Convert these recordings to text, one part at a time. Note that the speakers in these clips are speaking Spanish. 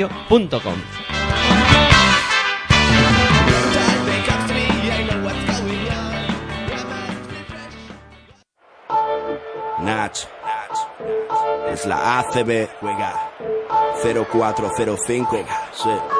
radio.com. Nach. Es la ACB. Juega. 0405. Sí.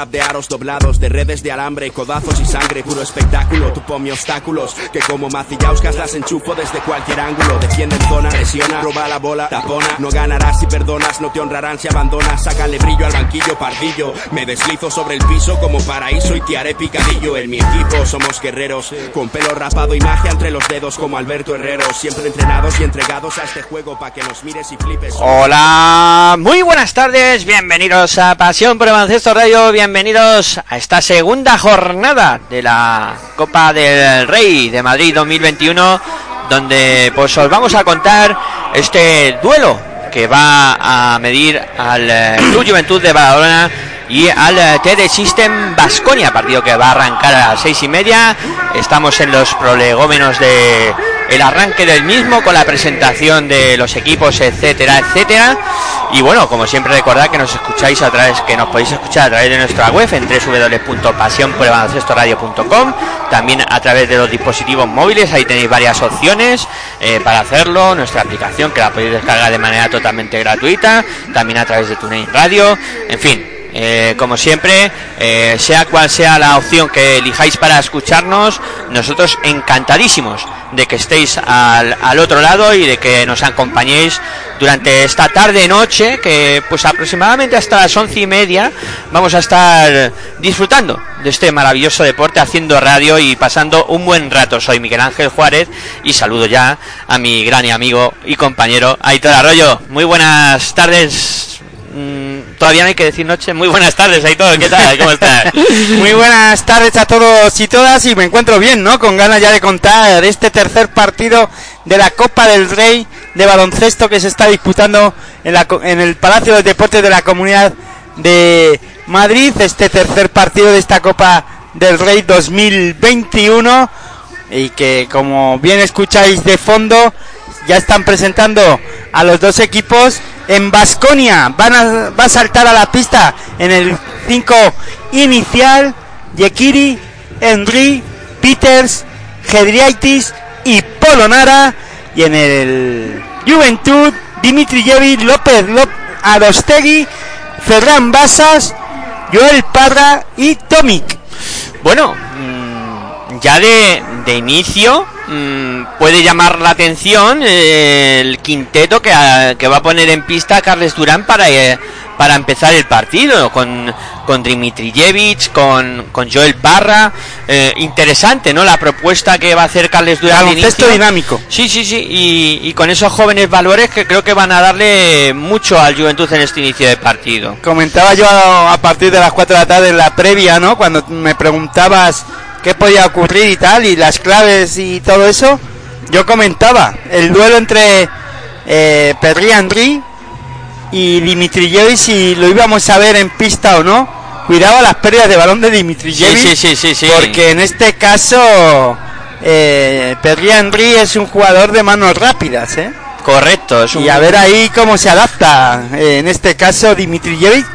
de aros doblados, de redes de alambre, codazos y sangre, puro espectáculo. Tú ponme obstáculos, que como macillauscas las enchufo desde cualquier ángulo. Defiende en zona, presiona, roba la bola, tapona. No ganarás si perdonas, no te honrarán si abandonas. Sácale brillo al banquillo, pardillo. Me deslizo sobre el piso como paraíso y te haré picadillo. En mi equipo somos guerreros, con pelo rapado y magia entre los dedos como Alberto Herrero. Siempre entrenados y entregados a este juego para que nos mires y flipes. Hola, muy buenas tardes, bienvenidos a Pasión por el Radio, bienvenidos a esta segunda jornada de la Copa del Rey de Madrid 2021, donde pues os vamos a contar este duelo que va a medir al eh, Club Juventud de Badalona y al eh, TD System Basconia, partido que va a arrancar a las seis y media. Estamos en los prolegómenos de el arranque del mismo con la presentación de los equipos, etcétera, etcétera. Y bueno, como siempre recordad que nos escucháis a través, que nos podéis escuchar a través de nuestra web en www.pasionporelbaloncestoradio.com, también a través de los dispositivos móviles, ahí tenéis varias opciones eh, para hacerlo, nuestra aplicación que la podéis descargar de manera totalmente gratuita, también a través de TuneIn Radio, en fin, eh, como siempre, eh, sea cual sea la opción que elijáis para escucharnos, nosotros encantadísimos de que estéis al, al, otro lado y de que nos acompañéis durante esta tarde noche, que pues aproximadamente hasta las once y media vamos a estar disfrutando de este maravilloso deporte, haciendo radio y pasando un buen rato. Soy Miguel Ángel Juárez y saludo ya a mi gran amigo y compañero Aitor Arroyo. Muy buenas tardes. Mm, todavía no hay que decir noche. Muy buenas tardes, Aitor. ¿Qué tal? ¿Cómo estás? Muy buenas tardes a todos y todas. Y me encuentro bien, ¿no? Con ganas ya de contar este tercer partido de la Copa del Rey de baloncesto que se está disputando en, la, en el Palacio de Deportes de la Comunidad de Madrid. Este tercer partido de esta Copa del Rey 2021. Y que, como bien escucháis de fondo, ya están presentando a los dos equipos en Basconia. Va a saltar a la pista en el 5 inicial. Yekiri, Henry, Peters, Gedriaitis y Polonara. Y en el Juventud, Dimitri Yevi, López, López Arostegui, Ferran Basas, Joel Parra y Tomic. Bueno, mmm, ya de, de inicio mmm, puede llamar la atención el quinteto que, a, que, va a poner en pista a Carles Durán para, eh, para empezar el partido, con, con Dimitrijevic, con, con Joel Barra. Eh, interesante, ¿no? La propuesta que va a hacer Carles Durán. Baloncesto dinámico. Sí, sí, sí. Y, y, con esos jóvenes valores que creo que van a darle mucho al Juventud en este inicio de partido. Comentaba yo a, a partir de las 4 de la tarde en la previa, ¿no? Cuando me preguntabas qué podía ocurrir y tal, y las claves y todo eso, yo comentaba el duelo entre eh, Pedri Henry y Dimitrijevic si lo íbamos a ver en pista o no. Cuidado a las pérdidas de balón de Dimitrijevic. Sí, sí, sí, sí, sí. Porque en este caso eh, Perry Henry es un jugador de manos rápidas, ¿eh? Correcto. Es un... Y a ver ahí cómo se adapta, eh, en este caso Dimitrijevic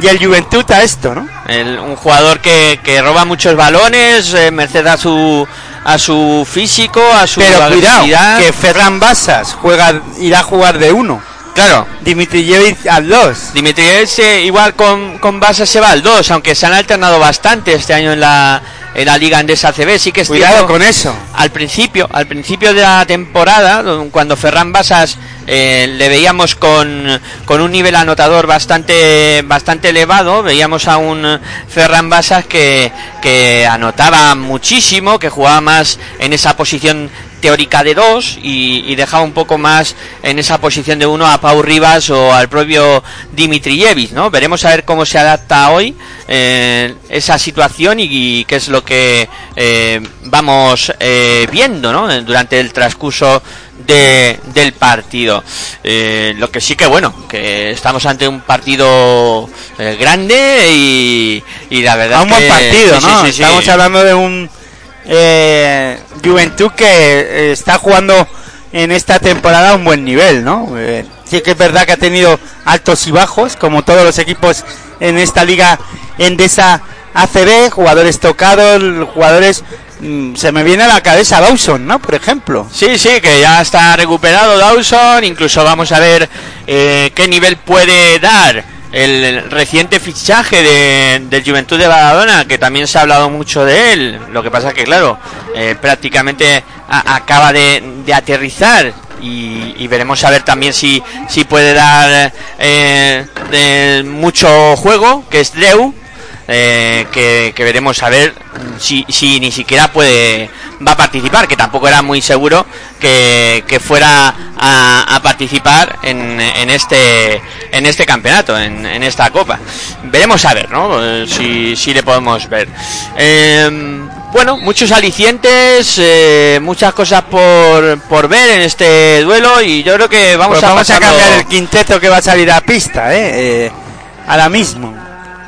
y el Juventud a esto, ¿no? El- un jugador que, que roba muchos balones, eh, merced a su a su físico, a su Pero cuidado, que Ferran Basas juega, irá a jugar de uno. Claro, Dimitrijevic al dos. Dimitrijevic eh, igual con, con Basa se va al 2, aunque se han alternado bastante este año en la, en la Liga Andesa CB. Sí que es Cuidado con eso. al principio, al principio de la temporada, cuando Ferran Basas eh, le veíamos con, con un nivel anotador bastante bastante elevado, veíamos a un Ferran Basas que, que anotaba muchísimo, que jugaba más en esa posición teórica de dos y, y dejaba un poco más en esa posición de uno a Pau Rivas o al propio Dimitrijevic, ¿no? Veremos a ver cómo se adapta hoy eh, esa situación y, y qué es lo que eh, vamos eh, viendo, ¿no? Durante el transcurso de, del partido. Eh, lo que sí que bueno, que estamos ante un partido eh, grande y, y la verdad un buen que- partido, sí, ¿no? sí, sí. Estamos hablando de un eh, Juventud que eh, está jugando en esta temporada un buen nivel, ¿no? Eh, sí que es verdad que ha tenido altos y bajos, como todos los equipos en esta liga Endesa ACB, jugadores tocados, jugadores... mm, se me viene a la cabeza Dawson, ¿no? Por ejemplo. Sí, sí, que ya está recuperado Dawson. Incluso vamos a ver eh, qué nivel puede dar el reciente fichaje de, del Juventud de Badalona, que también se ha hablado mucho de él. Lo que pasa que, claro, eh, prácticamente acaba de, aterrizar. Y, veremos a ver también si, si puede dar eh, mucho juego, que es Dreu, eh, que, que veremos a ver si, si ni siquiera puede va a participar que tampoco era muy seguro que, que fuera a, a participar en, en este en este campeonato en, en esta copa veremos a ver no si, si le podemos ver Eh, bueno muchos alicientes eh, muchas cosas por, por ver en este duelo y yo creo que vamos Pues a vamos a cambiar el quinteto que va a salir a pista, ¿eh? Eh, ahora mismo.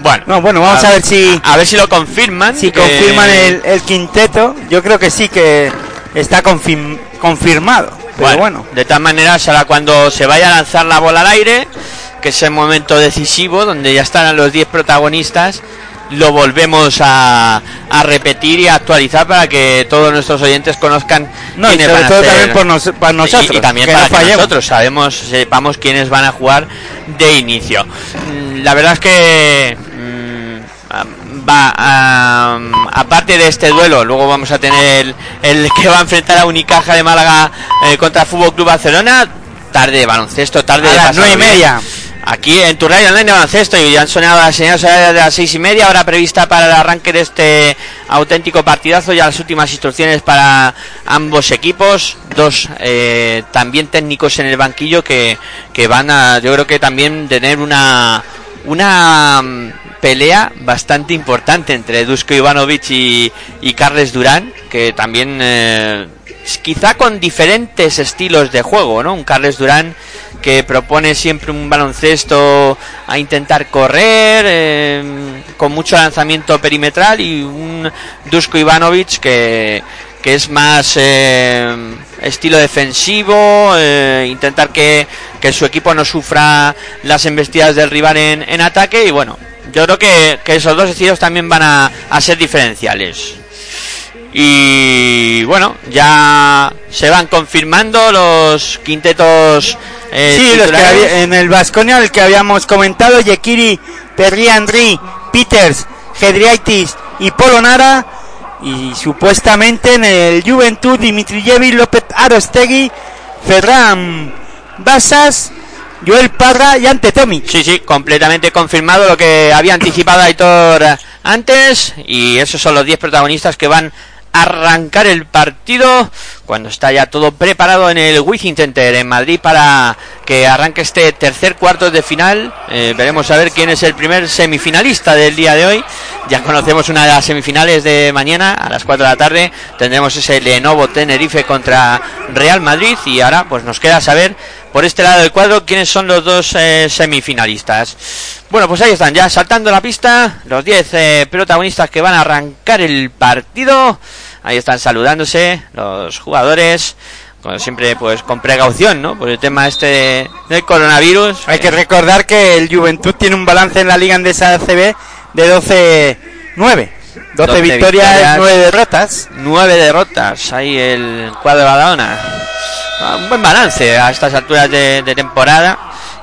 Bueno No, bueno, vamos a ver si- a ver si lo confirman Si que- confirman el, el quinteto, yo creo que sí que está confirm- confirmado. Pero bueno, de todas maneras, ahora cuando se vaya a lanzar la bola al aire, que es el momento decisivo, donde ya están los 10 protagonistas, lo volvemos a, a repetir y a actualizar para que todos nuestros oyentes conozcan no, y sobre van a todo ser- también por nos- para nosotros. y, y también que para no que fallemos. nosotros sabemos, sepamos quiénes van a jugar de inicio. Mm, La verdad es que mm, va a- aparte de este duelo, luego vamos a tener el, el que va a enfrentar a Unicaja de Málaga eh, contra Fútbol Club Barcelona. Tarde de baloncesto, tarde A de las nueve y bien. Aquí en tu radio online de baloncesto y ya han sonado las señales de las seis y media, hora prevista para el arranque de este auténtico partidazo. Ya las últimas instrucciones para ambos equipos, dos eh, también técnicos en el banquillo que, que van a, yo creo que también tener una una mm, pelea bastante importante entre Dusko Ivanovic y, y Carles Durán, que también eh, quizá con diferentes estilos de juego, ¿no? Un Carles Durán que propone siempre un baloncesto a intentar correr eh, con mucho lanzamiento perimetral y un Dusko Ivanovic que, que es más eh, estilo defensivo, eh, intentar que, que su equipo no sufra las embestidas del rival en, en ataque y bueno, yo creo que, que esos dos estilos también van a, a ser diferenciales. Y bueno, ya se van confirmando los quintetos. eh, sí, los que titulares. había- en el Vasconia, el que habíamos comentado, Yekiri, Perri Henry, Peters, Gedriaitis y Polonara. Y supuestamente en el Juventud, Dimitrijevic, López Arostegui, Ferran Basas, Joel Parra y Ante Tomic. Sí, sí, completamente confirmado lo que había anticipado Aitor antes. Y esos son los 10 protagonistas que van arrancar el partido cuando está ya todo preparado en el Wizzing Center en Madrid para que arranque este tercer cuarto de final. Eh, veremos a ver quién es el primer semifinalista del día de hoy. Ya conocemos una de las semifinales de mañana a las 4 de la tarde. Tendremos ese Lenovo Tenerife contra Real Madrid y ahora pues nos queda saber por este lado del cuadro quiénes son los dos eh, semifinalistas. Bueno, pues ahí están, ya saltando la pista, los 10 eh, protagonistas que van a arrancar el partido. Ahí están saludándose los jugadores como siempre pues con precaución, ¿no? Por el tema este del coronavirus. Hay que recordar que el Juventud tiene un balance en la Liga Andesa ACB de 12-9. 12, victorias, 9 derrotas. 9 derrotas. Ahí el cuadro de Badalona. Ah, un buen balance a estas alturas de, de temporada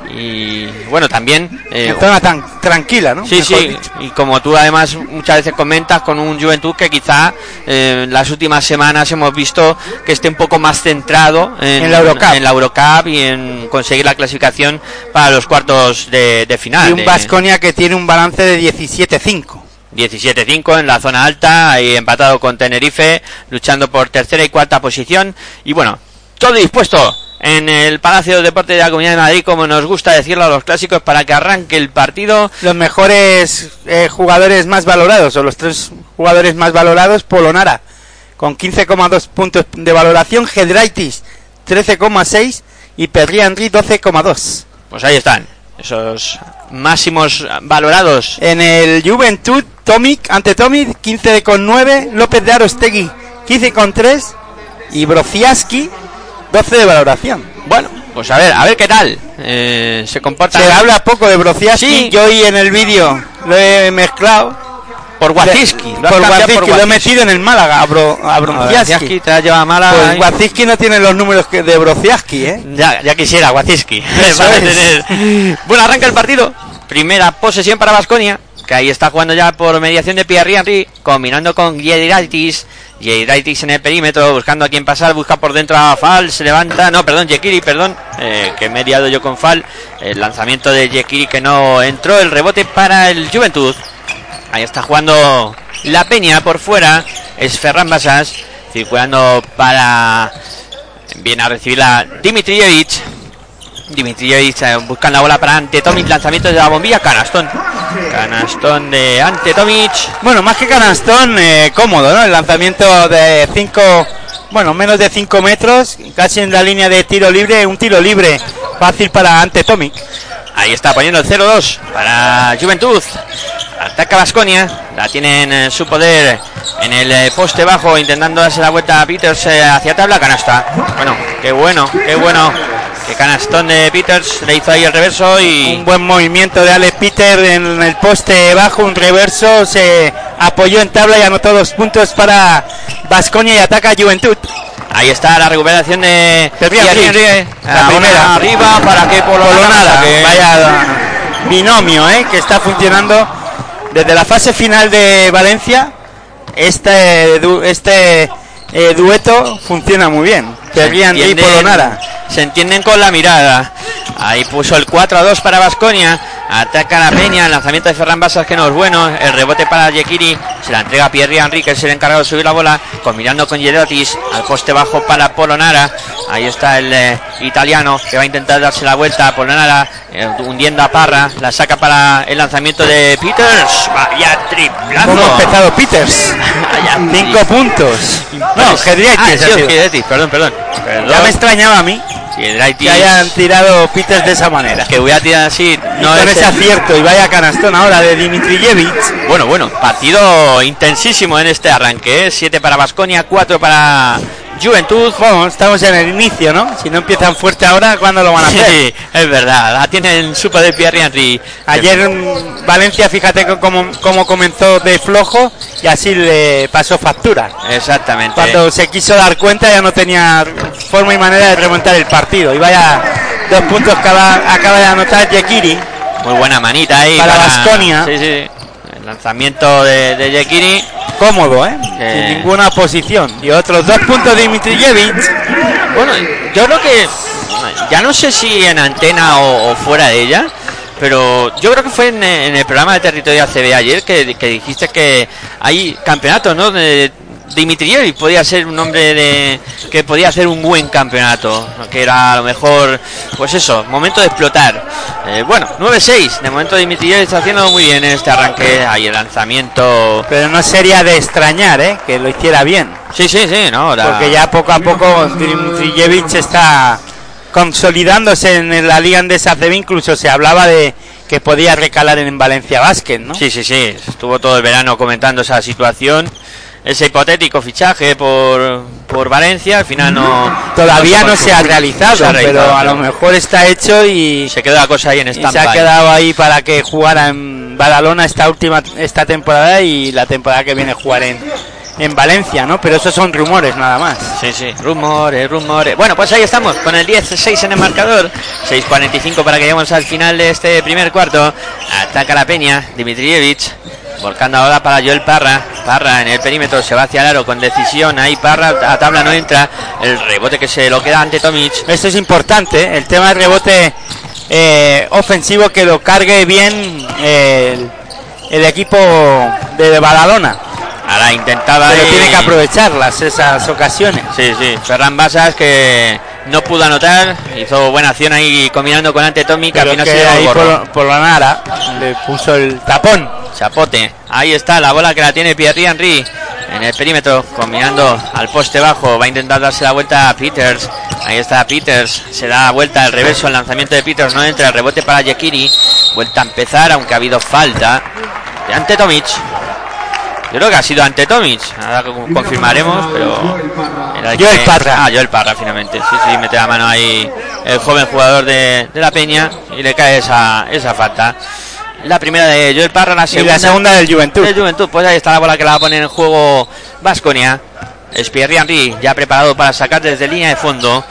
y bueno también eh, en zona tan tranquila no sí sí y como tú además muchas veces comentas con un Juventud que quizá eh, en las últimas semanas hemos visto que esté un poco más centrado en, la Eurocup. en la Eurocup y en conseguir la clasificación para los cuartos de, de final y un Vasconia que tiene un balance de 17-5 17-5 en la zona alta, ahí empatado con Tenerife, luchando por tercera y cuarta posición. Y bueno, todo dispuesto en el Palacio de Deportes de la Comunidad de Madrid, como nos gusta decirlo a los clásicos, para que arranque el partido. Los mejores eh, jugadores más valorados, o los tres jugadores más valorados, Polonara, con 15,2 puntos de valoración, Gedraitis 13,6 y Perri Henry 12,2. Pues ahí están, esos máximos valorados. En el Juventud, Tomic, ante Tomic, 15,9, López de Arostegui, 15,3 y Brociaski 12 de valoración. Bueno, pues a ver, a ver qué tal eh, se comporta. Se habla poco de Brociaski. Sí. Yo hoy en el vídeo lo he mezclado. Por Waziski. Por Waziski, lo he metido en el Málaga, a, Bro, a Brociaski. te ha llevado a Málaga. Pues Waziski no tiene los números que de Brociaski, ¿eh? Ya, ya quisiera, Waziski. Bueno, arranca el partido. Primera posesión para Vasconia, ahí está jugando ya por mediación de Pierre combinando con Guiediritis. Yeidaitis en el perímetro, buscando a quien pasar, busca por dentro a Fal, se levanta, no, perdón, Yekiri, perdón, eh, que me he liado yo con Fal, el lanzamiento de Yekiri que no entró, el rebote para el Juventud, ahí está jugando la Peña por fuera, es Ferran Basas, circulando para, viene a recibir a Eh, buscando la bola para Ante Tomic, lanzamiento de la bombilla, canastón. Canastón de Ante Tomic. Bueno, más que canastón, eh, cómodo, ¿no? El lanzamiento de 5, bueno, menos de 5 metros, casi en la línea de tiro libre, un tiro libre fácil para Ante Tomic. Ahí está poniendo el 0-2 para Juventud. Ataca Vasconia, la tiene en su poder en el poste bajo, intentando darse la vuelta a Peters eh, hacia tabla, canasta. Bueno, qué bueno, qué bueno que canastón de Peters le hizo ahí el reverso y un buen movimiento de Alex Peter en el poste bajo, un reverso, se apoyó en tabla y anotó dos puntos para Vasconia y ataca Juventud. Ahí está la recuperación de la primera arriba para que por nada que... vaya binomio ¿eh? que está funcionando desde la fase final de Valencia. Este este eh, dueto funciona muy bien. Henry y Polonara se entienden con la mirada. Ahí puso el 4 a 2 para Vasconia. Ataca la Peña. El lanzamiento de Ferran Basas que no es bueno. El rebote para Yekiri. Se la entrega a Pierre Henry, que es el encargado de subir la bola. Combinando con Yedotis. Al poste bajo para Polonara. Ahí está el eh, italiano que va a intentar darse la vuelta a Polonara. Eh, hundiendo a Parra. La saca para el lanzamiento de Peters. Vaya triplazo. ¿Cómo ha empezado Peters? Cinco puntos. No, Gedriaitis. perdón, perdón, perdón. Ya me extrañaba a mí. Que hayan tirado Peters de esa manera. Que voy a tirar así. No con ese acierto y vaya canastón ahora de Dimitrijevic. Bueno, bueno, partido intensísimo en este arranque. 7 ¿eh? para Basconia, 4 para Juventud. Bueno, estamos en el inicio, ¿no? Si no empiezan fuerte ahora, ¿cuándo lo van a hacer? Sí, es verdad. La tienen super de Pierre Henry. Ayer en Valencia, fíjate cómo, cómo comenzó de flojo y así le pasó factura. Exactamente. Cuando se quiso dar cuenta ya no tenía forma y manera de remontar el partido. Y vaya dos puntos que acaba, de anotar Yekiri. Muy buena manita ahí. Para Basconia. Sí, sí. El lanzamiento de, de cómodo, ¿eh? Sin ninguna posición. Y otros dos puntos de Dimitrijevic. Bueno, yo creo que ya no sé si en antena o, fuera de ella, pero yo creo que fue en, el programa de Territorio ACB ayer que, que dijiste que hay campeonatos, ¿no? De, Dimitrijevic podía ser un hombre de que podía hacer un buen campeonato, que era a lo mejor, pues eso, momento de explotar. Eh, bueno, 9-6, de momento Dimitrijevic está haciendo muy bien en este arranque, ahí el lanzamiento. Pero no sería de extrañar, ¿eh? Que lo hiciera bien. Sí, sí, sí, no. Porque ya poco a poco Dimitrijevic está consolidándose en la Liga Andesa CB, incluso se hablaba de que podía recalar en Valencia Basket, ¿no? Sí, sí, sí. Estuvo todo el verano comentando esa situación. Ese hipotético fichaje por, por Valencia, al final no. Todavía no se, ha realizado, pero a lo mejor está hecho y. Se quedó la cosa ahí en stand Se ha quedado ahí para que jugara en Badalona esta última esta temporada y la temporada que viene jugar en, en Valencia, ¿no? Pero esos son rumores nada más. Sí, sí, rumores, rumores. Bueno, pues ahí estamos, con el 10-6 en el marcador. 6-45 para que lleguemos al final de este primer cuarto. Ataca la peña, Dimitrievich. Volcando ahora para Joel Parra. Parra en el perímetro, se va hacia el aro con decisión. Ahí Parra, a tabla no entra. El rebote que se lo queda ante Tomic. Esto es importante, ¿eh? el tema del rebote eh, ofensivo que lo cargue bien el, el equipo de Badalona. Ahora intentaba. Pero tiene que aprovecharlas esas ocasiones. Sí, sí. Ferran Basas que no pudo anotar, hizo buena acción ahí combinando con Ante que al final se ahí por, por, la nara le puso el tapón. Chapote. Ahí está la bola que la tiene Pierre Henry en el perímetro, combinando al poste bajo. Va a intentar darse la vuelta a Peters. Ahí está Peters. Se da vuelta al reverso. El lanzamiento de Peters no entra. El rebote para Yekiri. Vuelta a empezar, aunque ha habido falta de Ante Tomic. Yo creo que ha sido ante Tomic. Ahora confirmaremos, pero. Yo el Parra. Ah, yo el Parra, finalmente. Sí, sí, mete la mano ahí el joven jugador de, de la Peña y le cae esa, esa falta. La primera de Joel Parra, la segunda. Y la segunda del Juventud. Del Juventud, pues ahí está la bola que la va a poner en juego Vasconia. Es Pierre Henry, ya preparado para sacar desde línea de fondo.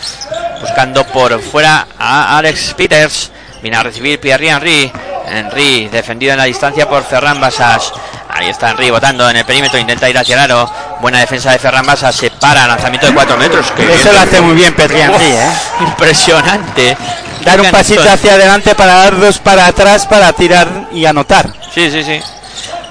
Buscando por fuera a Alex Peters. Viene a recibir Pierre Henry. Henry defendido en la distancia por Ferran Basas. Ahí está Henry botando en el perímetro, intenta ir hacia el aro. Buena defensa de Ferran Basas, se para, lanzamiento de 4 metros. Que Eso lo hace muy bien Petri Henry, ¿eh? Impresionante. Dar un pasito hacia adelante para dar dos para atrás para tirar y anotar. Sí, sí, sí.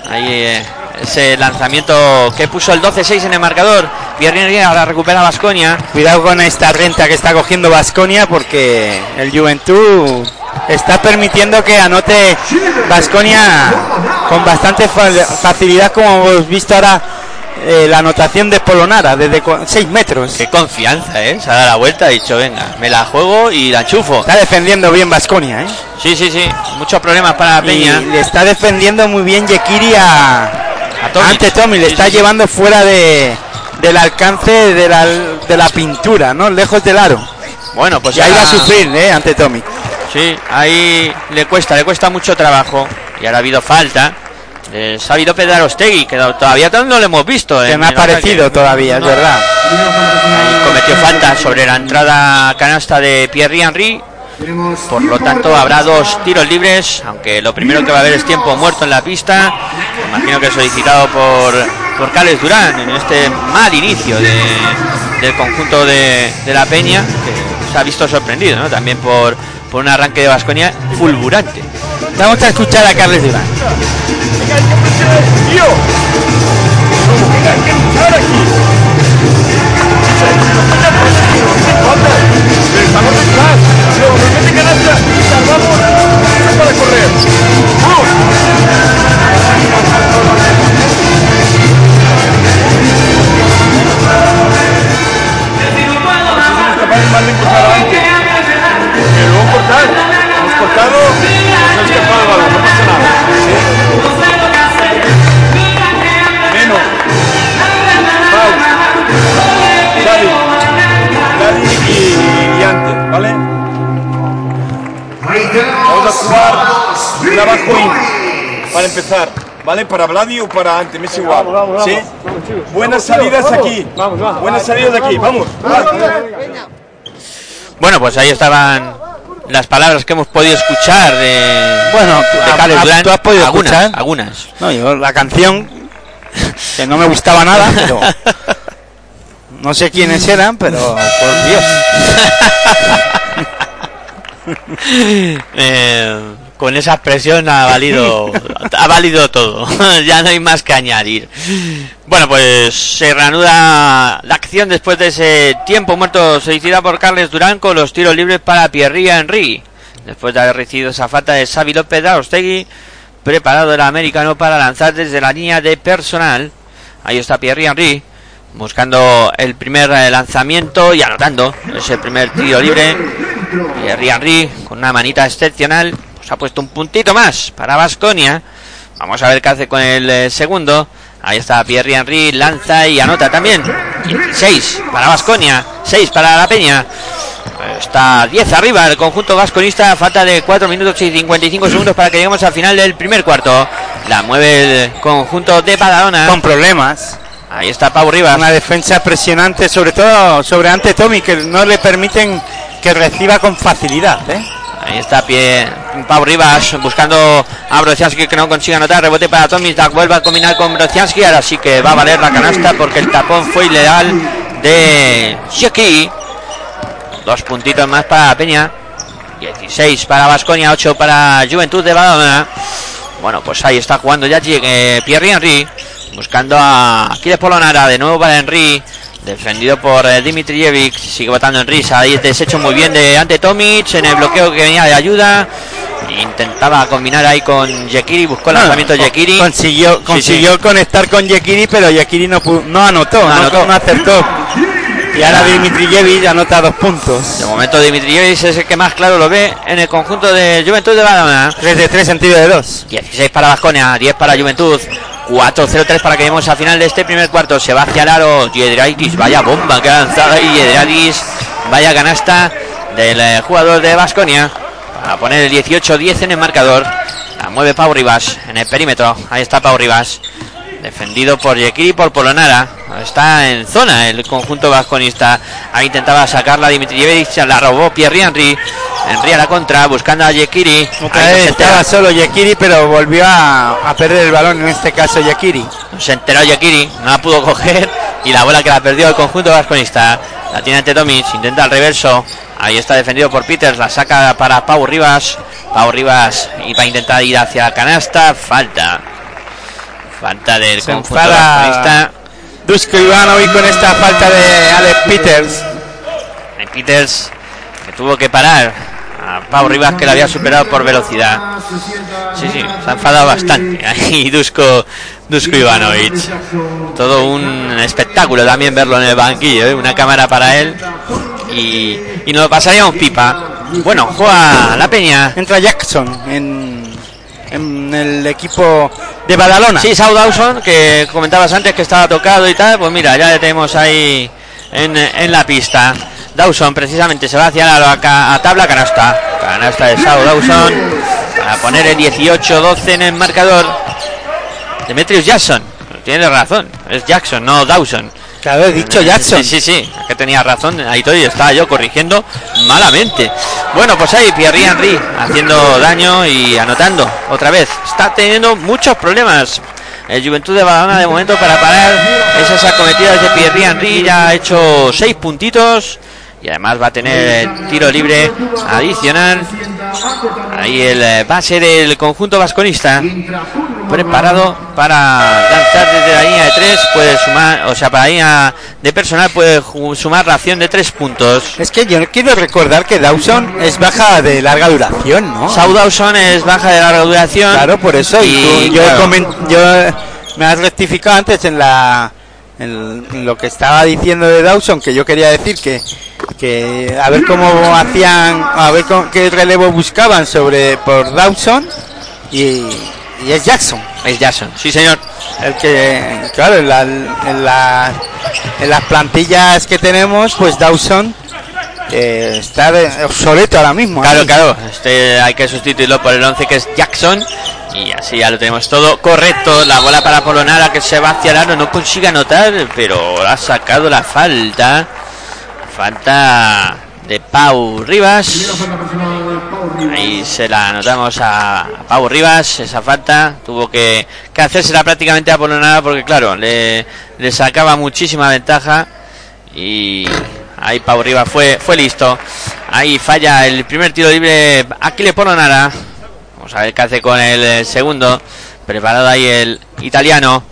Ahí eh, ese lanzamiento que puso el 12-6 en el marcador. Pierre ahora recupera Vasconia. Cuidado con esta renta que está cogiendo Vasconia porque el Juventud está permitiendo que anote Vasconia con bastante facilidad, como hemos visto ahora eh, la anotación de Polonara desde 6 metros. Qué confianza, ¿eh? Se ha dado la vuelta, ha dicho, venga, me la juego y la chufo. Está defendiendo bien Vasconia, ¿eh? Sí, sí, sí. Muchos problemas para la Peña. Y le está defendiendo muy bien Yekiri a, ante Tommy. Le está llevando fuera de, del alcance de la, de la pintura, ¿no? Lejos del aro. Bueno, pues y ahí va a sufrir, ¿eh? Ante Tommy. Sí, ahí le cuesta, le cuesta mucho trabajo. Y ahora ha habido falta. Eh, ha habido Ostegui, que todavía no lo hemos visto. Que me ha parecido todavía, es verdad. Ahí cometió falta sobre la entrada canasta de Pierre Henry. Por lo tanto, habrá dos tiros libres, aunque lo primero que va a haber es tiempo muerto en la pista. imagino que solicitado por, por Carles Durán en este mal inicio del conjunto de, de la Peña, que se ha visto sorprendido también por, por un arranque de Vasconia fulgurante. Vamos a escuchar a Carles Durán. Estamos jugar un abajo in para empezar, ¿vale? Para Vladi o para antes, me es igual. ¿Sí? Buenas salidas aquí. Buenas salidas aquí, vamos. Bueno, pues ahí estaban las palabras que hemos podido escuchar de, Bueno, de Carles a- Durán. ¿tú has podido algunas, escuchar? algunas. No, yo la canción que no me gustaba nada, pero no sé quiénes eran, pero por Dios. Eh, con esa expresión ha valido ha valido todo. Ya no hay más que añadir. Bueno pues se reanuda la acción después de ese tiempo muerto. Solicitado por Carles Durán con los tiros libres para Pierre Henry después de haber recibido esa falta de Xavi López de Arostegui preparado el americano para lanzar desde la línea de personal. Ahí está Pierre Henry buscando el primer eh, lanzamiento y anotando ese primer tiro libre. Pierre Henry con una manita excepcional. Pues ha puesto un puntito más para Vasconia. Vamos a ver qué hace con el eh, segundo. Ahí está Pierre Henry, lanza y anota también. 6 para Vasconia, 6 para la Peña. Está 10 arriba el conjunto vasconista. Falta de 4 minutos y 55 segundos para que lleguemos al final del primer cuarto. La mueve el conjunto de Badalona. Con problemas. Ahí está Pau Rivas. Una defensa presionante, sobre todo sobre ante Tommy, que no le permiten que reciba con facilidad. ¿eh? Ahí está pie Pau Rivas buscando a Brocianski que no consigue anotar. Rebote para Tommy. Vuelve a combinar con Brocianski. Ahora sí que va a valer la canasta porque el tapón fue ilegal de Sheki. Dos puntitos más para Peña. 16 para Vasconia, 8 para Juventud de Badalona. Bueno, pues ahí está jugando ya eh, Pierre Henry. Buscando a Aquiles Polonara. De nuevo para Henry. Defendido por eh, Dimitrijevic. Sigue votando Henry. Ahí deshecho muy bien de ante Tomic. En el bloqueo que venía de ayuda. Intentaba combinar ahí con Yekiri. Buscó el lanzamiento de Yekiri. Consiguió, consiguió conectar con Yekiri, pero Yekiri no, no anotó, No no, anotó. no acertó. Y ahora Dimitrijevic anota dos puntos. De momento Dimitrijevic es el que más claro lo ve en el conjunto de Juventud de Badalona. 3 de 3 sentido de 2. 16 para Vasconia, 10 para Juventud. 4-0-3 para que lleguemos al final de este primer cuarto. Se va hacia el aro. Yedraitis, vaya bomba que ha lanzado ahí. Yedraitis, vaya canasta del eh, jugador de Vasconia. Para poner el 18-10 en el marcador. La mueve Pau Rivas en el perímetro. Ahí está Pau Rivas. Defendido por Yekiri y por Polonara. Está en zona el conjunto vasconista. Ahí intentaba sacarla Dimitrijevic. se La robó Pierre Henry. Henry a la contra. Buscando a Yekiri. Otra vez estaba solo Yekiri, pero volvió a, a perder el balón, en este caso Yekiri. Se enteró Yakiri, no la pudo coger y la bola que la perdió el conjunto vasconista. La tiene ante Tomic, intenta el reverso. Ahí está defendido por Peters, la saca para Pau Rivas. Pau Rivas y va a intentar ir hacia la canasta. Falta. Falta del Se conjunto enfada. Dusko Ivanovic con esta falta de Alex Peters. Eh, Peters que tuvo que parar a Pau Rivas que la había superado por velocidad. Sí, sí, se ha enfadado bastante. Ahí Dusko, Dusko Ivanovic. Todo un espectáculo también verlo en el banquillo, ¿eh? una cámara para él. Y, y nos lo pasaríamos pipa. Bueno, juega la peña. Entra Jackson en, en el equipo de Badalona. Sí, Sau Dawson, que comentabas antes que estaba tocado y tal, pues mira, ya le tenemos ahí en, en la pista. Dawson precisamente se va hacia la tabla canasta. Canasta de Sau Dawson para poner el 18-12 en el marcador. Demetrius Jackson, tiene razón, es Jackson, no Dawson. Claro, he dicho Jackson. Sí, sí, sí, que tenía razón, ahí todo y estaba yo corrigiendo malamente. Bueno, pues ahí Pierre Henry haciendo daño y anotando otra vez. Está teniendo muchos problemas. El Juventud de Badalona de momento para parar esas acometidas de Pierre Henry ya ha hecho seis puntitos y además va a tener tiro libre adicional. Ahí el eh, base del conjunto vasconista preparado para lanzar desde la línea de tres puede sumar o sea para la línea de personal puede sumar ración de tres puntos Es que yo quiero recordar que Dawson es baja de larga duración, ¿no? Sau Dawson es baja de larga duración Claro, por eso. Y, Y, tú- yo, claro. yo me has rectificado antes en la en, lo que estaba diciendo de Dawson, que yo quería decir que que a ver cómo hacían, a ver con, qué relevo buscaban sobre por Dawson y, y es Jackson. es Jackson sí señor El que, claro, en, la- en la- en las plantillas que tenemos, pues Dawson eh, está de- obsoleto ahora mismo. claro ahí. claro este hay que sustituirlo por el 11 que es Jackson y así ya lo tenemos todo correcto la bola para Polonara que se va hacia aro no consigue anotar pero ha sacado la falta falta de Pau Rivas Ahí se la anotamos a, Pau Rivas, esa falta. Tuvo que, que hacérsela prácticamente a Polonara porque, claro, le, le sacaba muchísima ventaja. Y ahí Pau Rivas fue, fue listo. Ahí falla el primer tiro libre Aquile Polonara. Vamos a ver qué hace con el eh, segundo. Preparado ahí el italiano.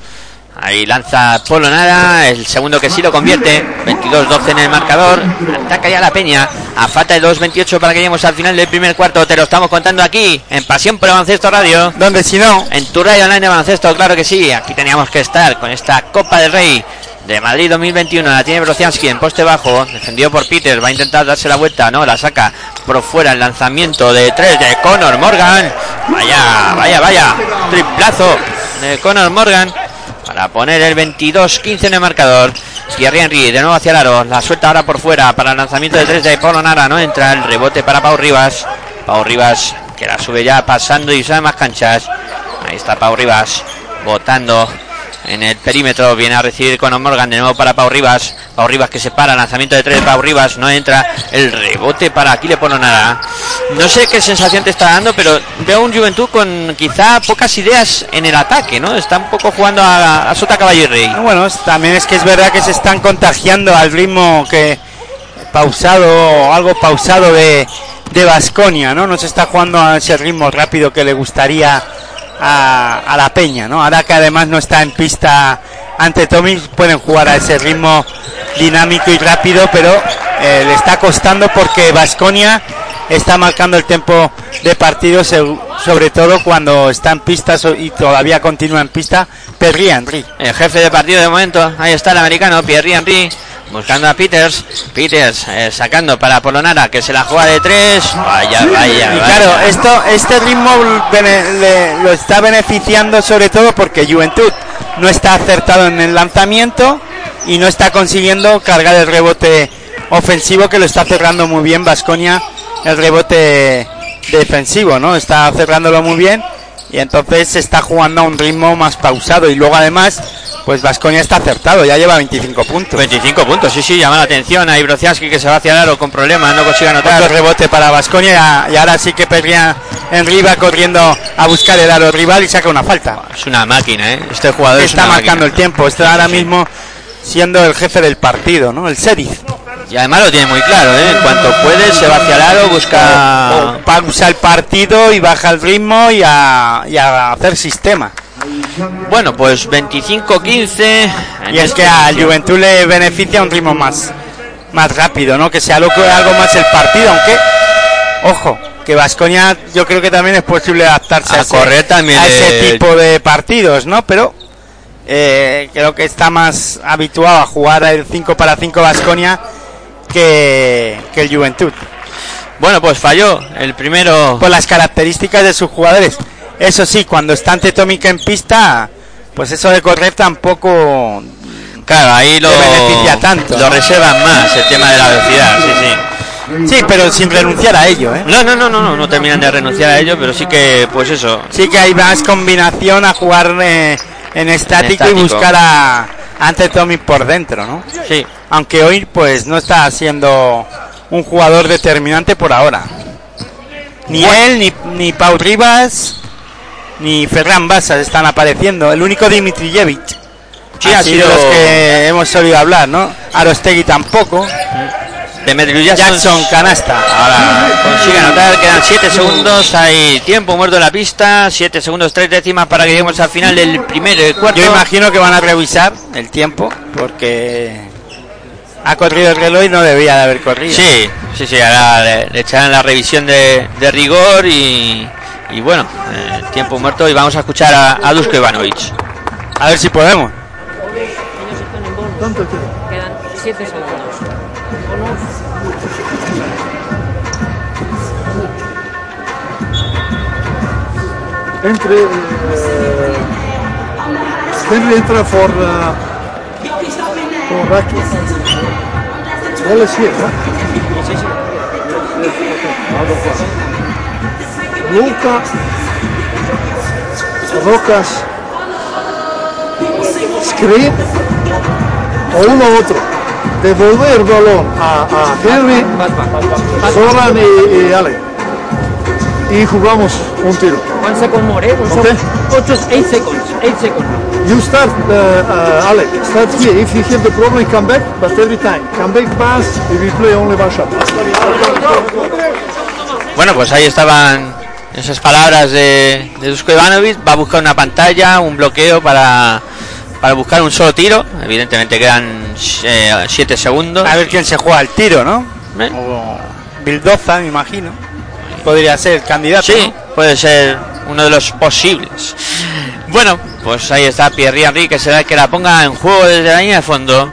Ahí lanza Polonara, el segundo que sí lo convierte. 22-12 en el marcador. Ataca ya la peña. A falta de 2-28 para que lleguemos al final del primer cuarto. Te lo estamos contando aquí, en Pasión por el Baloncesto Radio. Donde si no, En tu radio online de baloncesto, claro que sí. Aquí teníamos que estar con esta Copa del Rey de Madrid 2021. La tiene Brociansky en poste bajo, defendido por Peter. Va a intentar darse la vuelta, no, la saca por fuera el lanzamiento de tres de Conor Morgan. Vaya, vaya, vaya, triplazo de Conor Morgan para poner el 22-15 en el marcador. Thierry Henry de nuevo hacia el aro, la suelta ahora por fuera para el lanzamiento de tres de Polo Nara, no entra el rebote para Pau Rivas. Pau Rivas que la sube ya pasando y usa más canchas. Ahí está Pau Rivas votando en el perímetro. Viene a recibir con Morgan de nuevo para Pau Rivas. Pau Rivas que se para. Lanzamiento de tres de Pau Rivas. No entra el rebote para aquí le pone nada. No sé qué sensación te está dando, pero veo un Juventud con quizá pocas ideas en el ataque, ¿no? Está un poco jugando a, a Sota Caballo y Rey. Bueno, también es que es verdad que se están contagiando al ritmo que pausado, algo pausado de de Vasconia, ¿no? No se está jugando a ese ritmo rápido que le gustaría a, la Peña, ¿no? Ahora que además no está en pista ante Tommy, pueden jugar a ese ritmo dinámico y rápido, pero eh, le está costando porque Vasconia está marcando el tiempo de partido, sobre todo cuando está en pista y todavía continúa en pista, Perry Henry. El jefe de partido de momento, ahí está el americano, Pierre Henry, buscando a Peters. Peters eh, sacando para Polonara, que se la juega de tres. Vaya, vaya, Y vaya. claro, esto, este ritmo bene- le- lo está beneficiando sobre todo porque Juventud no está acertado en el lanzamiento y no está consiguiendo cargar el rebote ofensivo que lo está cerrando muy bien Vasconia el rebote defensivo, ¿no? Está cerrándolo muy bien y entonces se está jugando a un ritmo más pausado y luego además pues Vasconia está acertado, ya lleva 25 puntos. 25 puntos, sí, sí, llama la atención. Ahí Brociansky que se va hacia el aro con problemas, no consigue Otro anotar. rebote para Vasconia y ahora sí que Perria Henry va corriendo a buscar el aro rival y saca una falta. Es una máquina, ¿eh? Este jugador es Está marcando el tiempo, está ahora mismo siendo el jefe del partido, ¿no? El sheriff. Y además lo tiene muy claro, ¿eh? En cuanto puede, se va hacia el aro, busca. Pausa el partido y baja el ritmo y a, y a hacer sistema. Bueno, pues 25-15. en Y es este que a inicio. Juventud le beneficia un ritmo más, más rápido, ¿no? Que sea loco algo más el partido, aunque, ojo, que Vasconia yo creo que también es posible adaptarse A a, ese, correr también a ese tipo de partidos, ¿no? Pero eh, creo que está más habituado a jugar el 5 para 5 Vasconia que, que el Juventud. Bueno, pues falló el primero. Por las características de sus jugadores. Eso sí, cuando está ante Tómica en pista, pues eso de correr tampoco Claro, ahí lo, beneficia tanto, lo ¿no? reservan más el tema de la velocidad, sí, sí. Sí, pero sin renunciar a ello, ¿eh? No, no, no, no, no, no terminan de renunciar a ello, pero sí que, pues eso. Sí que hay más combinación a jugar eh, en estático, estático. y buscar a ante Tommy por dentro, ¿no? Sí, Aunque hoy pues no está siendo un jugador determinante por ahora. Ni él, ni, ni Pau Rivas, ni Ferran Basas están apareciendo. El único Dimitrijevic. Sí, ha sido sido- los que hemos solido hablar, ¿no? Arostegui tampoco. Demetrius Jackson, Jackson canasta. ahora consigue anotar, quedan 7 segundos, hay tiempo muerto en la pista, 7 segundos, 3 décimas para que lleguemos al final del primer cuarto. Yo imagino que van a revisar el tiempo porque ha corrido el reloj y no debía de haber corrido. Sí, sí, sí, ahora le, le echarán la revisión de, de rigor y, y bueno, eh, tiempo muerto y vamos a escuchar a, a Dusko Ivanovic. A ver si podemos. Quedan 7 segundos. Entre eh, Henry entra for uh, is here, huh? Luca Rocas screen o uno u otro devolver el balón a, a Henry Zoran y, y Ale y jugamos un tiro One second more, eh? One Okay. second. 8 seconds. 8 seconds. You start, uh, uh, Alec, start here. If you have the problem, come back, but every time, come back pass, if we play only one shot. Bueno, pues ahí estaban esas palabras de, de Dusko Ivanovic. Va a buscar una pantalla, un bloqueo para, para buscar un solo tiro. Evidentemente quedan 7 segundos. A ver quién se juega el tiro, ¿no? ¿Eh? O Bildoza, me imagino. Podría ser el candidato. Sí, ¿no? puede ser uno de los posibles. Bueno, Pues ahí está Pierre Henry, que será el que la ponga en juego desde la línea de fondo.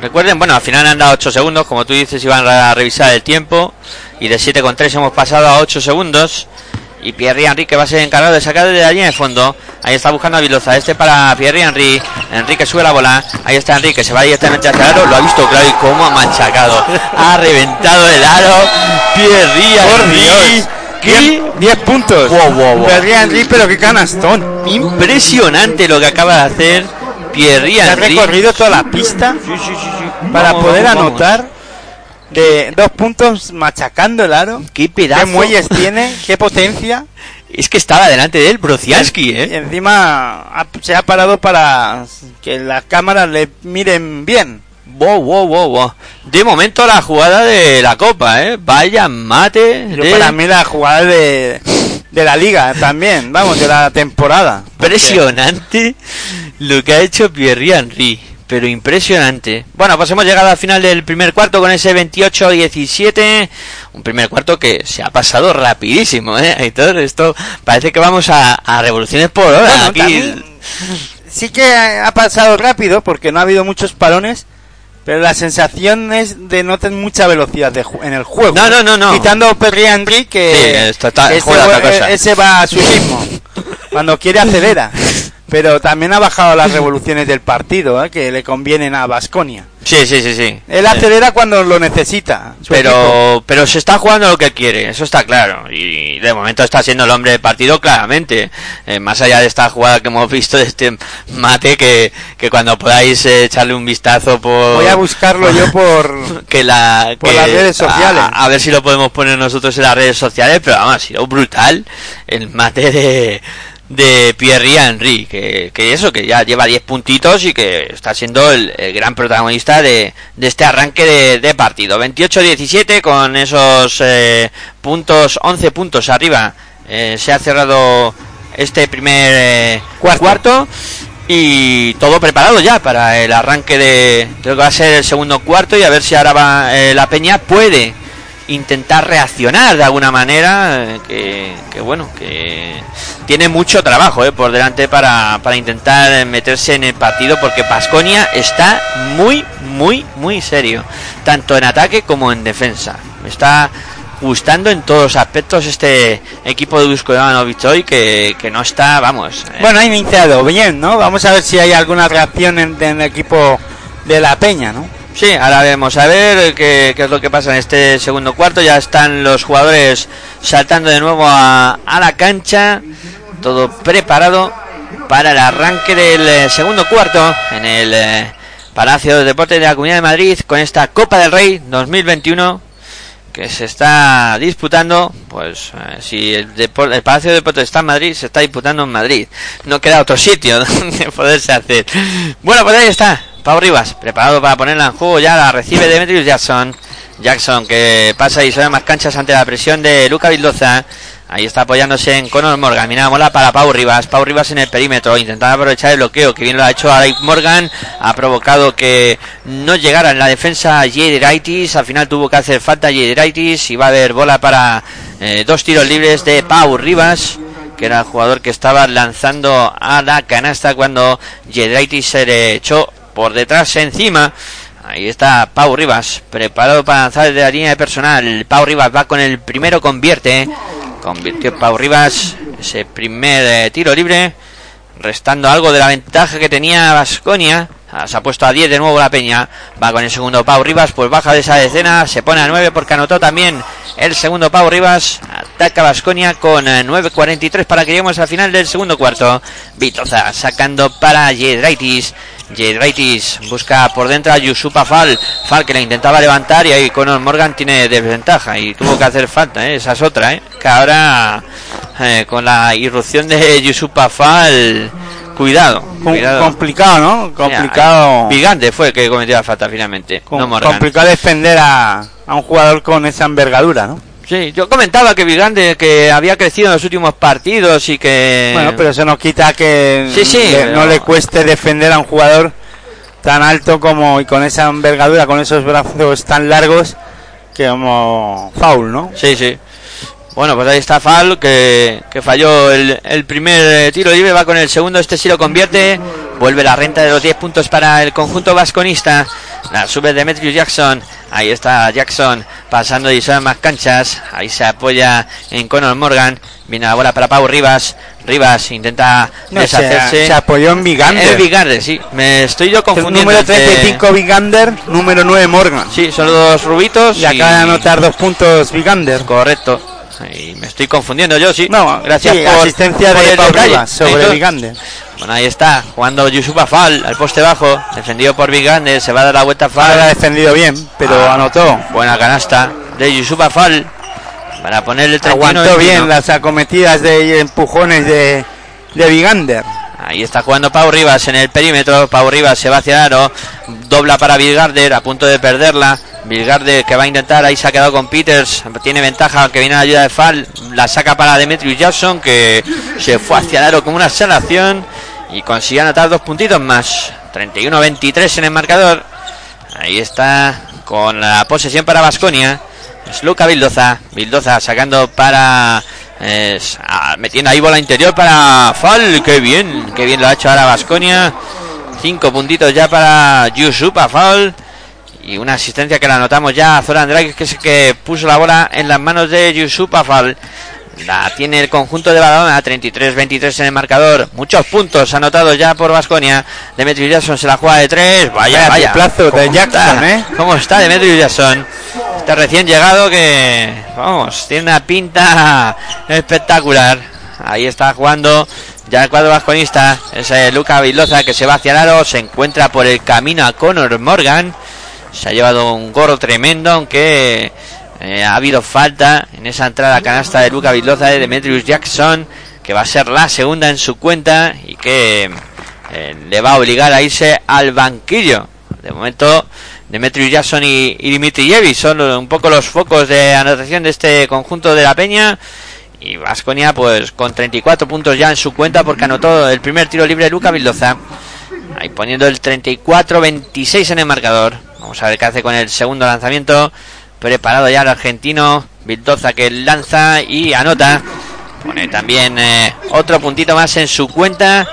Recuerden, bueno, al final han dado 8 segundos, como tú dices, iban a revisar el tiempo. Y de 7,3 hemos pasado a 8 segundos. Y Pierre Henry que va a ser encargado de sacar desde la línea de fondo. Ahí está buscando a Viloza. Este para Pierre Henry. Enrique sube la bola. Ahí está Enrique. Se va directamente hacia el aro. Lo ha visto claro y cómo ha machacado. ha reventado el aro. Pierre Por Henry. Dios. ¿Qué? 10 puntos. Wow, wow, wow. Pierre Henry, pero qué canastón. Impresionante lo que acaba de hacer Pierre Ha Henry. recorrido toda la pista Sí, sí, sí, sí. para Vamos, poder vamos, vamos. De dos puntos machacando el aro. Qué pedazo. ¿Qué muelles tiene? ¿Qué potencia? Es que estaba delante de él Brociansky, Y ¿eh? encima ha- se ha parado para que las cámaras le miren bien. Wow, wow, wow, wow. De momento la jugada de la copa, ¿eh? Vaya mate. Yo de- para mí la jugada de, de la liga también, vamos, de la temporada. Impresionante lo que ha hecho Pierre Henry. Pero impresionante. Bueno, pues hemos llegado al final del primer cuarto con ese 28-17. Un primer cuarto que se ha pasado rapidísimo, ¿eh? Aitor, esto parece que vamos a, a revoluciones por hora. Bueno, aquí. también sí que ha pasado rápido porque no ha habido muchos parones, pero la sensación es de no tener mucha velocidad de ju- en el juego. No, no, no, no. Quitando Perry Henry que Sí, ese, cosa. ese va a su ritmo. Cuando quiere acelera. Pero también ha bajado las revoluciones del partido, ¿eh? que le convienen a Basconia. Sí, sí, sí, sí. Él acelera cuando lo necesita. equipo. Pero, pero se está jugando lo que quiere, eso está claro. Y de momento está siendo el hombre de partido claramente. Eh, más allá de esta jugada que hemos visto de este mate, que, que cuando podáis eh, echarle un vistazo por... Voy a buscarlo yo por... que la Por que- las redes sociales. A, a ver si lo podemos poner nosotros en las redes sociales pero vamos ha sido brutal el mate de de Pierre Henry que, que eso que ya lleva 10 puntitos y que está siendo el, el gran protagonista de, de este arranque de, de partido. 28-17 con esos eh, puntos 11 puntos arriba. Eh, se ha cerrado este primer eh, cuarto. y todo preparado ya para el arranque de, de lo que va a ser el segundo cuarto y a ver si ahora va, eh, la Peña puede intentar reaccionar de alguna manera eh, que, que bueno que tiene mucho trabajo eh, por delante para, para intentar meterse en el partido porque Pasconia está muy muy muy serio tanto en ataque como en defensa está gustando en todos los aspectos este equipo de Dusko Ivanovic hoy que, que no está vamos eh, Bueno, ha iniciado bien, ¿no? Vamos a ver si hay alguna reacción en, en el equipo de la Peña, ¿no? Sí, ahora vemos a ver qué, qué es lo que pasa en este segundo cuarto. Ya están los jugadores saltando de nuevo a, la cancha. Todo preparado para el arranque del eh, segundo cuarto en el eh, Palacio de Deportes de la Comunidad de Madrid con esta Copa del Rey 2021 que se está disputando, pues eh, si el, el Palacio de Deportes está en Madrid, se está disputando en Madrid. No queda otro sitio donde poderse hacer. Bueno, pues ahí está, Pau Rivas, preparado para ponerla en juego, ya la recibe Demetrius Jackson. Jackson que pasa y sobre más canchas ante la presión de Luca Vildoza. Ahí está apoyándose en Conor Morgan. Mira, mola para Pau Rivas. Pau Rivas en el perímetro, intentando aprovechar el bloqueo que bien lo ha hecho Alec Morgan. Ha provocado que no llegara en la defensa Yediraitis. Al final tuvo que hacer falta Yediraitis y va a haber bola para eh, dos tiros libres de Pau Rivas que era el jugador que estaba lanzando a la canasta cuando Yedraitis se le echó por detrás encima. Ahí está Pau Rivas, preparado para lanzar desde la línea de personal. Pau Rivas va con el primero, convierte. Convirtió Pau Rivas ese primer eh, tiro libre, restando algo de la ventaja que tenía Vasconia. Se ha puesto a 10 de nuevo la Peña. Va con el segundo Pau Rivas, pues baja de esa decena, se pone a 9 porque anotó también el segundo Pau Rivas. Ataca Vasconia con eh, 9.43 para que lleguemos al final del segundo cuarto. Vitoza sacando para Yedraitis. Yedraitis busca por dentro a Yusupa Fal. Fal que la intentaba levantar y ahí Conor Morgan tiene desventaja y tuvo que hacer falta. ¿eh? Esa es otra. ¿eh? Que ahora eh, con la irrupción de Yusupa Fal. Cuidado, Com- cuidado. complicado, ¿no? Complicado. Vigante fue el que cometió la falta finalmente. com- no Morgan. complicado defender a, a un jugador con esa envergadura, ¿no? Sí, yo comentaba que Vigande que había crecido en los últimos partidos y que Bueno, pero eso no quita que Sí, sí, le- pero- no le cueste defender a un jugador tan alto como y con esa envergadura, con esos brazos tan largos que como foul, ¿no? Sí, sí. Bueno, pues ahí está Fal, que, que falló el, el primer eh, tiro libre, va con el segundo, este sí lo convierte, vuelve la renta de los 10 puntos para el conjunto vasconista, la sube Demetrius Jackson, ahí está Jackson pasando y son más canchas, ahí se apoya en Conor Morgan, viene la bola para Pau Rivas, Rivas intenta No, deshacerse. se, se apoyó en Vigander. El Vigander, sí, me estoy yo confundiendo. número entre- 35 Vigander, número 9 Morgan. Sí, son los dos rubitos. Y acaba de anotar dos puntos Vigander. Correcto. Y me estoy confundiendo yo, sí. No, gracias sí, por asistencia por de Pau. Rivas sobre Vigander. Bueno, ahí está, jugando Yusuf Afal al poste bajo, defendido por Vigander, se va a dar la vuelta a ha defendido bien, pero Ah, anotó. Buena canasta de Yusuf Afal para ponerle el 31 Aguantó 21. bien las acometidas de empujones de, de Vigander. Ahí está jugando Pau Rivas en el perímetro. Pau Rivas se va hacia aro. Dobla para Vilgarder, a punto de perderla. Vilgarder que va a intentar, ahí se ha quedado con Peters. Tiene ventaja que viene la ayuda de Fal. La saca para Demetrius Jackson que se fue hacia aro como una salación. Y consiguió anotar dos puntitos más. 31-23 en el marcador. Ahí está con la posesión para Vasconia. Es Luca Bildoza. Bildoza sacando para. eh, ah, metiendo ahí bola interior para Fal. Qué bien, qué bien lo ha hecho ahora Vasconia. Cinco puntitos ya para Yusupa Fal. Y una asistencia que la anotamos ya a Zoran Draghi, que es el que puso la bola en las manos de Yusupa Fal. La tiene el conjunto de Badalona, 33-23 en el marcador. Muchos puntos anotados ya por Vasconia. Demetrius Jackson se la juega de tres. Vaya, Vaya vaya. triplazo de ¿Cómo Jackson, está? ¿eh? ¿Cómo está Demetrius Jackson? Recién llegado que, vamos, tiene una pinta espectacular. Ahí está jugando ya el cuadro vasconista. Es eh, Luca Vildoza que se va hacia el aro. Se encuentra por el camino a Conor Morgan. Se ha llevado un gorro tremendo, aunque eh, ha habido falta en esa entrada canasta de Luca Vildoza de Demetrius Jackson, que va a ser la segunda en su cuenta y que eh, le va a obligar a irse al banquillo. De momento, Demetrius Jackson y, y Dimitrijevic son un poco los focos de anotación de este conjunto de la Peña. Y Vasconia, pues con 34 puntos ya en su cuenta, porque anotó el primer tiro libre de Luca Vildoza. Ahí poniendo el 34-26 en el marcador. Vamos a ver qué hace con el segundo lanzamiento. Preparado ya el argentino. Vildoza que lanza y anota. Pone también eh, otro puntito más en su cuenta.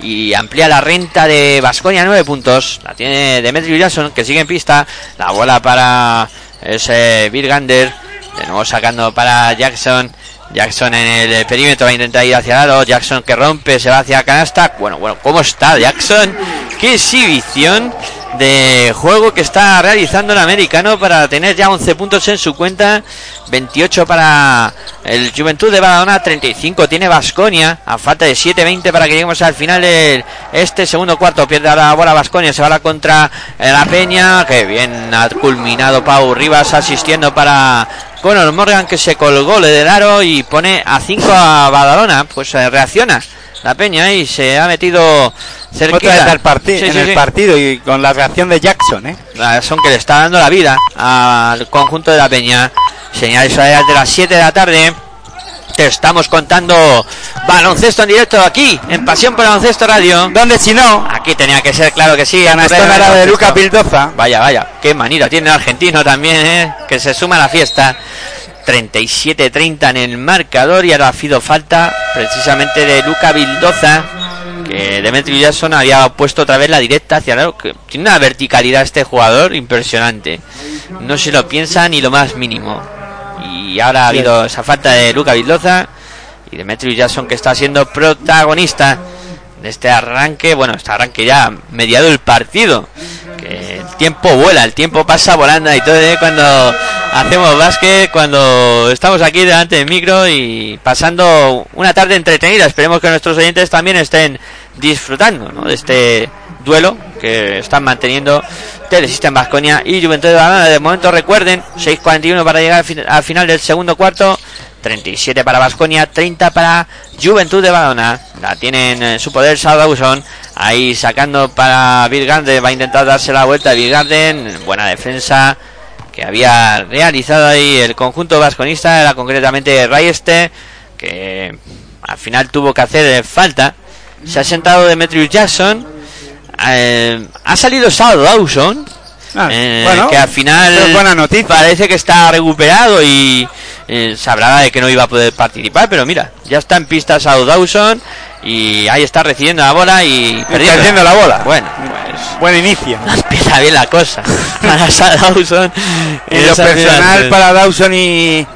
Y amplía la renta de Vasconia 9 puntos. La tiene Demetrius Jackson que sigue en pista. La bola para ese Virgander. De nuevo sacando para Jackson. Jackson en el perímetro va a intentar ir hacia el lado. Jackson que rompe, se va hacia canasta. Bueno, bueno, ¿cómo está Jackson? Qué exhibición de juego que está realizando el americano para tener ya 11 puntos en su cuenta. 28 para el Juventud de Badalona, 35 tiene Vasconia. A falta de 7-20 para que lleguemos al final de este segundo cuarto. Pierde la bola Vasconia, se va la contra eh, la Peña. Que bien ha culminado Pau Rivas asistiendo para Conor Morgan que se colgó le del aro y pone a 5 a Badalona. Pues eh, reacciona la Peña y se ha metido cerquita. Al parti- Sí, en sí, el sí. partido y con la reacción de Jackson, ¿eh? La Son que le está dando la vida al conjunto de la Peña. Señales de las 7 de la tarde. Te estamos contando baloncesto en directo aquí, en Pasión por Baloncesto Radio. ¿Dónde si no? Aquí tenía que ser, claro que sí. Canastón era de. Luca Pildoza. Vaya, vaya, qué manera tiene el argentino también, ¿eh? que se suma a la fiesta. 37-30 en el marcador y ahora ha sido falta precisamente de Luca Vildoza, que Demetrio Jackson había puesto otra vez la directa hacia aro, que Tiene una verticalidad este jugador impresionante. No se lo piensa ni lo más mínimo. Y ahora ha habido esa falta de Luca Vildoza y Demetrio Jackson que está siendo protagonista de este arranque, bueno, este arranque ya mediado el partido, tiempo vuela, el tiempo pasa volando y todo ¿eh? cuando hacemos básquet, cuando estamos aquí delante del micro y pasando una tarde entretenida. Esperemos que nuestros oyentes también estén disfrutando ¿no? de este duelo que están manteniendo Telesystem Vasconia y Juventud de Badalona. De momento recuerden, 6.41 para llegar al, fin- al final del segundo cuarto. 37 para Vasconia, 30 para Juventud de Badalona. La tienen en su poder Sal Dawson. Ahí sacando para Bill Garden. Va a intentar darse la vuelta a Bill Garden. Buena defensa que había realizado ahí el conjunto vasconista. Era concretamente Rayeste. Que al final tuvo que hacer falta. Se ha sentado Demetrius Jackson. Eh, ha salido Sal Dawson. Ah, Eh, bueno, que al final buena noticia. parece que está recuperado y eh, se hablaba de que no iba a poder participar, pero mira, ya está en pista South Dawson y ahí está recibiendo la bola y perdiendo la bola. Bueno, pues Buen inicio. empieza bien la cosa para Dawson. En lo personal para Dawson y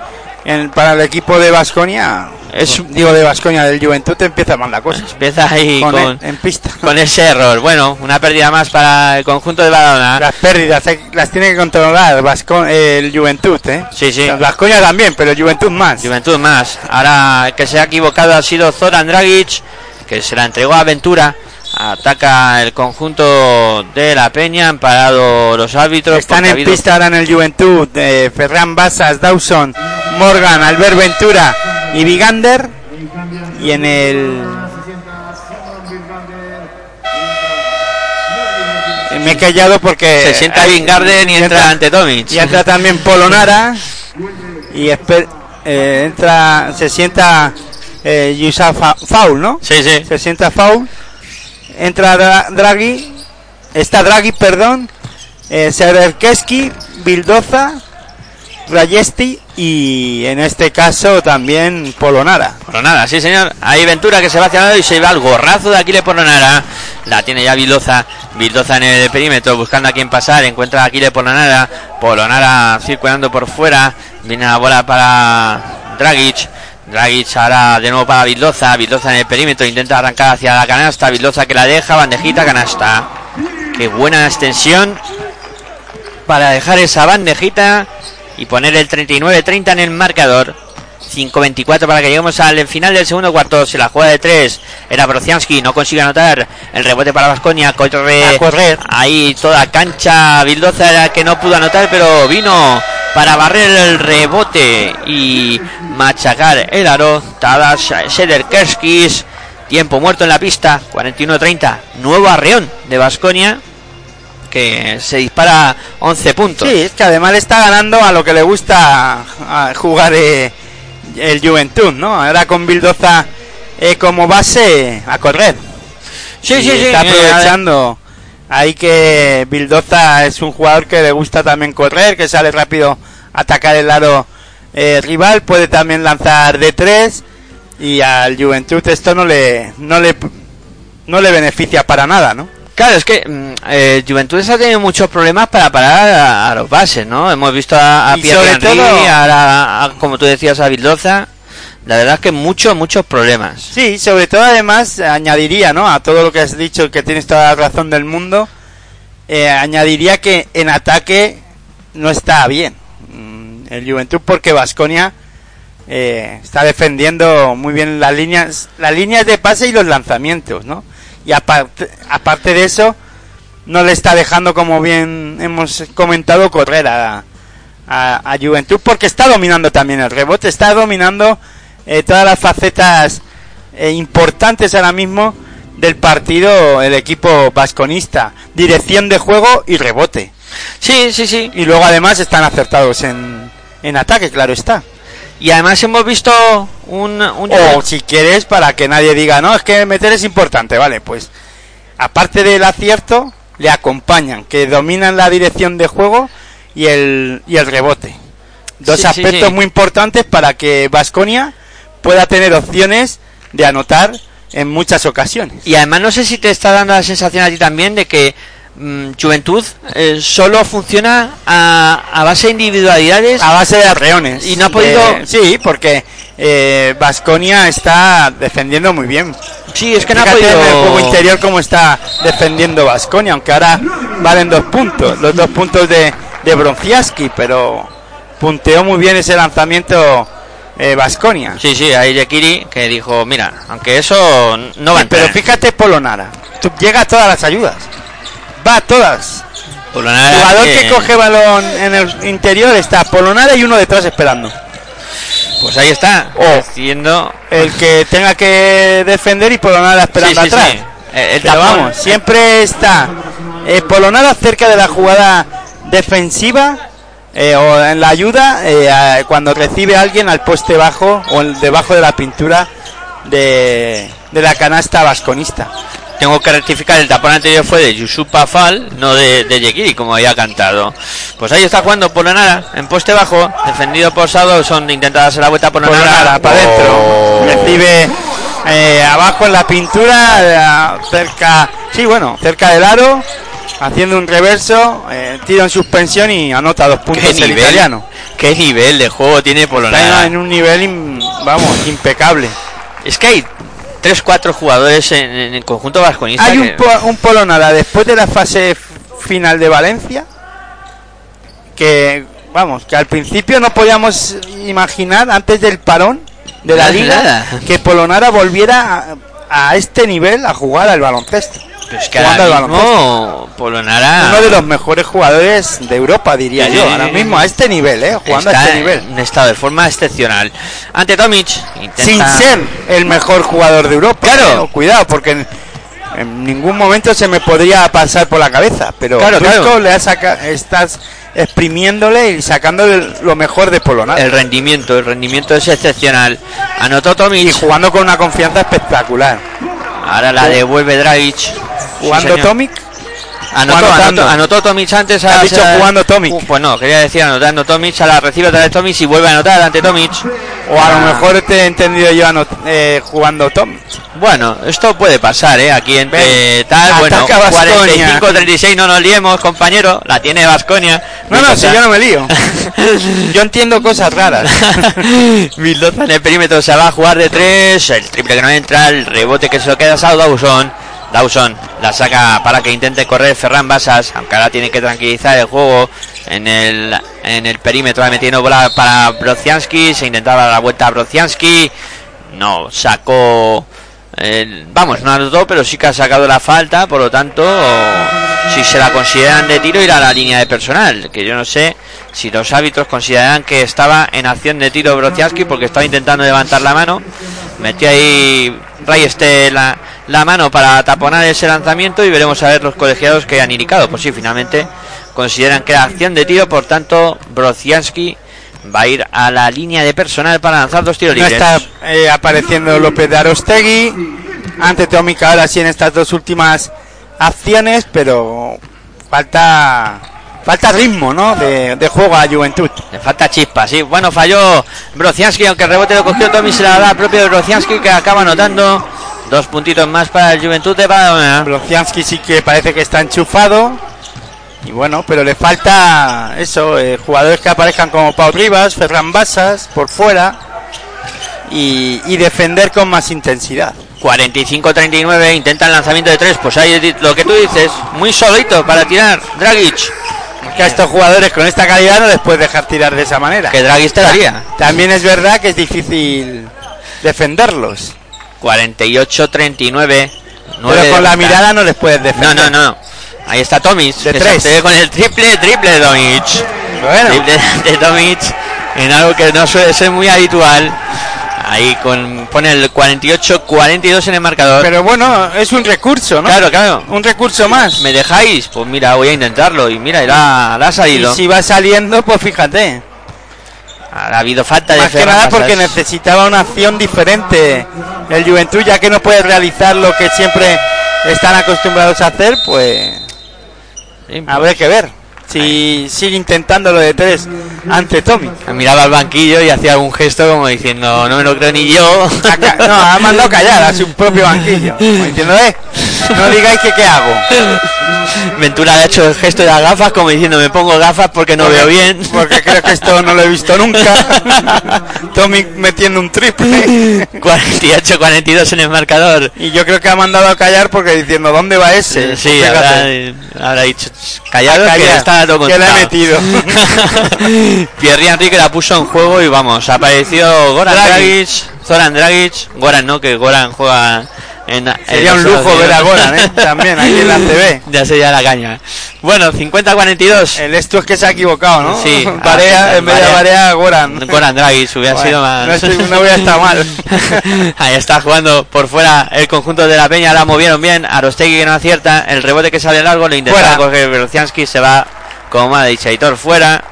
en- para el equipo de Vasconia, Es- digo de Vasconia del Juventud empieza mal la cosa. empieza ahí Con, con, en pista. con ese error. Bueno, una pérdida más para el conjunto de Badalona. Las pérdidas hay- las tiene que controlar Vasco- el Juventud, ¿eh? Sí, sí. Vasconia también, pero el Juventud más. Juventud más. Ahora el que se ha equivocado ha sido Zoran Dragic, que se la entregó a Ventura. Ataca el conjunto de la Peña, han parado los árbitros. Están en habido- pista ahora en el Juventud eh, Ferran Basas, Dawson, Morgan, Albert Ventura y Vigander. Y en el. Eh, Me he callado porque. Se sienta hay- Vin Garden y entra ante Tomic. Y entra también Polonara. Y esper- eh, entra. Se sienta. Eh, Yusa ¿no? Sí, sí. se sienta foul, entra Dra- Draghi, está Draghi, perdón, eh, Sererkeski, Bildoza, Rayesti y en este caso también Polonara. Polonara, sí señor. Ahí Ventura que se va hacia lado y se va el gorrazo de Aquiles Polonara. La tiene ya Vildoza. Vildoza en el perímetro buscando a quién pasar. Encuentra a Aquiles Polonara. Polonara circulando por fuera. Viene la bola para Dragic. Dragic ahora de nuevo para Vildoza. Vildoza en el perímetro. Intenta arrancar hacia la canasta. Vildoza que la deja. Bandejita, canasta. Qué buena extensión para dejar esa bandejita y poner el 39-30 en el marcador. 5-24 para que lleguemos al final del segundo cuarto. Se la juega de tres. Era Brocianski, no consigue anotar. El rebote para Vasconia. Corre A correr. ahí toda cancha. Bildoza era que no pudo anotar, pero vino para barrer el rebote y machacar el aro. Tadas Sederkerskis. Tiempo muerto en la pista. 41-30. Nuevo arreón de Vasconia que se dispara 11 puntos. Sí, es que además está ganando a lo que le gusta jugar eh, el Juventud, ¿no? Ahora con Bildoza eh, como base a correr. sí, Y sí, sí. Está eh, aprovechando ahí que Bildoza es un jugador que le gusta también correr, que sale rápido a atacar el lado eh, rival, puede también lanzar de tres y al Juventud esto no le no le no le beneficia para nada, ¿no? Claro, es que mm, eh, Juventud ha tenido muchos problemas para parar a, a los bases, ¿no? Hemos visto a, a Pierre Henry, ahora a- como tú decías, a Bildoza. La verdad es que muchos, muchos problemas. Sí, sobre todo además añadiría, ¿no? A todo lo que has dicho, que tienes toda la razón del mundo, eh, añadiría que en ataque no está bien mm, el Juventud porque Vasconia está defendiendo muy bien las líneas, las líneas de pase y los lanzamientos, ¿no? Y aparte, aparte de eso, no le está dejando, como bien hemos comentado, correr a, a, a Juventud porque está dominando también el rebote, está dominando eh, todas las facetas eh, importantes ahora mismo del partido el equipo vasconista, dirección de juego y rebote. Sí, sí, sí. Y luego además están acertados en, en ataque, claro está. Y además hemos visto un... un O si quieres, para que nadie diga, no, es que meter es importante, vale, pues aparte del acierto, le acompañan, que dominan la dirección de juego y el, y el rebote. Dos Sí, sí, aspectos sí. muy importantes para que Vasconia pueda tener opciones de anotar en muchas ocasiones. Y además no sé si te está dando la sensación a ti también de que mm, Juventud eh, solo funciona a, a base de individualidades. A base de arreones. Y no ha podido- sí, porque Vasconia está defendiendo muy bien. sí, es que no ha podido... el juego interior cómo está defendiendo Vasconia, aunque ahora valen dos puntos, los dos puntos de, de Bronciaski, pero punteó muy bien ese lanzamiento Vasconia. Sí, sí, ahí Yekiri que dijo, mira, aunque eso no va a pero fíjate Polonara, tú- llega a todas las ayudas, va a todas. Polonara jugador que- que coge balón en el interior está Polonara y uno detrás esperando. Pues ahí está, Oh. haciendo... El que tenga que defender y Polonara esperando Sí, sí, atrás. sí. Eh, el Pero vamos, siempre está eh, Polonara cerca de la jugada defensiva eh, o en la ayuda eh, cuando recibe a alguien al poste bajo o debajo de la pintura de, de la canasta vasconista. Tengo que rectificar, el tapón anterior fue de Yusupa Fall, no de, de Yekiri, como había cantado. Pues ahí está jugando Polonara, en poste bajo, defendido por Son intenta darse la vuelta por Polonara para adentro. Recibe eh, abajo en la pintura, eh, cerca, sí, bueno, cerca del aro, haciendo un reverso, eh, tiro en suspensión y anota dos puntos ¿Qué el nivel? italiano. ¿Qué nivel de juego tiene Está Polonara? en un nivel, vamos, impecable. Es que hay 3-4 jugadores en, en el conjunto vasconista. Hay un, po- un Polonara después de la fase final de Valencia que, vamos, que al principio no podíamos imaginar antes del parón de la liga nada. que Polonara volviera a, este nivel a jugar al baloncesto. Pero es que jugando ahora al baloncesto. mismo Polonara Uno de los mejores jugadores de Europa, diría Sí, yo, ahora mismo a este nivel, ¿eh? jugando está a este nivel. en estado de forma excepcional. Ante Tomic, intenta... Sin ser el mejor jugador de Europa. Claro. ¿eh? Cuidado, porque en, ningún momento se me podría pasar por la cabeza. Pero Claro, claro. le ha saca, estás exprimiéndole y sacándole lo mejor de Polonara. El rendimiento, el rendimiento es excepcional. Anotó Tomic. Y jugando con una confianza espectacular. Ahora la devuelve Dragic. Jugando Sí. Tomic, Anotó, anotando. anotó, anotó Tomic antes. A- dicho a- jugando Tomic. Uh, pues no, quería decir anotando Tomic. A la recibe otra vez Tomic y vuelve a anotar ante Tomic. o a lo mejor te he entendido yo anot- eh, jugando Tomic. Bueno, esto puede pasar, ¿eh? Aquí entre Ven, tal, bueno, ataca Baskonia. 45-36, no nos liemos, compañero. La tiene Vasconia. No, no, si yo no me lío. yo entiendo cosas raras. Vildoza en el perímetro se va a jugar de tres. El triple que no entra, el rebote que se lo queda a Dawson. Dawson la saca para que intente correr Ferran Basas, aunque ahora tiene que tranquilizar el juego en el, en el perímetro, metiendo bola para Brozianski, se intentaba la vuelta a Brozianski, no sacó, vamos, no anotó, pero sí que ha sacado la falta, por lo tanto, si se la consideran de tiro, irá a la línea de personal, que yo no sé si los árbitros consideran que estaba en acción de tiro Brozianski porque estaba intentando levantar la mano, metió ahí Ray la, la mano para taponar ese lanzamiento y veremos a ver los colegiados que han indicado. Pues sí, finalmente consideran que era acción de tiro, por tanto, Brozianski va a ir a la línea de personal para lanzar dos tiros No libres. está eh, apareciendo López de Arostegui. Ante Tomic ahora sí en estas dos últimas acciones, pero falta falta ritmo, ¿no? De, de juego a Juventud. Le falta chispa, sí. Bueno, falló Brozianski, aunque el rebote lo cogió Tommy, se la da al propio Brozianski, que acaba anotando dos puntitos más para el Juventud de Badalona. Brozianski sí que parece que está enchufado. Y bueno, pero le falta eso, eh, jugadores que aparezcan como Pau Rivas, Ferran Basas por fuera y, y defender con más intensidad. 45-39, intenta el lanzamiento de tres. Pues ahí lo que tú dices, muy solito para tirar Dragic. Que a estos jugadores con esta calidad no les puedes dejar tirar de esa manera. Que Dragic te daría. También es verdad que es difícil defenderlos. 48-39. Pero con la mirada no les puedes No, defender. no, no. Ahí está Tomic. De tres. se con el triple, triple de Tomic. Bueno, Triple de Tomic en algo que no suele ser muy habitual. Ahí con pone el 48-42 en el marcador. pero bueno, es un recurso, ¿no? claro, claro. Un recurso más. ¿Me dejáis? Pues mira, voy a intentarlo. Y mira, y la, la ha Y salido. si va saliendo, pues fíjate. Ha habido falta de Más que nada porque necesitaba una acción diferente. El Juventud, ya que no puede realizar lo que siempre están acostumbrados a hacer, pues Sí, habrá que ver. Si sigue intentando lo de tres ante Tommy. Miraba al banquillo y hacía algún gesto como diciendo, no me lo creo ni yo. No, ha mandado callar a su propio banquillo. Como diciendo, eh, no digáis que qué hago. Ventura ha hecho el gesto de las gafas como diciendo, me pongo gafas porque no veo bien. Porque creo que esto no lo he visto nunca. Tommy metiendo un triple. 48-42 en el marcador. Y yo creo que ha mandado a callar porque diciendo, ¿dónde va ese? Sí, Pues habrá, habrá dicho, callado A que callar, que la he contado". metido. Pierre Enrique la puso en juego y vamos, apareció Goran Dragic. Zoran Dragic, Goran no, que Goran juega en... en Sería un lujo ver a Goran, ¿eh? También, aquí en la TV. Ya sería la caña. Bueno, 50-42. El esto es que se ha equivocado, ¿no? Sí. Barea, en vez de Goran. Goran Dragic hubiera Bueno, sido más... no estoy- no hubiera estado mal. Ahí está jugando por fuera el conjunto de la Peña, la movieron bien, Arostegui que no acierta, el rebote que sale largo, lo intenta coger Berociansky, se va como ha dicho Aitor fuera,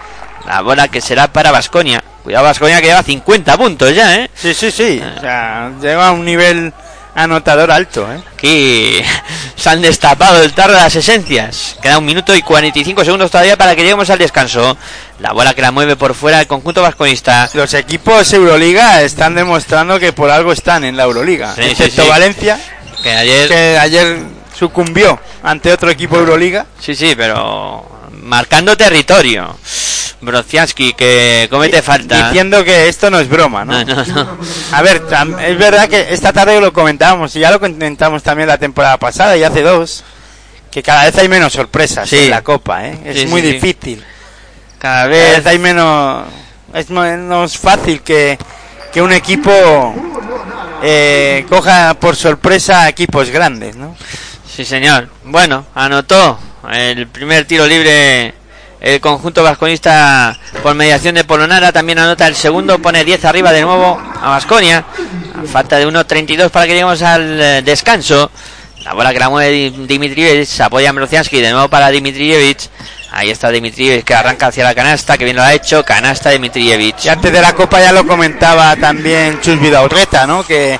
la bola que será para Vasconia. Cuidado Vasconia que lleva 50 puntos ya, ¿eh? Sí, sí, sí. O sea, lleva un nivel anotador alto, ¿eh? Aquí se han destapado el tarro de las esencias. Queda un minuto y 45 segundos todavía para que lleguemos al descanso. La bola que la mueve por fuera el conjunto vasconista. Los equipos Euroliga están demostrando que por algo están en la Euroliga. Sí, sí, excepto sí. Valencia, Que ayer. que ayer sucumbió ante otro equipo Euroliga. Sí, sí, pero marcando territorio. Brociansky que comete falta. Diciendo que esto no es broma, ¿no? No, no, no. A ver, es verdad que esta tarde lo comentábamos y ya lo comentamos también la temporada pasada y hace dos, que cada vez hay menos sorpresas Sí. en la Copa, ¿eh? Es Sí, muy sí, difícil. Cada Cada vez vez hay menos... Es menos fácil que, que un equipo eh, coja por sorpresa a equipos grandes, ¿no? Sí, señor. Bueno, anotó el primer tiro libre el conjunto vasconista por mediación de Polonara. También anota el segundo, pone 10 arriba de nuevo a Vasconia. Falta de 1.32 para que lleguemos al eh, descanso. La bola que la mueve Di- Dimitrievich, apoya Mrociansky de nuevo para Dimitrievich. Ahí está Dimitrievich que arranca hacia la canasta, que bien lo ha hecho. Canasta Dimitrievich. Y antes de la Copa ya lo comentaba también Chus Vidaurreta, ¿no? Que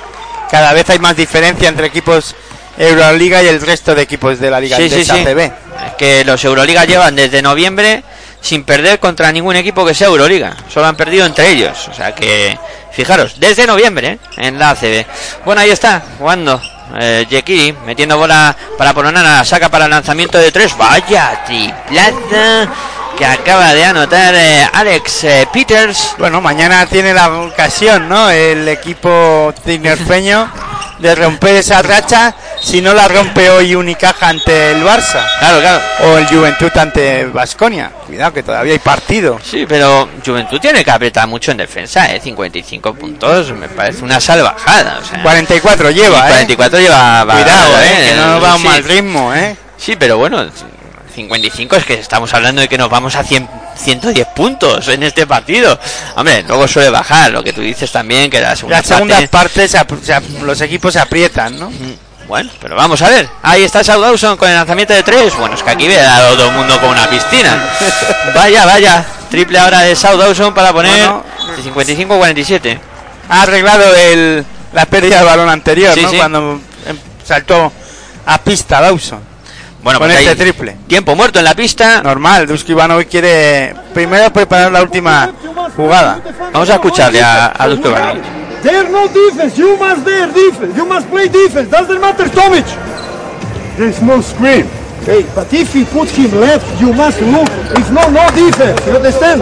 cada vez hay más diferencia entre equipos Euroliga y el resto de equipos de la Liga Sí, sí, Endesa sí. ACB. Que los Euroliga llevan desde noviembre sin perder contra ningún equipo que sea Euroliga. Solo han perdido entre ellos. O sea que, fijaros, desde noviembre ¿eh? en la ACB. Bueno, ahí está, jugando. Eh, Yekiri metiendo bola para Polonara, saca para el lanzamiento de tres. Vaya triplaza que acaba de anotar eh, Alex eh, Peters. Bueno, mañana tiene la ocasión, ¿no? El equipo tinerfeño de romper esa racha. Si no la rompe hoy Unicaja ante el Barça Claro, claro. o el Juventud ante Vasconia. Cuidado que todavía hay partido. Sí, pero Juventud tiene que apretar mucho en defensa, ¿eh? 55 puntos, me parece una salvajada. O sea, 44 lleva, y ¿eh? 44 lleva... va- Cuidado, va- ¿eh? Que no va a un sí. mal ritmo, ¿eh? Sí, pero bueno, 55 es que estamos hablando de que nos vamos a 100, 110 puntos en este partido. Hombre, luego suele bajar, lo que tú dices también, que la segunda parte- partes se se los equipos se aprietan, ¿no? Bueno, pero vamos a ver. Ahí está South Dawson con el lanzamiento de tres. Bueno, es que aquí ve a todo el mundo con una piscina. Vaya, vaya. Triple ahora de South Dawson para poner Bueno. 55-47. Ha arreglado el, la pérdida del balón anterior, Sí, ¿no? sí. Cuando em, saltó a pista Dawson. Bueno, Con pues este triple. tiempo muerto en la pista. Normal, Duski Ivanovic quiere primero preparar la última jugada. Vamos a escucharle a, a Dusko Ivanovic. There no defense. You must there defense. You must play defense. Doesn't matter, Tomic. There's no screen. Hey, but if he put him left, you must look. If no, no defense. You understand?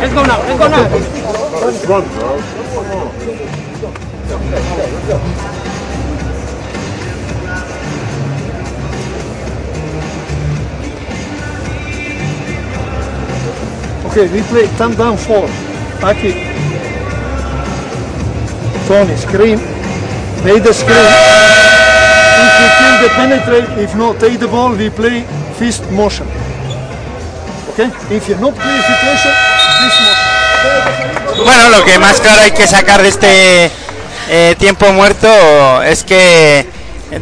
Let's go now, let's go now. Okay, we play thumb down four. Aki. Tony, screen. Made the screen. If we kill the penetrate, if not, take the ball, we play fist motion. Okay? If you're not clear situation, fist motion. Bueno, lo que más claro hay que sacar de este eh, tiempo muerto es que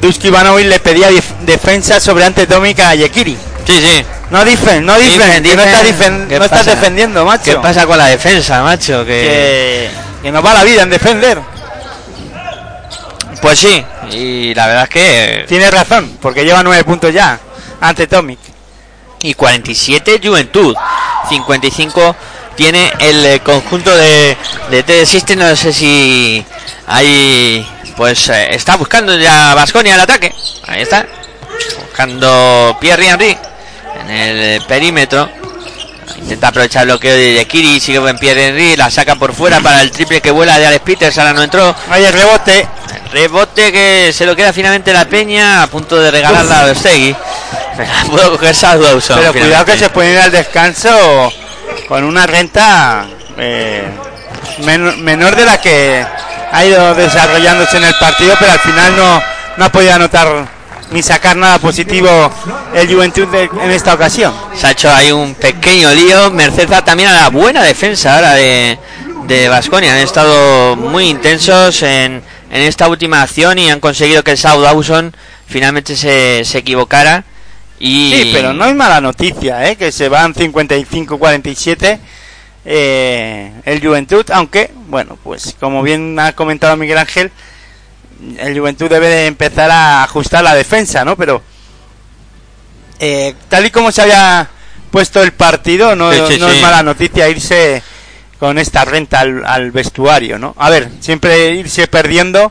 Duski Ivanovic le pedía defensa sobre ante Tomic a Yekiri. Sí, sí. No difen, no difen, que no, estás difen- ¿Qué no estás pasa? defendiendo, macho. ¿Qué pasa con la defensa, macho? Que... Que, que nos va la vida en defender. Pues sí, y la verdad es que... Tiene razón, porque lleva nueve puntos ya ante Tomic. Y 47 Juventud. 55 tiene el eh, conjunto de, de TD System. No sé si hay... Pues eh, está buscando ya Vasconia el ataque. Ahí está. Buscando Pierre Henry en el eh, perímetro. Intenta aprovechar el bloqueo de Kiri. Sigue buen Pierre Henry. La saca por fuera para el triple que vuela de Alex Peters. Ahora no entró. Hay el rebote. El rebote que se lo queda finalmente la Peña. A punto de regalarla a la pudo coger South Dawson, Pero cuidado que finalmente. se puede ir al descanso con una renta eh, men- menor de la que ha ido desarrollándose en el partido, pero al final no, no ha podido anotar ni sacar nada positivo el Juventud de- en esta ocasión. Se ha hecho ahí un pequeño lío. Merced también a la buena defensa ahora de, de Vasconia. Han estado muy intensos en, en esta última acción y han conseguido que el South Dawson finalmente se, se equivocara. Y Sí, pero no es mala noticia, ¿eh? que se van 55-47. eh, el Juventud, aunque, bueno, pues como bien ha comentado Miguel Ángel, el Juventud debe de empezar a ajustar la defensa, ¿no? Pero eh, tal y como se había puesto el partido, no, Sí, sí, no sí. es mala noticia irse con esta renta al, al vestuario, ¿no? A ver, siempre irse perdiendo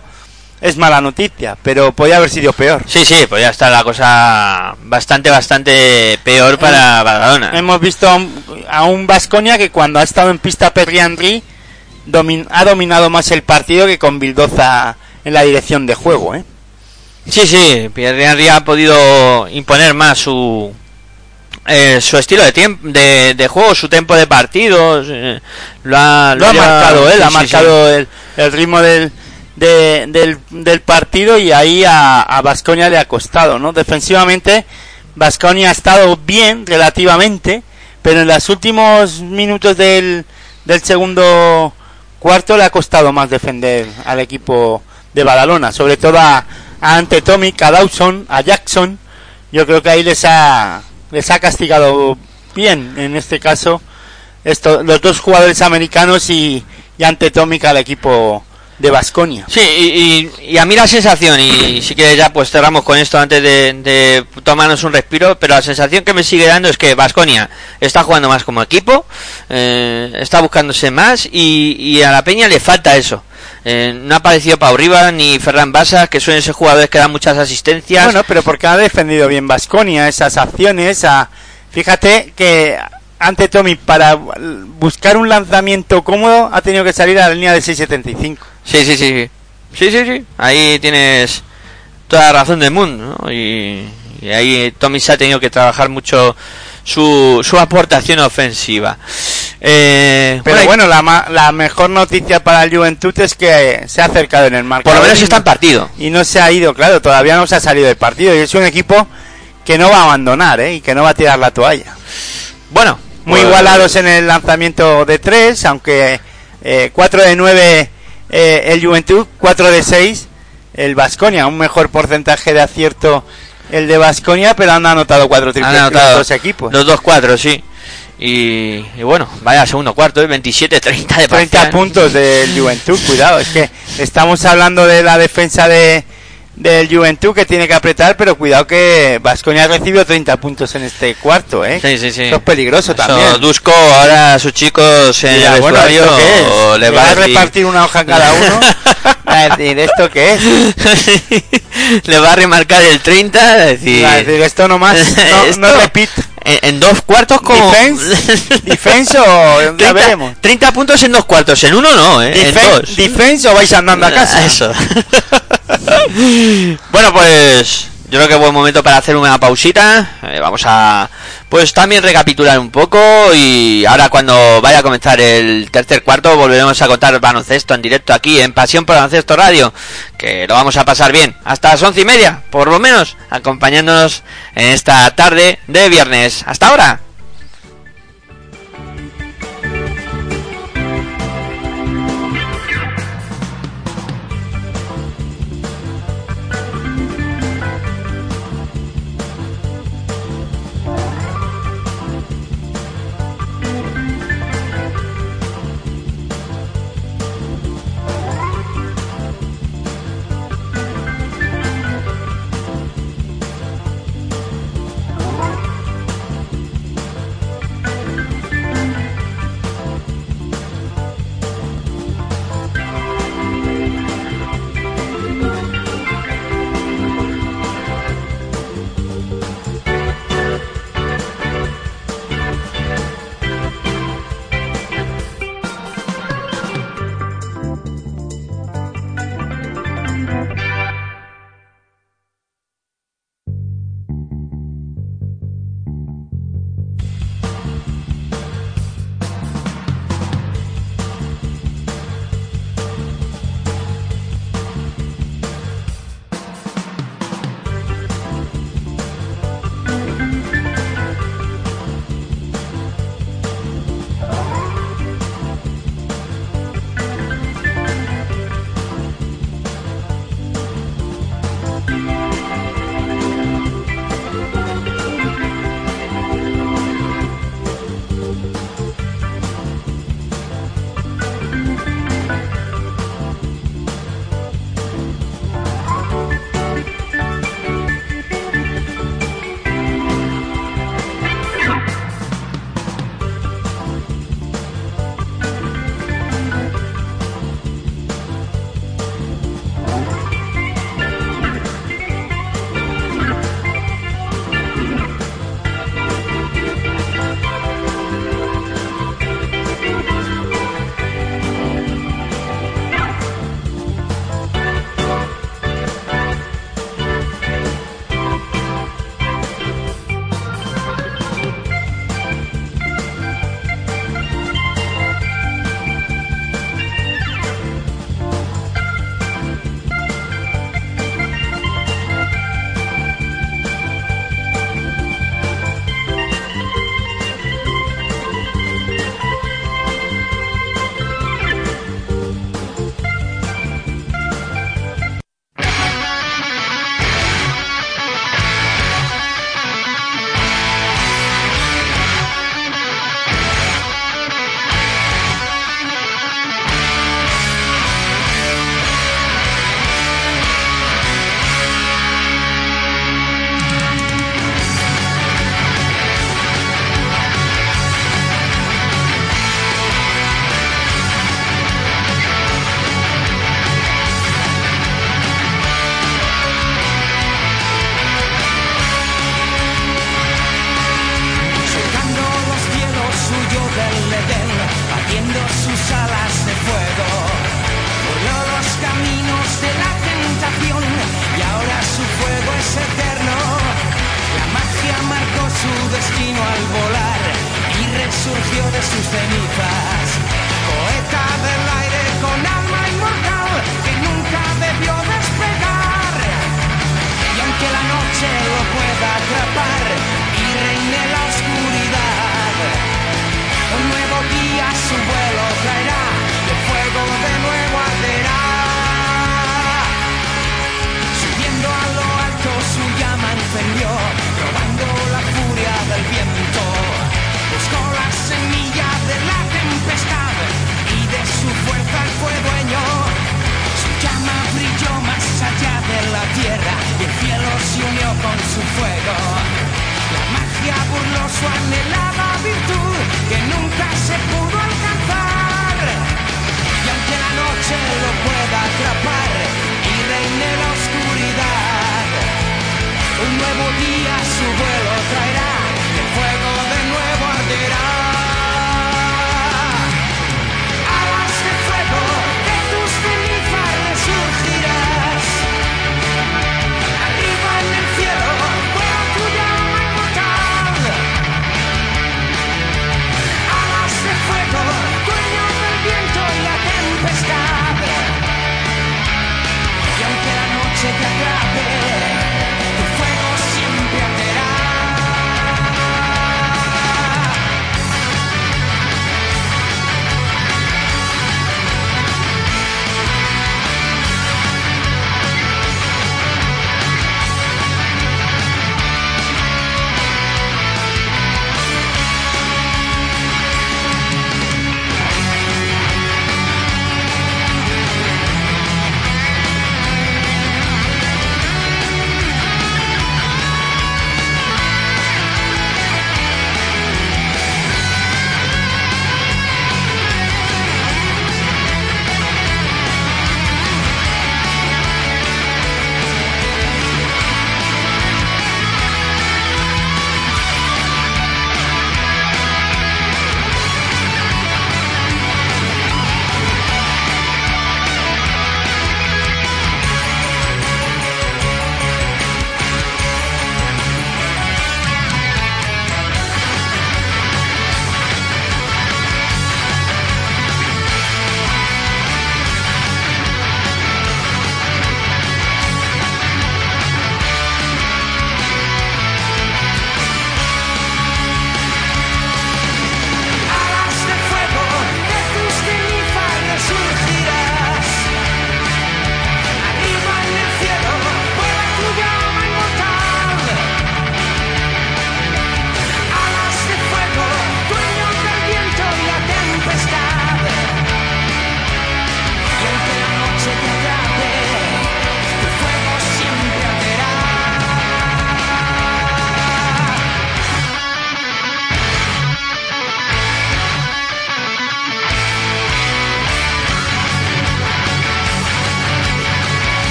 es mala noticia, pero podía haber sido peor. Sí, sí, ya está la cosa bastante, bastante peor para Badalona. Hemos visto a un, a un Vasconia que cuando ha estado en pista Perry Henry domin- ha dominado más el partido que con Bildoza en la dirección de juego, ¿eh? Sí, sí, Pierre Henry ha podido imponer más su eh, su estilo de tiempo de, de juego, su tiempo de partidos. eh, lo ha, Lo ha lleva- marcado él, sí, ha sí, marcado El, el ritmo del, de- del, del partido y ahí a, a Vasconia le ha costado, ¿no? Defensivamente, Vasconia ha estado bien relativamente, pero en los últimos minutos del, del segundo cuarto le ha costado más defender al equipo de Badalona, sobre todo a, Ante Tomic, a Dawson, a Jackson. Yo creo que ahí les ha, les ha castigado bien, en este caso, esto, los dos jugadores americanos y, y Ante Tomic al equipo de Vasconia. Sí, y, y- y a mí la sensación, y si quieres ya pues cerramos con esto antes de, de tomarnos un respiro, pero la sensación que me sigue dando es que Vasconia está jugando más como equipo, eh, está buscándose más y, y a la Peña le falta eso. Eh, no ha aparecido Pau Rivas ni Ferran Basas, que suelen ser jugadores que dan muchas asistencias. Bueno, pero porque ha defendido bien Vasconia esas acciones. A, fíjate que ante Tommy para buscar un lanzamiento cómodo ha tenido que salir a la línea de 6.75. Sí, sí, sí, sí. Sí, sí. Ahí tienes toda la razón del mundo, ¿no? Y, y ahí Tommy se ha tenido que trabajar mucho su, su aportación ofensiva. Eh, Pero y bueno, la, ma- la mejor noticia para el Juventud es que se ha acercado en el por marcador. lo menos está en partido. Y no se ha ido, claro, todavía no se ha salido del partido. Y es un equipo que no va a abandonar, ¿eh? Y que no va a tirar la toalla. Bueno, Muy pues, igualados en el lanzamiento de 3, aunque 4 de 9 el Juventud, 4 de 6 el Vasconia. Un mejor porcentaje de acierto el de Vasconia, pero han anotado 4 Han triples los anotado dos equipos. Los dos cuatro, sí. Y, y bueno, vaya segundo cuarto, ¿eh? 27-30 de 30 parcial. puntos del Juventud, cuidado, es que estamos hablando de la defensa de del Juventud que tiene que apretar, pero cuidado que Vasconia ha recibido 30 puntos en este cuarto, ¿eh? Sí, sí, sí. Eso es peligroso Eso, también. Dusko ahora a sus chicos en Mira, el bueno, le ¿Le va a repartir una hoja cada uno? A decir, ¿esto qué es? le va a remarcar el 30, es decir, Va a decir, esto no más, no, Esto- no repeat. En, en dos cuartos como Defense, defense o ya 30, veremos. 30 puntos en dos cuartos, en uno no, ¿eh? en Defen- dos. defense o vais andando a casa. Eso. bueno, pues yo creo que es buen momento para hacer una pausita. Eh, vamos a pues también recapitular un poco y ahora cuando vaya a comenzar el tercer cuarto volveremos a contar baloncesto en directo aquí en Pasión por Baloncesto Radio, que lo vamos a pasar bien hasta las once y media, por lo menos, acompañándonos en esta tarde de viernes. Hasta ahora.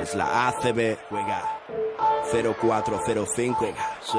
Es la ACB, juega. 0405, juega. Sí.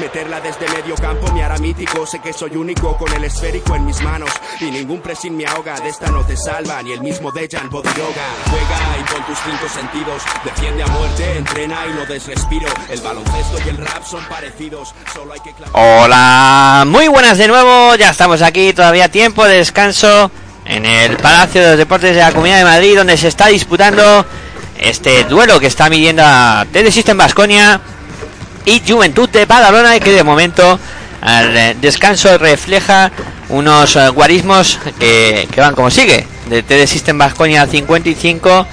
Meterla desde medio campo me hará mítico. Sé que soy único con el esférico en mis manos. Y ningún pressing me ahoga. De esta no te salva ni el mismo Dejan Bodiroga. Juega y con tus cinco sentidos. Defiende a muerte, entrena y no des respiro. El baloncesto y el rap son parecidos. Solo hay que. Hola, muy buenas de nuevo. Ya estamos aquí, todavía tiempo de descanso en el Palacio de los Deportes de la Comunidad de Madrid, donde se está disputando este duelo que está midiendo a TD System Basconia y Juventud de Badalona, que de momento al eh, descanso refleja unos eh, guarismos que, que van como sigue: de TD System Basconia 55.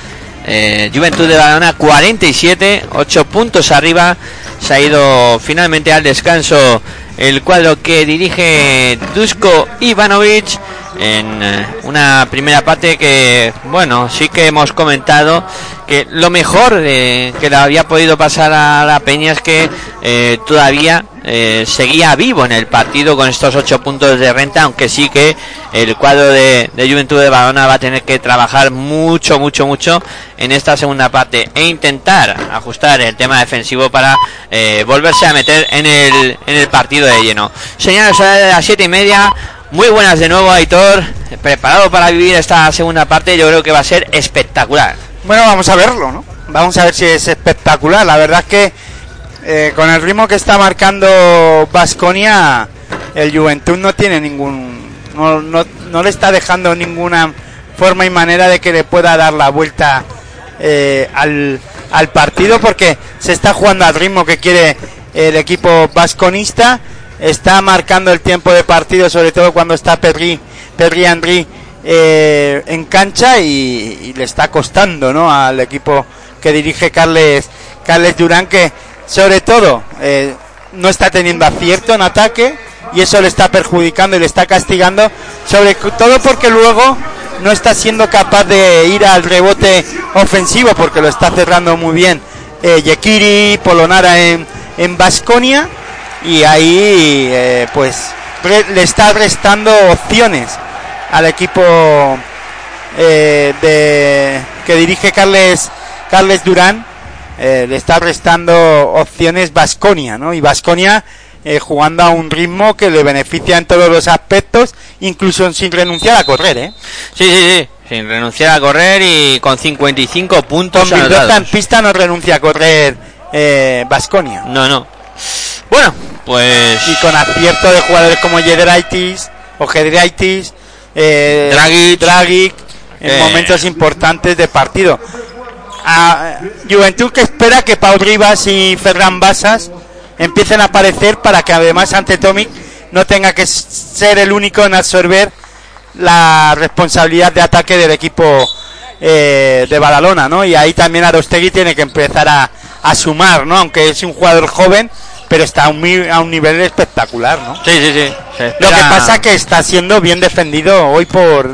Eh, Juventud de Badalona 47, 8 puntos arriba. Se ha ido finalmente al descanso el cuadro que dirige Dusko Ivanovic en eh, una primera parte que, bueno, sí que hemos comentado que lo mejor eh, que le había podido pasar a la Peña es que eh, todavía seguía vivo en el partido con estos ocho puntos de renta, aunque sí que el cuadro de, de Juventud de Badalona va a tener que trabajar mucho, mucho, mucho en esta segunda parte e intentar ajustar el tema defensivo para volverse a meter en el, en el partido de lleno. Señores, de las siete y media. Muy buenas de nuevo, Aitor. Preparado para vivir esta segunda parte, yo creo que va a ser espectacular. Bueno, vamos a verlo, ¿no? Vamos a ver si es espectacular. La verdad es que eh, con el ritmo que está marcando Vasconia, el Juventud no tiene ningún. No, no, no le está dejando ninguna forma y manera de que le pueda dar la vuelta eh, al, al partido porque se está jugando al ritmo que quiere el equipo vasconista. Está marcando el tiempo de partido, sobre todo cuando está Pedri, Pedri Henry eh, en cancha y, le está costando ¿no? al equipo que dirige Carles, Durán que sobre todo eh, no está teniendo acierto en ataque y eso le está perjudicando y le está castigando sobre todo porque luego no está siendo capaz de ir al rebote ofensivo porque lo está cerrando muy bien eh, Yekiri Polonara en en Basconia y ahí eh, pues le está restando opciones al equipo eh, de que dirige Carles Carles Durán eh, le está restando opciones Vasconia, ¿no? Y Vasconia jugando a un ritmo que le beneficia en todos los aspectos, incluso sin renunciar a correr, ¿eh? Sí, sí, sí. Sin renunciar a correr y con 55 puntos en pista no renuncia a correr Vasconia. No, no. Bueno, pues Y con acierto de jugadores como Jedraitis o eh, Dragic. Dragic, en Eh. momentos importantes de partido. A Juventud que espera que Pau Rivas y Ferran Basas empiecen a aparecer para que además ante Tomic no tenga que ser el único en absorber la responsabilidad de ataque del equipo eh, de Badalona, ¿no? Y ahí también Arostegui tiene que empezar a, a sumar, ¿no? Aunque es un jugador joven, pero está a un, a un nivel espectacular, ¿no? sí, sí, sí. Lo que pasa que está siendo bien defendido hoy por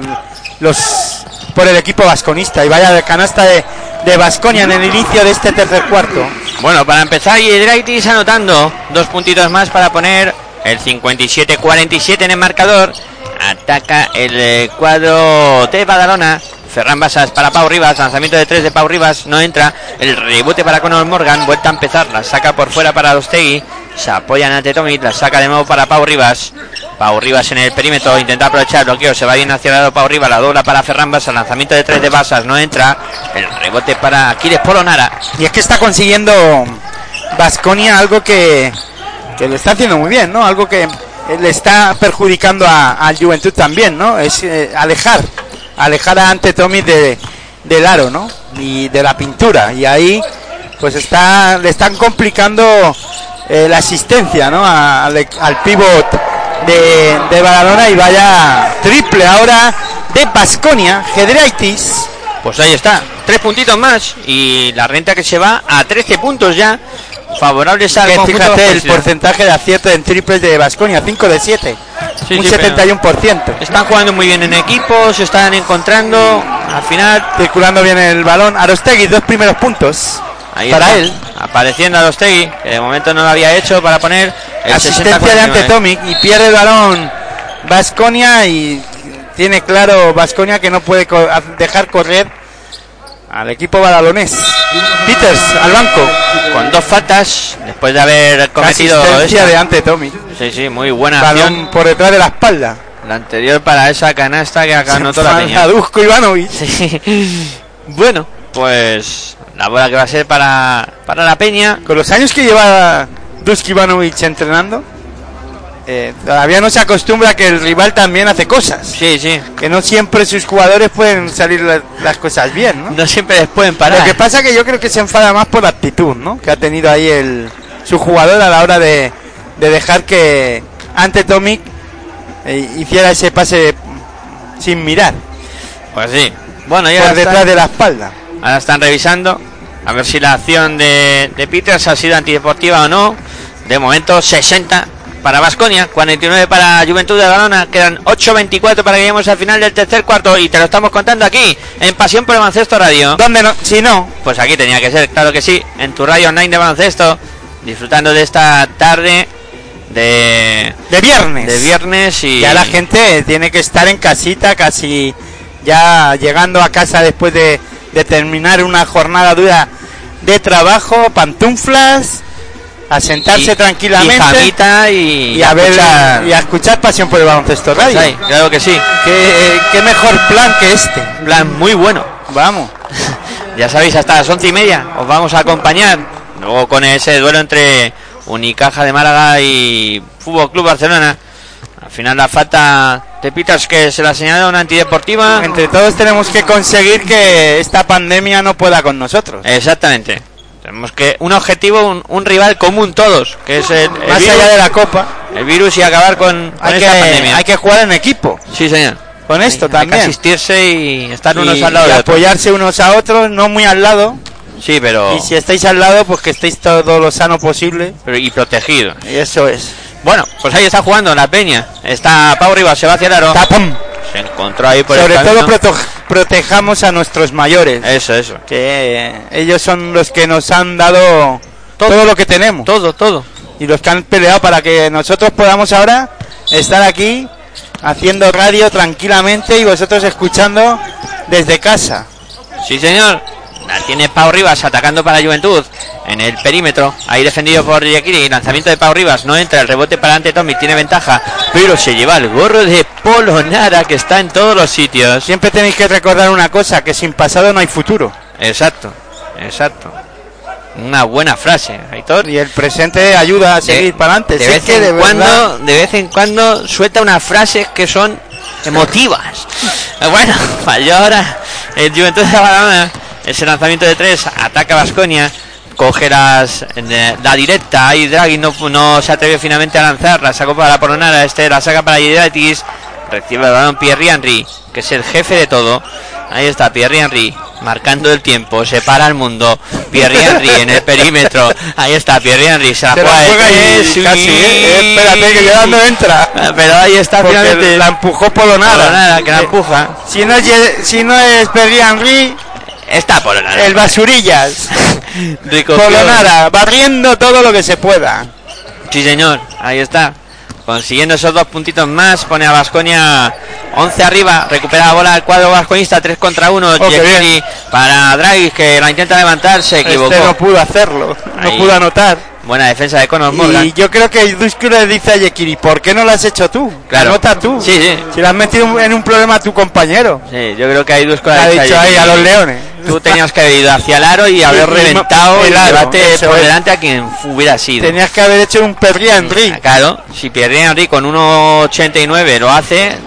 los por el equipo vasconista y vaya de canasta de de Vasconia en el inicio de este tercer cuarto. Bueno, para empezar, Yedraitis anotando dos puntitos más para poner el 57-47 en el marcador. Ataca el eh, cuadro de Badalona. Ferran Basas para Pau Rivas, lanzamiento de tres de Pau Rivas, no entra. El rebote para Conor Morgan, vuelta a empezar, la saca por fuera para Dostegui. Se apoyan ante Tomic, la saca de nuevo para Pau Rivas. Pau Rivas en el perímetro, intenta aprovechar el bloqueo, se va bien hacia el lado Pau Rivas, la dobla para Ferran Basas, lanzamiento de tres de Basas, no entra. El rebote para Aquiles Polonara. Y es que está consiguiendo Vasconia algo que que lo está haciendo muy bien, ¿no? Algo que le está perjudicando a- al Juventud también, ¿no? Es eh, alejar, alejar a Ante Tommy de, del aro, ¿no? Y de la pintura. Y ahí, pues está, le están complicando eh, la asistencia, ¿no? A- al, al pivot de, de y vaya triple ahora de Basconia, Gedraitis. Pues ahí está, tres puntitos más y la renta que se va a 13 puntos ya, favorables al Que fíjate el porcentaje de acierto en triples de Basconia, 5 de 7, Sí, un sí, pero 71%. Están jugando muy bien en equipo, se están encontrando, al final Circulando bien el balón. Arostegui, dos primeros puntos ahí para él. apareciendo a Tegui, que de momento no lo había hecho para poner el Asistencia de 60-49. ante Tomic y pierde el balón Basconia y tiene claro Basconia que no puede dejar correr al equipo badalonés. Peters al banco. con dos faltas después de haber cometido Asistencia de ante Tomic. Sí, sí, muy buena acción. Balón por detrás de la espalda. La anterior para esa canasta que acá anotó la peña. Ivanovic. Bueno, pues la bola que va a ser para, para la peña. Con los años que lleva Dusko Ivanovic entrenando, eh, todavía no se acostumbra que el rival también hace cosas. Sí, sí. Que no siempre sus jugadores pueden salir la- las cosas bien, ¿no? No siempre les pueden parar. Lo que pasa es que yo creo que se enfada más por la actitud, ¿no? Que ha tenido ahí el su jugador a la hora de, de dejar que ante Tomic eh, hiciera ese pase sin mirar, Pues sí. Bueno, ya por detrás están, de la espalda. ahora están revisando a ver si la acción de, de Peters ha sido antideportiva o no. De momento 60 para Vasconia, 49 para Juventud de Balona, quedan 8.24 para que lleguemos al final del tercer cuarto y te lo estamos contando aquí en Pasión por el Baloncesto Radio. ¿Dónde no? Si no, Pues aquí tenía que ser, claro que sí, en tu radio online de baloncesto, disfrutando de esta tarde de, de viernes. de viernes y Ya la gente tiene que estar en casita, casi ya llegando a casa después de, de terminar una jornada dura de trabajo, pantuflas, a sentarse y- tranquilamente pijamita y, y a ver escuchar- y a escuchar Pasión por el Baloncesto Pues ahí, claro que sí, ¿Qué, qué mejor plan que este. plan muy bueno. Vamos. Ya sabéis, hasta las once y media os vamos a acompañar. Luego con ese duelo entre Unicaja de Málaga y Fútbol Club Barcelona. Al final la falta de Peters que se la señala una antideportiva. Entre todos tenemos que conseguir que esta pandemia no pueda con nosotros. Exactamente. Tenemos que un objetivo, un, un rival común todos, que es el, el Más virus, allá de la copa, el virus y acabar con, con hay que, esta pandemia. hay que jugar en equipo. Sí, señor. Con esto Hay que también. asistirse y estar unos al lado y de otros. apoyarse unos a otros, no muy al lado. Sí, pero, Y si estáis al lado, pues que estéis todo lo sano posible. pero y protegido. Y eso es. Bueno, pues ahí está jugando la peña. Está Pau Rivas, se va hacia el aro. Se encontró ahí por Sobre el todo camino. Protejamos a nuestros mayores. Eso, eso. Que ellos son los que nos han dado todo, lo que tenemos. Todo, todo. Y los que han peleado para que nosotros podamos ahora estar aquí haciendo radio tranquilamente y vosotros escuchando desde casa. Sí, señor. La tiene Pau Rivas atacando para Juventud en el perímetro. Ahí defendido por Yakiri. Lanzamiento de Pau Rivas. No entra. El rebote para ante Tommy. Tiene ventaja. Pero se lleva el gorro de Polo Nara que está en todos los sitios. Siempre tenéis que recordar una cosa, que sin pasado no hay futuro. Exacto. Exacto. Una buena frase, Aitor. Y el presente ayuda a seguir De- para adelante. De Si es vez, que en de verdad- cuando, de vez en cuando suelta unas frases que son emotivas. Bueno, falló ahora el Juventud de Badalona. Ese lanzamiento de tres, ataca Vasconia. Coge las, la directa, ahí Draghi no, no se atreve finalmente a lanzar, la sacó para Polonara, este la saca para Hidratis, recibe el balón Pierre Henry, que es el jefe de todo, ahí está Pierre Henry, marcando el tiempo, separa al mundo, Pierre Henry en el perímetro, ahí está Pierre Henry, se la Se la juega juega y tres, casi, y- ¿eh? Espérate que ya no entra. Pero ahí está Porque finalmente la empujó Polonara. Polonara, que la Eh, empuja. Si no es, si no es Perry Henry, Está Polonara. el basurillas. Recogió- Polonara, barriendo todo lo que se pueda. Sí, señor, ahí está. Consiguiendo esos dos puntitos más, pone a Vasconia 11 arriba, recupera la bola el cuadro vasconista, 3 contra 1. Oh, qué bien. para Draghi, que la intenta levantar, se equivocó. Este no pudo hacerlo, no Ahí. pudo anotar. Buena defensa de Conor Morgan. Y yo creo que Dusko le dice a Yekiri, ¿por qué no lo has hecho tú? Claro. Anota tú. Sí, sí. Si le has metido en un problema a tu compañero. Sí, yo creo que dos Le ha dicho ahí a los leones. Tú tenías que haber ido hacia el aro y haber y- reventado el aro, debate por es. delante a quien hubiera sido. Tenías que haber hecho un Perry Henry. Claro, si Pierre Henry con 1.89 lo hace,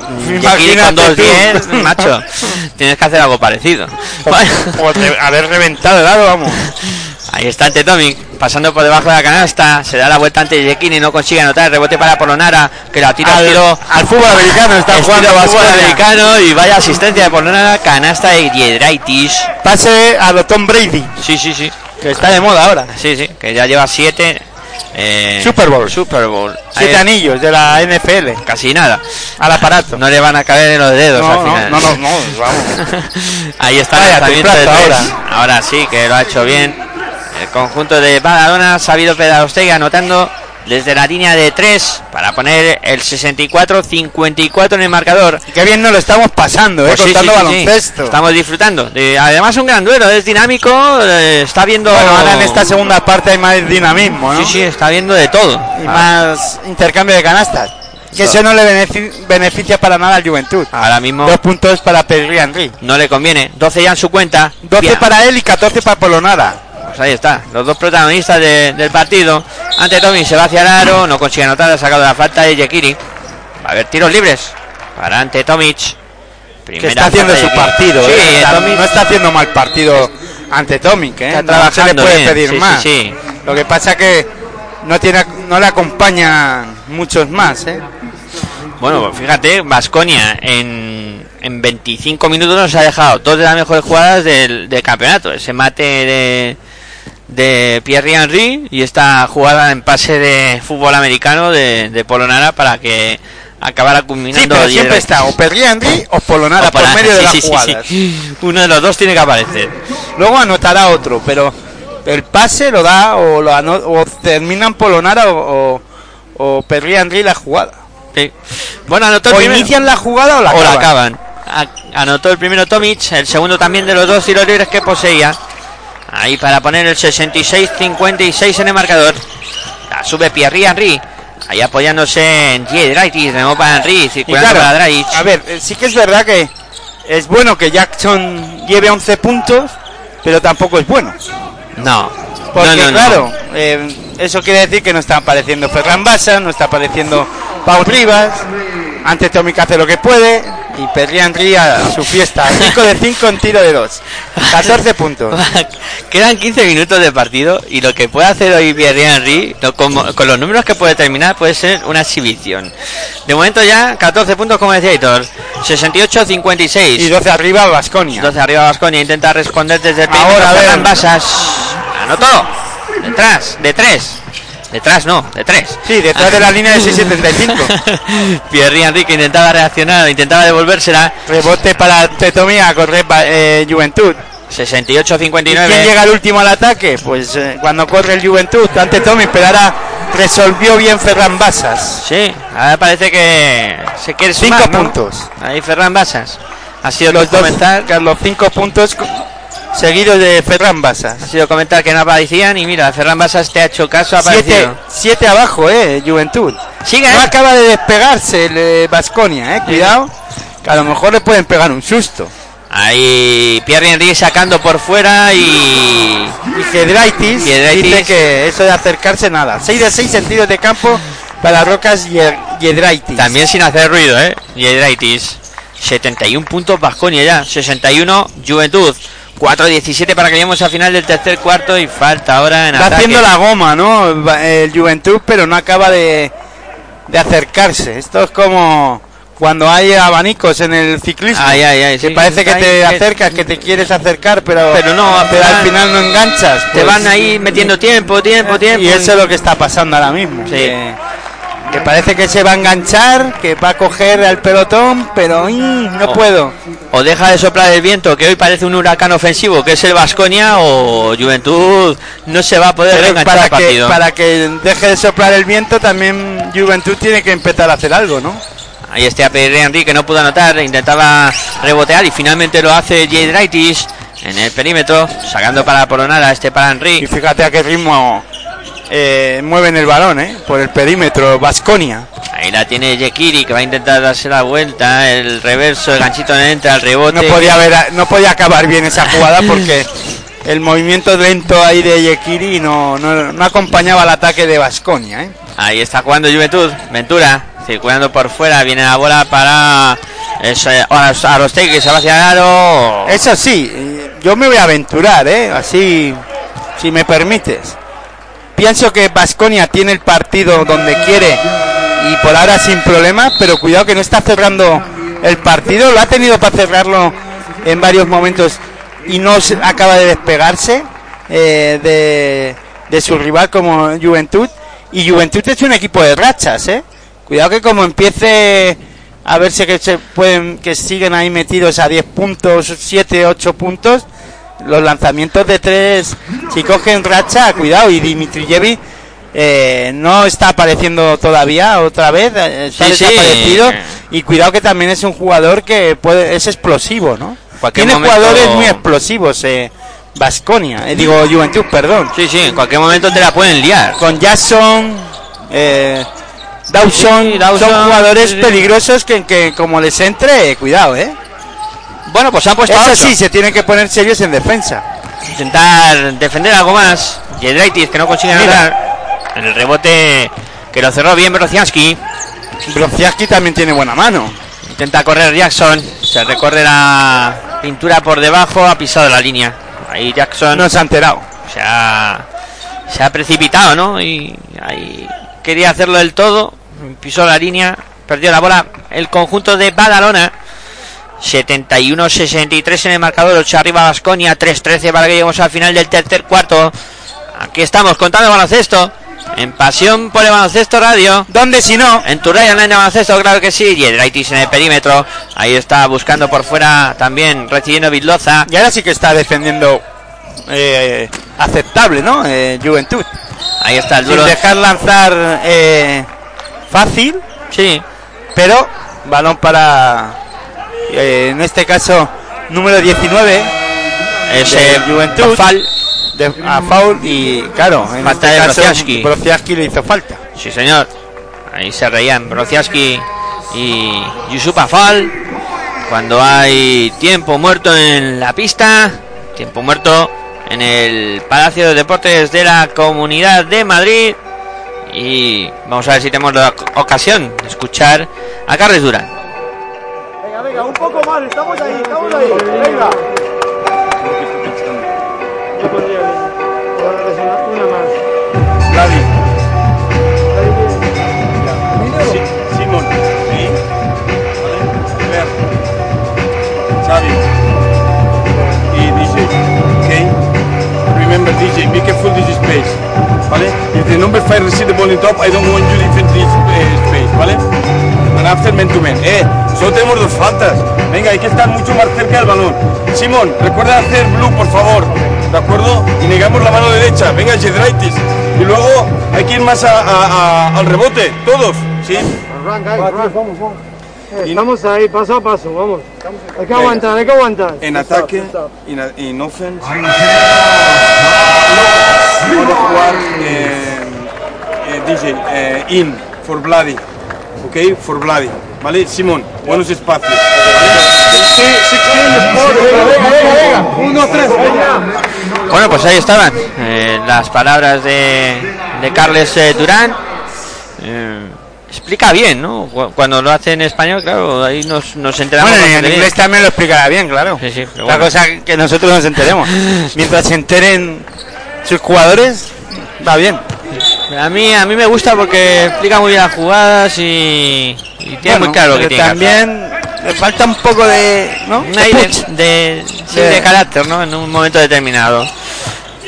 Jackie con Imagínate 2.10, tú. macho, tienes que hacer algo parecido. O de haber reventado el aro, vamos. Ahí está ante Tomic, pasando por debajo de la canasta, se da la vuelta ante Yekini, no consigue anotar, rebote para Polonara, que la tira al, Al- tiro al fútbol americano está jugando fútbol Baskonia. americano y vaya asistencia de Polonara, canasta de Giedraitis. Pase a lo Tom Brady, Sí, sí, sí. que está de moda ahora. Sí, sí, que ya lleva siete. eh, Super Bowl. Super Bowl. Siete Ahí- anillos de la NFL Casi nada. al aparato. No le van a caber en los dedos No, al no, final. no, no, no, vamos. Ahí está Vaya, el lanzamiento de tres. ahora. Ahora sí que lo ha hecho bien. El conjunto de Badalona ha sabido Pedagostega anotando desde la línea de 3 para poner el 64-54 en el marcador. Y qué bien nos lo estamos pasando, eh, Pues sí, contando sí, sí, baloncesto. Estamos disfrutando. De- además un gran duelo, es dinámico, eh, está viendo... Bueno, ahora en esta segunda parte hay más dinamismo, ¿no? Sí, sí, está viendo de todo. Y más intercambio de canastas. Que eso no le benefi- beneficia para nada al Juventud. Ahora mismo Dos puntos para Perry Henry. no le conviene. 12 ya en su cuenta. 12 Bien. para él y 14 para Polonara. Pues ahí está, los dos protagonistas de- del partido. Ante Tommy se va hacia el aro, no consigue anotar, ha sacado la falta de Yekiri. Va a haber tiros libres para ante Tomic. Que está haciendo su partido. Sí, eh. Está- Tomic no está haciendo mal partido ante Tomic, ¿eh? No se le puede bien, pedir sí, sí, más. sí. Lo que pasa que no tiene no le acompañan muchos más, ¿eh? Bueno, fíjate, Vasconia en, en 25 minutos nos ha dejado dos de las mejores jugadas del, del campeonato. Ese mate de, de Pierre Henry y esta jugada en pase de fútbol americano de, de Polonara para que acabara culminando. Sí, pero siempre está o Perry Henry o Polonara o por medio de las sí, jugadas. Uno de los dos tiene que aparecer. Luego anotará otro, pero el pase lo da o lo o terminan Polonara o, o, o Perry Henry la jugada. Bueno, anotó el O primero. inician la jugada o la acaban. Anotó el primero Tomic, el segundo también de los dos tiros libres que poseía. Ahí para poner el 66-56 en el marcador. La sube Pierre Henry. Ahí apoyándose en Giedraitis, de nuevo para Henry, Y circulando claro, para Dragic. a ver, eh, sí que es verdad que es bueno que Jackson lleve 11 puntos, pero tampoco es bueno. No. Porque no, no, no. claro, eh, eso quiere decir que no está apareciendo Ferran Basa, no está apareciendo Paul Rivas, antes Tomic hace lo que puede y Perry Henry a su fiesta, 5 de 5 en tiro de 2, 14 puntos. Quedan 15 minutos de partido y lo que puede hacer hoy lo- como- con los números que puede terminar, puede ser una exhibición. De momento ya 14 puntos, como decía Hitor. 68-56. Y 12 arriba Vasconia. 12 arriba Vasconia intenta responder desde el Ahora, a ver. Basas. Anotó. Detrás, de 3. Detrás no, de 3. Sí, detrás de la línea de 6.75. Pierre Henry que intentaba reaccionar, intentaba devolvérsela. Rebote para Tetomi a correr pa- eh, Juventud. ¿Y 68-59. quién llega al último al ataque? Pues eh, cuando corre el Juventud, ante Tommy, pero ahora resolvió bien Ferran Basas. Sí, ahora parece que se quiere Cinco sumar, ¿no? puntos. Ahí Ferran Basas. Ha sido Los dos, comentar, los cinco puntos seguidos de Ferran Basas. ha sido comentar que no aparecían y mira, Ferran Basas te ha hecho caso, ha Siete, siete abajo, eh, Juventud. Sigue, No ¿eh? acaba de despegarse el Vasconia, eh, cuidado. Que a lo mejor le pueden pegar un susto. Ahí Pierre Henry sacando por fuera y Y Gedraitis dice que eso de acercarse nada. 6 de 6 en tiros de campo para Rocas y Gedraitis. también sin hacer ruido, ¿eh? Yedraitis. 71 puntos Vasconia ya, 61 Juventud. 4-17 para que lleguemos al final del tercer cuarto y falta ahora en Está ataque. haciendo la goma, ¿no? El Juventud, pero no acaba de, de acercarse. Esto es como cuando hay abanicos en el ciclismo. Ay, ay, ay, que sí. parece que te acercas, que te quieres acercar, pero, Pero no, pero al final- no enganchas. Te pues. van ahí metiendo tiempo, tiempo, tiempo. Y eso es lo que está pasando ahora mismo. Sí. Que, que parece que se va a enganchar, que va a coger al pelotón, pero ¡ih! no Oh. puedo. O deja de soplar el viento, que hoy parece un huracán ofensivo, que es el Vasconia, o Juventud no se va a poder Pero enganchar para que, partido. para que deje de soplar el viento, también Juventud tiene que empezar a hacer algo, ¿no? Ahí está Pierre Henry que no pudo anotar, intentaba rebotear y finalmente lo hace Jedraitis en el perímetro, sacando para Polonara este para Y Henry. fíjate a qué ritmo eh, mueven el balón, ¿eh? Por el perímetro, Vasconia. Ahí la tiene Yekiri que va a intentar darse la vuelta. El reverso, el ganchito entra, el rebote. No podía, haber, no podía acabar bien esa jugada porque el movimiento lento ahí de Yekiri no, no, no acompañaba el ataque de Vasconia. ¿eh? Ahí está jugando Juventud. Ventura circulando por fuera. Viene la bola para eh, Arostegui que se va hacia el aro. Eso sí, yo me voy a aventurar, ¿eh? así, si me permites. Pienso que Vasconia tiene el partido donde quiere y por ahora sin problemas, pero cuidado que no está cerrando el partido. Lo ha tenido para cerrarlo en varios momentos y no acaba de despegarse eh, de, de su rival como Juventud. Y Juventud es un equipo de rachas, ¿eh? Cuidado que como empiece a verse que se pueden que siguen ahí metidos a 10 puntos, 7, 8 puntos, los lanzamientos de tres, si cogen racha, cuidado. Y Dimitrijevic eh, no está apareciendo todavía otra vez, eh, está Sí, sí. desaparecido. Y cuidado que también es un jugador que puede es explosivo, ¿no? Cualquier Tiene momento- jugadores muy explosivos, eh, Vasconia, eh, digo Juventud, perdón. Sí, sí, en cualquier momento te la pueden liar. Con Jackson, eh, Dawson, Sí, Dawson, son jugadores sí, sí. peligrosos que, que como les entre, eh, cuidado, ¿eh? Bueno, pues han puesto a Eso ocho. sí, se tienen que poner serios en defensa. Intentar defender algo más. Jedraitis que no consigue anotar. En el rebote que lo cerró bien Brociaski. Brociaski también tiene buena mano. Intenta correr Jackson. Se recorre la pintura por debajo. Ha pisado la línea. Ahí Jackson No se ha enterado. se ha, se ha precipitado, ¿no? Y ahí quería hacerlo del todo. Pisó la línea. Perdió la bola. El conjunto de Badalona. 71-63 en el marcador, 8 arriba Vasconia, 3-13 para que lleguemos al final del tercer cuarto. Aquí estamos contando baloncesto. En Pasión por el Baloncesto Radio. ¿Dónde si no? En tu radio online de baloncesto, claro que sí. Y el Raitis en el perímetro. Ahí está buscando por fuera también, recibiendo Vidloza. Y ahora sí que está defendiendo eh, aceptable, ¿no? Eh, Juventud. Ahí está el Sin duro. dejar lanzar eh, fácil, Sí, pero balón para, eh, en este caso, número 19 es eh, Juventud. Fal. de, a foul y claro, en Falta este de caso Brociaski. Brociaski le hizo falta. Sí, señor. Ahí se reían Brociaski y Yusuf Afal. Cuando hay tiempo muerto en la pista, tiempo muerto en el Palacio de Deportes de la Comunidad de Madrid. Y vamos a ver si tenemos la ocasión de escuchar a Carles Durán. Venga, un poco más, estamos ahí, estamos ahí. Venga. Yo una, una más. Vladi. Sí, Simón. Sí. Vale. Ver. Xavi. Y DJ. Ok. Remember DJ, be careful this space. Vale. If the number five receive the ball in top, I don't want you to this eh, space. Vale. And after man to man. Eh, solo tenemos dos faltas. Venga, hay que estar mucho más cerca del balón. Simón, recuerda hacer blue, por favor. ¿De acuerdo? Y negamos la mano derecha. Venga, Jedraitis. Y luego hay que ir más a- a- a- al rebote. Todos. ¿Sí? Arranca, vamos, vamos. Estamos ahí, paso a paso, vamos. Hay que aguantar, hay que aguantar. En ataque, en, offense. Vamos a jugar eh, eh, DJ, eh, in, for Bloody. Ok, for Bloody. ¿Vale? Simón, buenos espacios. Sí, sí. Uno, tres. Bueno, pues ahí estaban eh, las palabras de, de Carles eh, Durán. Eh, explica bien, ¿no? Cu- Cuando lo hace en español, claro, ahí nos, nos enteramos. Bueno, en bien. inglés también lo explicará bien, claro. Sí, sí, pero La bueno. cosa que nosotros nos enteremos. Mientras se enteren sus jugadores, va bien. A mí, a mí me gusta porque explica muy bien las jugadas y, y tiene Bueno, muy claro que tiene también le falta un poco de, ¿no? Un aire De de, sí, De- de carácter, ¿no? En un momento determinado.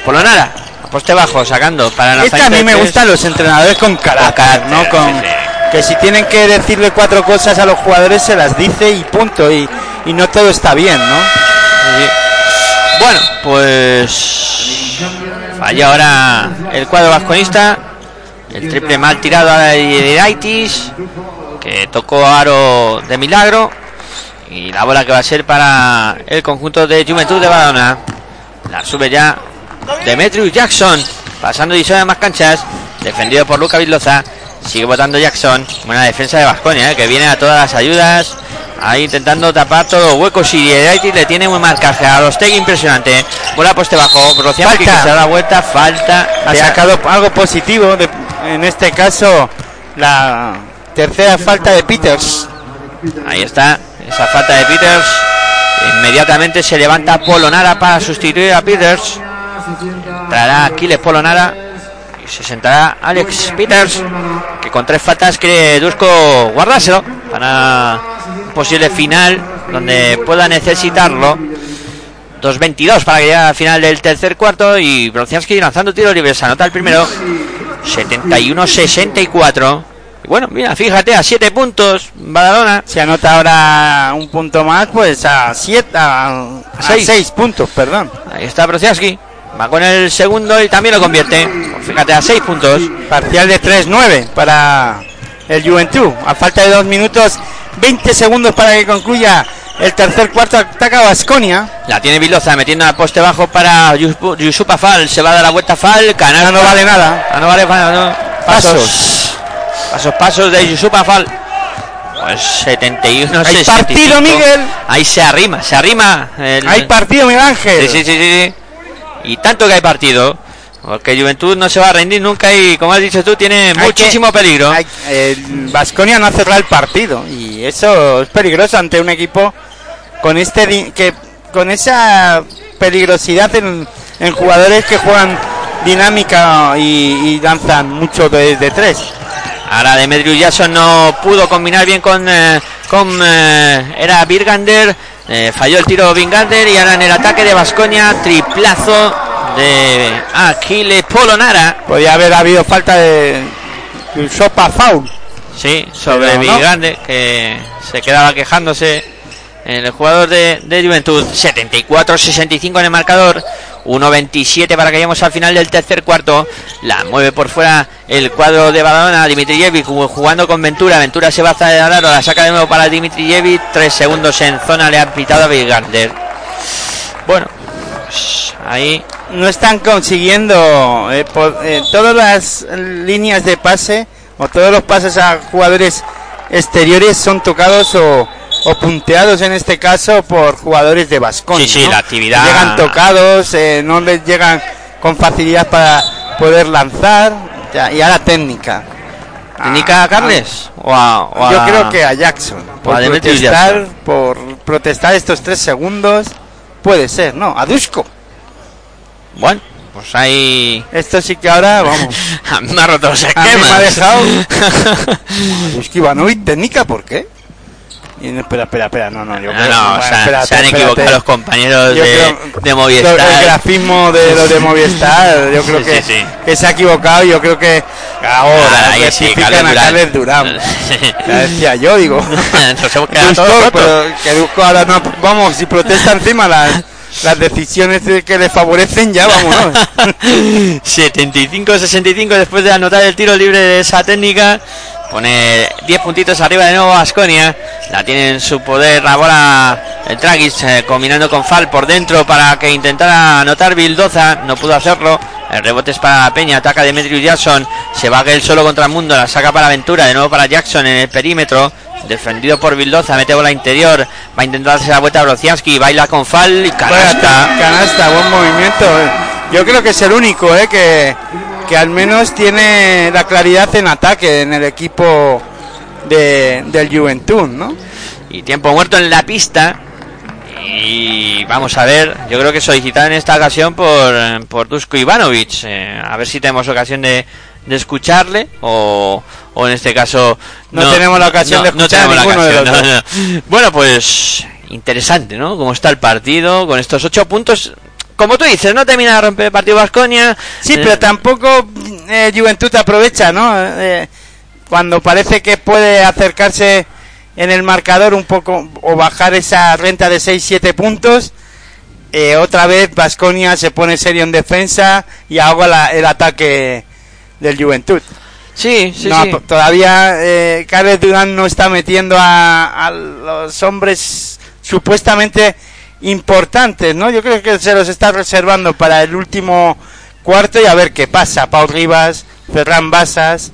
Por lo nada, a poste bajo, sacando para Es que a mí me gustan los entrenadores con carácter, carácter, ¿no? Con, sí, sí. Que si tienen que decirle cuatro cosas a los jugadores se las dice y punto. Y, y no todo está bien, ¿no? Bueno, pues falla ahora el cuadro vasconista. El triple mal tirado de Hidaitis, que tocó aro de milagro. Y la bola que va a ser para el conjunto de Juventud de Badalona. La sube ya Demetrius Jackson, pasando y de más canchas. Defendido por Luca Villoza. Sigue votando Jackson. Buena defensa de Vasconia, que viene a todas las ayudas. Ahí intentando tapar todos los huecos y le tiene un marcaje a los impresionante. Bola poste bajo. Brociaski que Falta. se da la vuelta. Falta. Ha sacado algo positivo, de- en este caso la tercera falta de Peters. Ahí está. Esa falta de Peters. Inmediatamente se levanta Polonara para sustituir a Peters. Traerá Aquiles Polonara. Y se sentará Alex Peters. Que con tres faltas quiere Dusko guardárselo. Para un posible final. Donde pueda necesitarlo. 2.22 para que llegue al final del tercer cuarto. Y Brociaski lanzando tiros libres. Anota el primero. 71-64. Y bueno, mira, fíjate, a 7 puntos. Badalona. Se anota ahora un punto más, pues a 7, a Seis. 6 puntos, perdón. Ahí está Brociaski. Va con el segundo y también lo convierte. Fíjate, a 6 puntos. Parcial de 3-9 para el Juventud. A falta de 2 minutos, 20 segundos para que concluya el tercer cuarto. Ataca Vasconia. La tiene Viloza metiendo al poste bajo para Yusup- Yusupa Fal. Se va a dar la vuelta Fal. Canasta. no vale nada. Ah, no vale nada, no. Pasos. Pasos, pasos de Yusupa Fal. Pues 71 Hay 65. partido, Miguel. Ahí se arrima, se arrima. el- Hay partido, Miguel Ángel. Sí, sí, sí, sí. Y tanto que hay partido. Porque Juventud no se va a rendir nunca y, como has dicho tú, tiene Hay muchísimo que- peligro. Vasconia no ha cerrado el partido y eso es peligroso ante un equipo con este que con esa peligrosidad en, en jugadores que juegan dinámica y, y lanzan mucho de, de tres. Ahora Demetrius Jackson no pudo combinar bien con, eh, con eh, era Birgander, eh, falló el tiro Birgander y ahora en el ataque de Vasconia triplazo de Aquile Polonara. Podía haber habido falta de sopa foul. Sí, sobre no. Birgander que se quedaba quejándose el jugador de, de Juventud. 74-65 en el marcador. 1.27 para que lleguemos al final del tercer cuarto. La mueve por fuera el cuadro de Badalona. Dimitrijevic jug- jugando con Ventura. Ventura se va a aro. La saca de nuevo para Dimitrijevic. Tres segundos en zona. Le han pitado a Birgander. Bueno, pues ahí No están consiguiendo eh, eh, todas las líneas de pase o todos los pases a jugadores exteriores son tocados o, o punteados en este caso por jugadores de Vasconia. Sí, sí, la actividad- Llegan tocados, eh, no les llegan con facilidad para poder lanzar. ya, y ahora técnica. ¿Técnica a Carles? O a- o Yo creo que a Jackson. Por protestar, Jackson. por protestar estos tres segundos. Puede ser, no, a Dusko. Bueno, pues ahí. Esto sí que ahora, vamos. me ha roto los A mí esquemas. me ha dejado. Ivanovic técnica, ¿por qué? Y no, espera, espera, espera, no, no, yo No, creo- no, bueno, o sea, espérate, se han espérate. equivocado los compañeros de, creo- de Movistar. El grafismo de los de Movistar, yo creo Sí, que, sí, sí. que se ha equivocado. Yo creo que ahora Ah, rectifican Carles a. Carles Durán. Ya decía yo, digo. Nos hemos quedado Dusko, todos pero que Dusko ahora no, vamos, si protesta encima las, las decisiones de- que le favorecen, ya vámonos. 75-65 después de anotar el tiro libre de esa técnica. Pone 10 puntitos arriba de nuevo Asconia. La tiene en su poder la bola el Tragis eh, combinando con Fal por dentro para que intentara anotar Bildoza. No pudo hacerlo. El rebote es para Peña. Ataca Demetrius Jackson. Se va él solo contra el mundo. La saca para Ventura. De nuevo para Jackson en el perímetro. Defendido por Bildoza. Mete bola interior. Va a intentar hacer la vuelta a Brociaski. Baila con Fal y canasta. Canasta, buen movimiento. Yo creo que es el único eh, que, que al menos tiene la claridad en ataque en el equipo de, del Juventud, ¿no? y tiempo muerto en la pista. Y vamos a ver, yo creo que solicitado en esta ocasión por, por Dusko Ivanovic. eh, a ver si tenemos ocasión de, de escucharle o, o en este caso No tenemos la ocasión de escuchar a ninguno de los no, no. Bueno, pues interesante, ¿no? Cómo está el partido con estos ocho puntos. Como tú dices, no termina de romper el partido Vasconia. Sí, pero tampoco eh, Juventud aprovecha, ¿no? Eh, cuando parece que puede acercarse en el marcador un poco o bajar esa renta de 6-7 puntos, eh, otra vez Vasconia se pone serio en defensa y ahoga la- el ataque del Juventud. Sí, sí, No, sí. to- Todavía eh, Carles Durán no está metiendo a, a los hombres supuestamente importantes, ¿no? Yo creo que se los está reservando para el último cuarto y a ver qué pasa. Pau Rivas, Ferran Basas,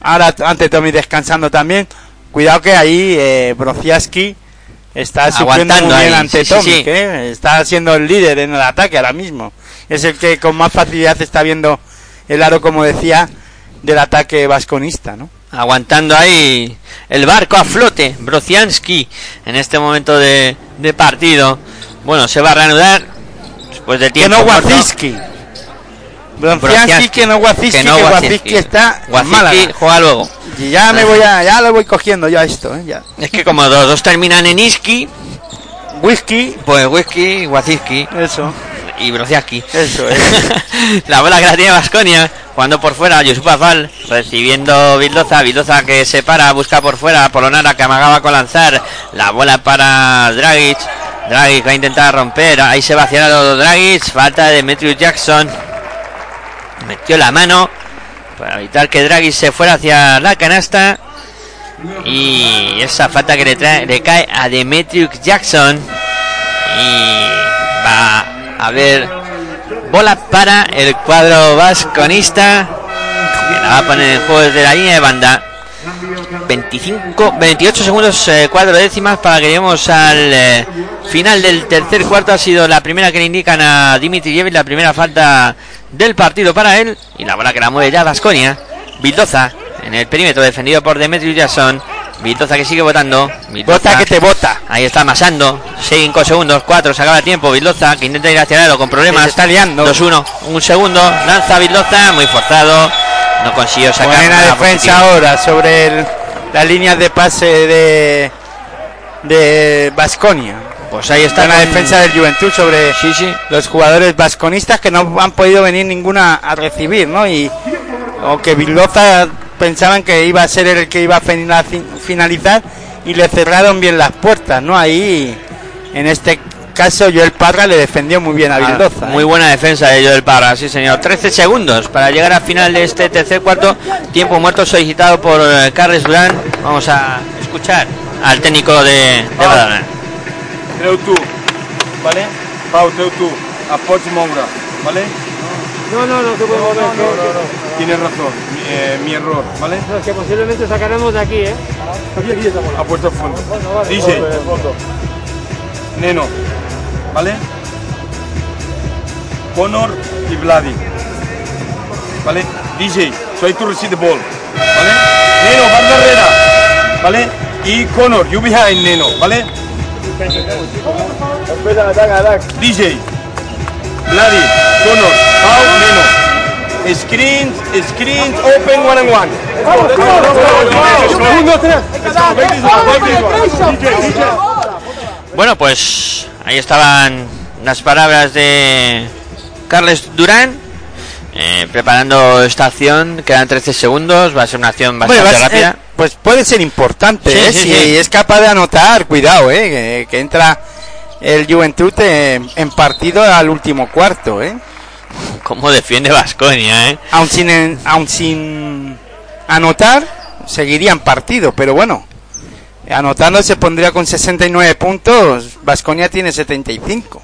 Ahora ante Tommy descansando también. Cuidado que ahí eh, Brociaski está Aguantando muy bien ahí, ante sí, sí, Tommy, sí. que está siendo el líder en el ataque ahora mismo. Es el que con más facilidad está viendo el aro, como decía, del ataque vasconista, ¿no? aguantando ahí el barco a flote, Brociansky, en este momento de, de partido. Bueno, se va a reanudar después de Que tiempo. no. Waziski. Brociansky. que no Waziski, Que que, no Waziski Waziski. está Waziski juega luego. Y ya me voy a, ya lo voy cogiendo yo a esto, ¿eh? Ya. Es que como los dos terminan en Iski, Whisky, pues Whisky, Waziski eso, y Brociansky. eso es. la bola que la tiene Vasconia, jugando por fuera, Yusuf Afal, recibiendo Bildoza, Bildoza que se para, busca por fuera, Polonara que amagaba con lanzar, la bola para Dragic, Dragic va a intentar romper, ahí se va hacia Dragic, falta de Demetrius Jackson, metió la mano para evitar que Dragic se fuera hacia la canasta. Y esa falta que le, trae, le cae a Demetrius Jackson. Y a haber bola para el cuadro vasconista. Que la va a poner en juego desde la línea de banda. 25, 28 segundos, eh, cuatro décimas para que lleguemos al eh, final del tercer cuarto. Ha sido la primera que le indican a Dimitri Jevic, la primera falta del partido para él. Y la bola que la mueve ya Vasconia. Bildoza en el perímetro defendido por Demetrius Jackson. Bildoza que sigue votando. Bota que te bota. Ahí está amasando. 5 segundos, 4, se acaba el tiempo. Bildoza que intenta ir hacia el aro con problemas. Se está liando. 2-1, un segundo. Lanza Bildoza, muy forzado. No consiguió sacar Buena defensa ahora sobre el- las líneas de pase de de Basconia. Pues ahí está con- defensa del Juventud sobre Sí, sí. los jugadores vasconistas que no han podido venir ninguna a recibir, ¿no? Y o que Bildoza pensaban que iba a ser el que iba a fina- finalizar y le cerraron bien las puertas, ¿no? Ahí en este caso Joel Parra le defendió muy bien a Ah, Bildoza. muy ¿eh? buena defensa de Joel Parra, sí señor. 13 segundos para llegar al final de este tercer cuarto. Tiempo muerto solicitado por eh, Carles Durán. Vamos a escuchar al técnico de, de Badalona. Treu tu, ¿vale? Pau, treu tu. A moure, ¿vale? No, no, no se puede mover. No, no, no. Tienes razón, mi, eh, mi error, ¿vale? No, es que posiblemente sacaremos de aquí, ¿eh? Aquí, aquí está A puerto fondo. vale, DJ, vale, Neno, ¿vale? Conor y Vladi, ¿vale? DJ, so hay to receive the ball, ¿vale? Neno, vas barrera, ¿vale? Y Conor, you behind Neno, ¿vale? DJ, Vladi, Conor, Pau, Neno. Screens, screens, open one and one. Bueno, pues ahí estaban las palabras de Carles Durán. eh, preparando esta acción, quedan 13 segundos, va a ser una acción Bueno, bastante a ser- rápida. pues puede ser importante, Sí, ¿eh? sí, si sí. es capaz de anotar, cuidado, ¿eh? que, que entra el Juventud en, en partido al último cuarto, ¿eh? Cómo defiende Vasconia, ¿eh? Aun sin, aun sin anotar, seguiría en partido, pero bueno, anotando se pondría con 69 puntos, Vasconia tiene 75.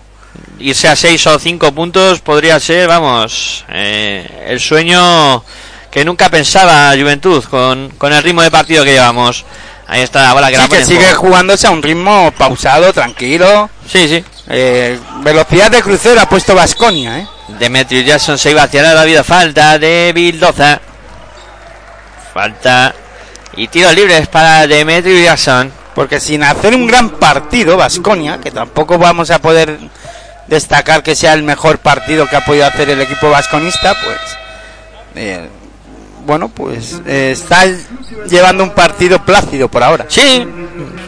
Irse a 6 o 5 puntos podría ser, vamos, eh, el sueño que nunca pensaba Juventud con, con el ritmo de partido que llevamos. Ahí está la bola que la Sí, pone que sigue jugándose a un ritmo pausado, tranquilo. Sí, sí. Eh, velocidad de crucero ha puesto Vasconia, ¿eh? Demetrius Jackson se iba hacia ha habido falta de Bildoza. Falta y tiros libres para Demetrius Jackson. Porque sin hacer un gran partido, Vasconia, que tampoco vamos a poder destacar que sea el mejor partido que ha podido hacer el equipo vasconista, pues eh, bueno, pues eh, está llevando un partido plácido por ahora. Sí,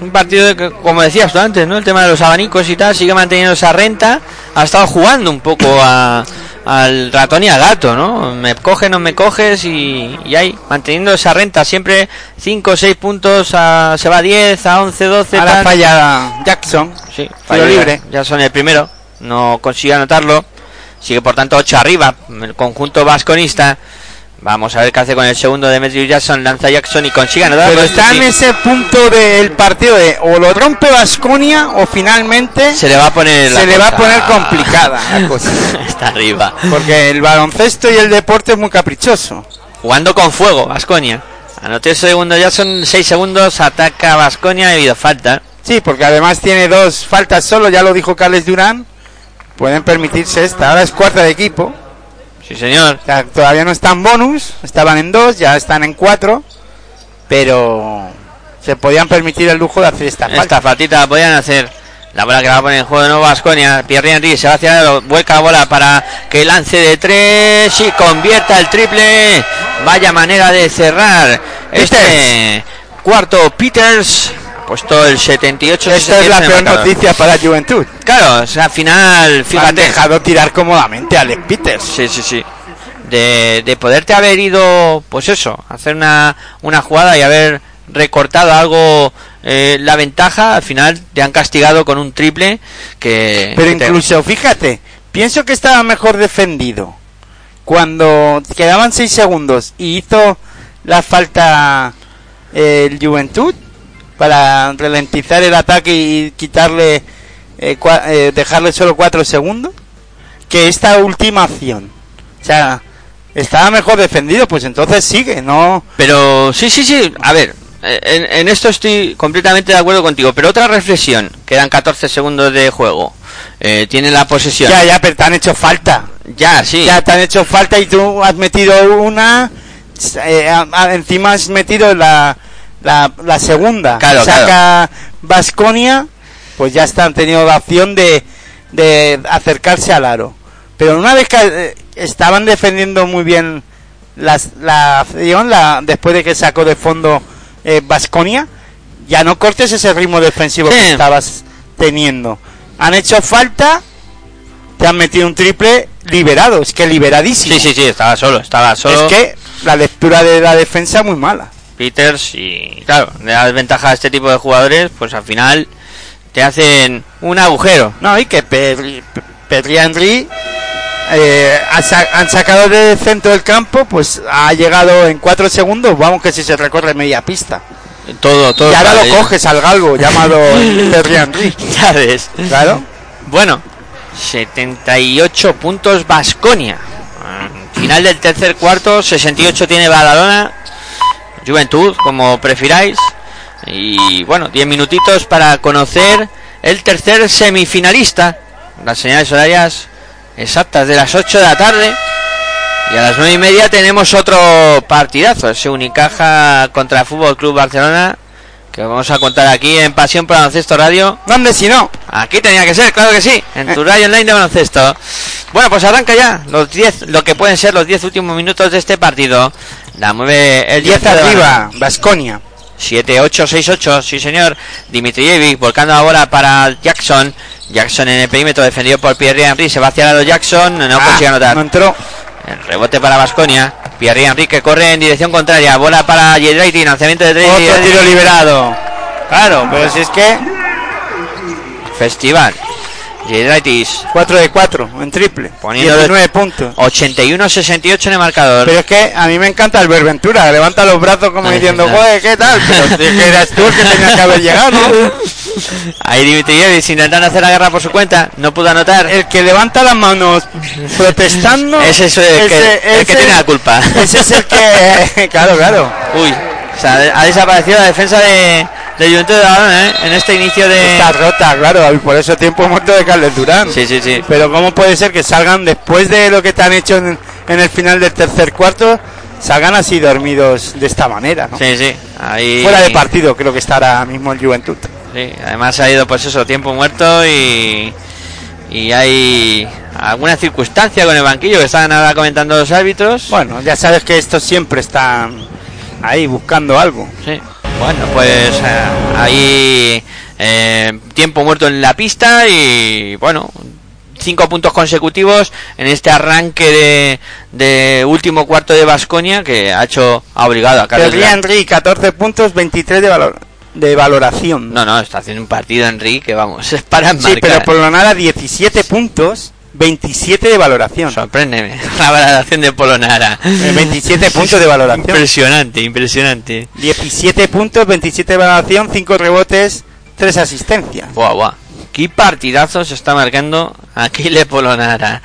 un partido de que, como decías tú antes, ¿no? El tema de los abanicos y tal, sigue manteniendo esa renta. Ha estado jugando un poco a- al ratón y al gato, ¿no? Me coges, no me coges y, y ahí, manteniendo esa renta. Siempre 5 o 6 puntos, a- se va a 10, a 11, 12. Ahora tal. falla Jackson, Sí, falla libre. Ya son el primero, no consigue anotarlo. Sigue por tanto 8 arriba, el conjunto vasconista. Vamos a ver qué hace con el segundo de Demetrius Jackson. Lanza Jackson y consigue anotar. Pero está en ese punto del partido de o lo rompe Vasconia o finalmente Se le va a poner. la se le va a poner complicada la cosa. está arriba. Porque el baloncesto y el deporte es muy caprichoso. Jugando con fuego, Vasconia. Anotó el segundo Jackson, 6 segundos, ataca Vasconia, ha habido falta. Sí, porque además tiene dos faltas solo, ya lo dijo Carles Durán. Pueden permitirse esta. Ahora es cuarta de equipo. Sí, señor. O sea, todavía no están bonus, estaban en dos, ya están en cuatro. Pero se podían permitir el lujo de hacer esta falta. Esta faltita la podían hacer. La bola que va a poner en juego de nuevo Vasconia. Pierre Henry se va hacia el vuelca la bola para que lance de tres y convierta el triple. Vaya manera de cerrar este cuarto. Peters puesto el 78. Esta es la 67 en el peor marcador. noticia para Juventud. Claro, o sea, al final, Han fíjate. dejado tirar cómodamente a Alex Peters. Sí, sí, sí. De, de poderte haber ido, pues eso, hacer una, una jugada y haber recortado algo eh, la ventaja, al final te han castigado con un triple que... Pero que te- incluso, fíjate, pienso que estaba mejor defendido cuando quedaban 6 segundos y hizo la falta eh, el Juventud para ralentizar el ataque y quitarle, eh, cua- eh, dejarle solo 4 segundos, que esta última acción. O sea, estaba mejor defendido, pues entonces sigue, no... Pero sí, sí, sí, a ver, en, en esto estoy completamente de acuerdo contigo, pero otra reflexión, quedan 14 segundos de juego, eh, tiene la posesión. Ya, ya, pero te han hecho falta. Ya, sí. Ya te han hecho falta y tú has metido una. eh, encima has metido la, la, la segunda. Claro, Saca Vasconia, pues ya están teniendo la opción de, de acercarse al aro. Pero una vez que eh, estaban defendiendo muy bien las, la acción, la, después de que sacó de fondo Vasconia, ya no cortes ese ritmo defensivo Sí. que estabas teniendo. Han hecho falta, te han metido un triple liberado, es que liberadísimo. Sí, sí, sí, estaba solo, estaba solo. Es que la lectura de la defensa muy mala. Peters y claro, le da ventaja a este tipo de jugadores, pues al final te hacen un agujero. No, y que Pedri, Pedri Henry eh, han sacado del centro del campo, pues ha llegado en cuatro segundos, vamos que si se recorre media pista. Todo, todo. y ahora lo coges al galgo llamado Pedri Henry. Ya ves. Claro. Bueno, 78 puntos Vasconia. Final del tercer cuarto, 68 tiene Badalona. Juventud, como prefiráis. Y bueno, 10 minutitos para conocer el tercer semifinalista. Las señales horarias exactas de las 8 de la tarde. Y a las 9 y media tenemos otro partidazo. Ese Unicaja contra Fútbol Club Barcelona. Que vamos a contar aquí en Pasión por Baloncesto Radio. ¿Dónde si no? Aquí tenía que ser, claro que sí, en tu radio online de baloncesto. Bueno, pues arranca ya los 10, lo que pueden ser los 10 últimos minutos de este partido. La mueve el 10 Juventud de arriba, Vasconia. 7-8-6-8, sí señor. Dimitrijevic volcando la bola para Jackson. Jackson en el perímetro defendido por Pierre Henry. Se va hacia el lado Jackson. No Ah, consigue anotar. no entró. El rebote para Vasconia. Pierre Henry que corre en dirección contraria. Bola para Jedraiti. Lanzamiento de tres. Otro tiro liberado. Claro, pero si es que Festival. Jedraitis 4 de 4 en triple. Poniendo 19 puntos. 81-68 en el marcador. Pero es que a mí me encanta el Verventura, levanta los brazos como diciendo, joder, ¿qué tal? Pero que eras tú el que tenías que haber llegado, ¿no? Ahí Dimitrijevic intentando hacer la guerra por su cuenta. No pudo anotar. El que levanta las manos protestando. Ese es el que- el que tiene la culpa. Ese es el que. Claro, claro. Uy, o sea, ha desaparecido la defensa de, de Juventud de Badalona, ¿eh? En este inicio de... Está rota, claro, y por eso tiempo muerto de Carles Durán. Sí, sí, sí. Pero ¿cómo puede ser que salgan después de lo que te han hecho en, en el final del tercer cuarto? Salgan así dormidos de esta manera, ¿no? Sí, sí. Ahí... Fuera de partido creo que está ahora mismo el Juventud. Sí, además ha ido pues eso, tiempo muerto y... Y hay alguna circunstancia con el banquillo que estaban ahora comentando los árbitros. Bueno, ya sabes que estos siempre están ahí buscando algo. Sí. Bueno, pues eh, ahí eh, tiempo muerto en la pista y bueno, cinco puntos consecutivos en este arranque de, de último cuarto de Basconia que ha hecho ha obligado a Carlos. Henry, 14 puntos, 23 de, valor, de valoración. No, no, está haciendo un partido Enrique que vamos, es para sí, marcar. pero Polonara 17 puntos, 27 de valoración. Sorpréndeme, la valoración de Polonara. Eh, 27 puntos de valoración. Impresionante, impresionante. 17 puntos, 27 de valoración, 5 rebotes, 3 asistencias. Buah, buah. Qué partidazo se está marcando Aquile Polonara.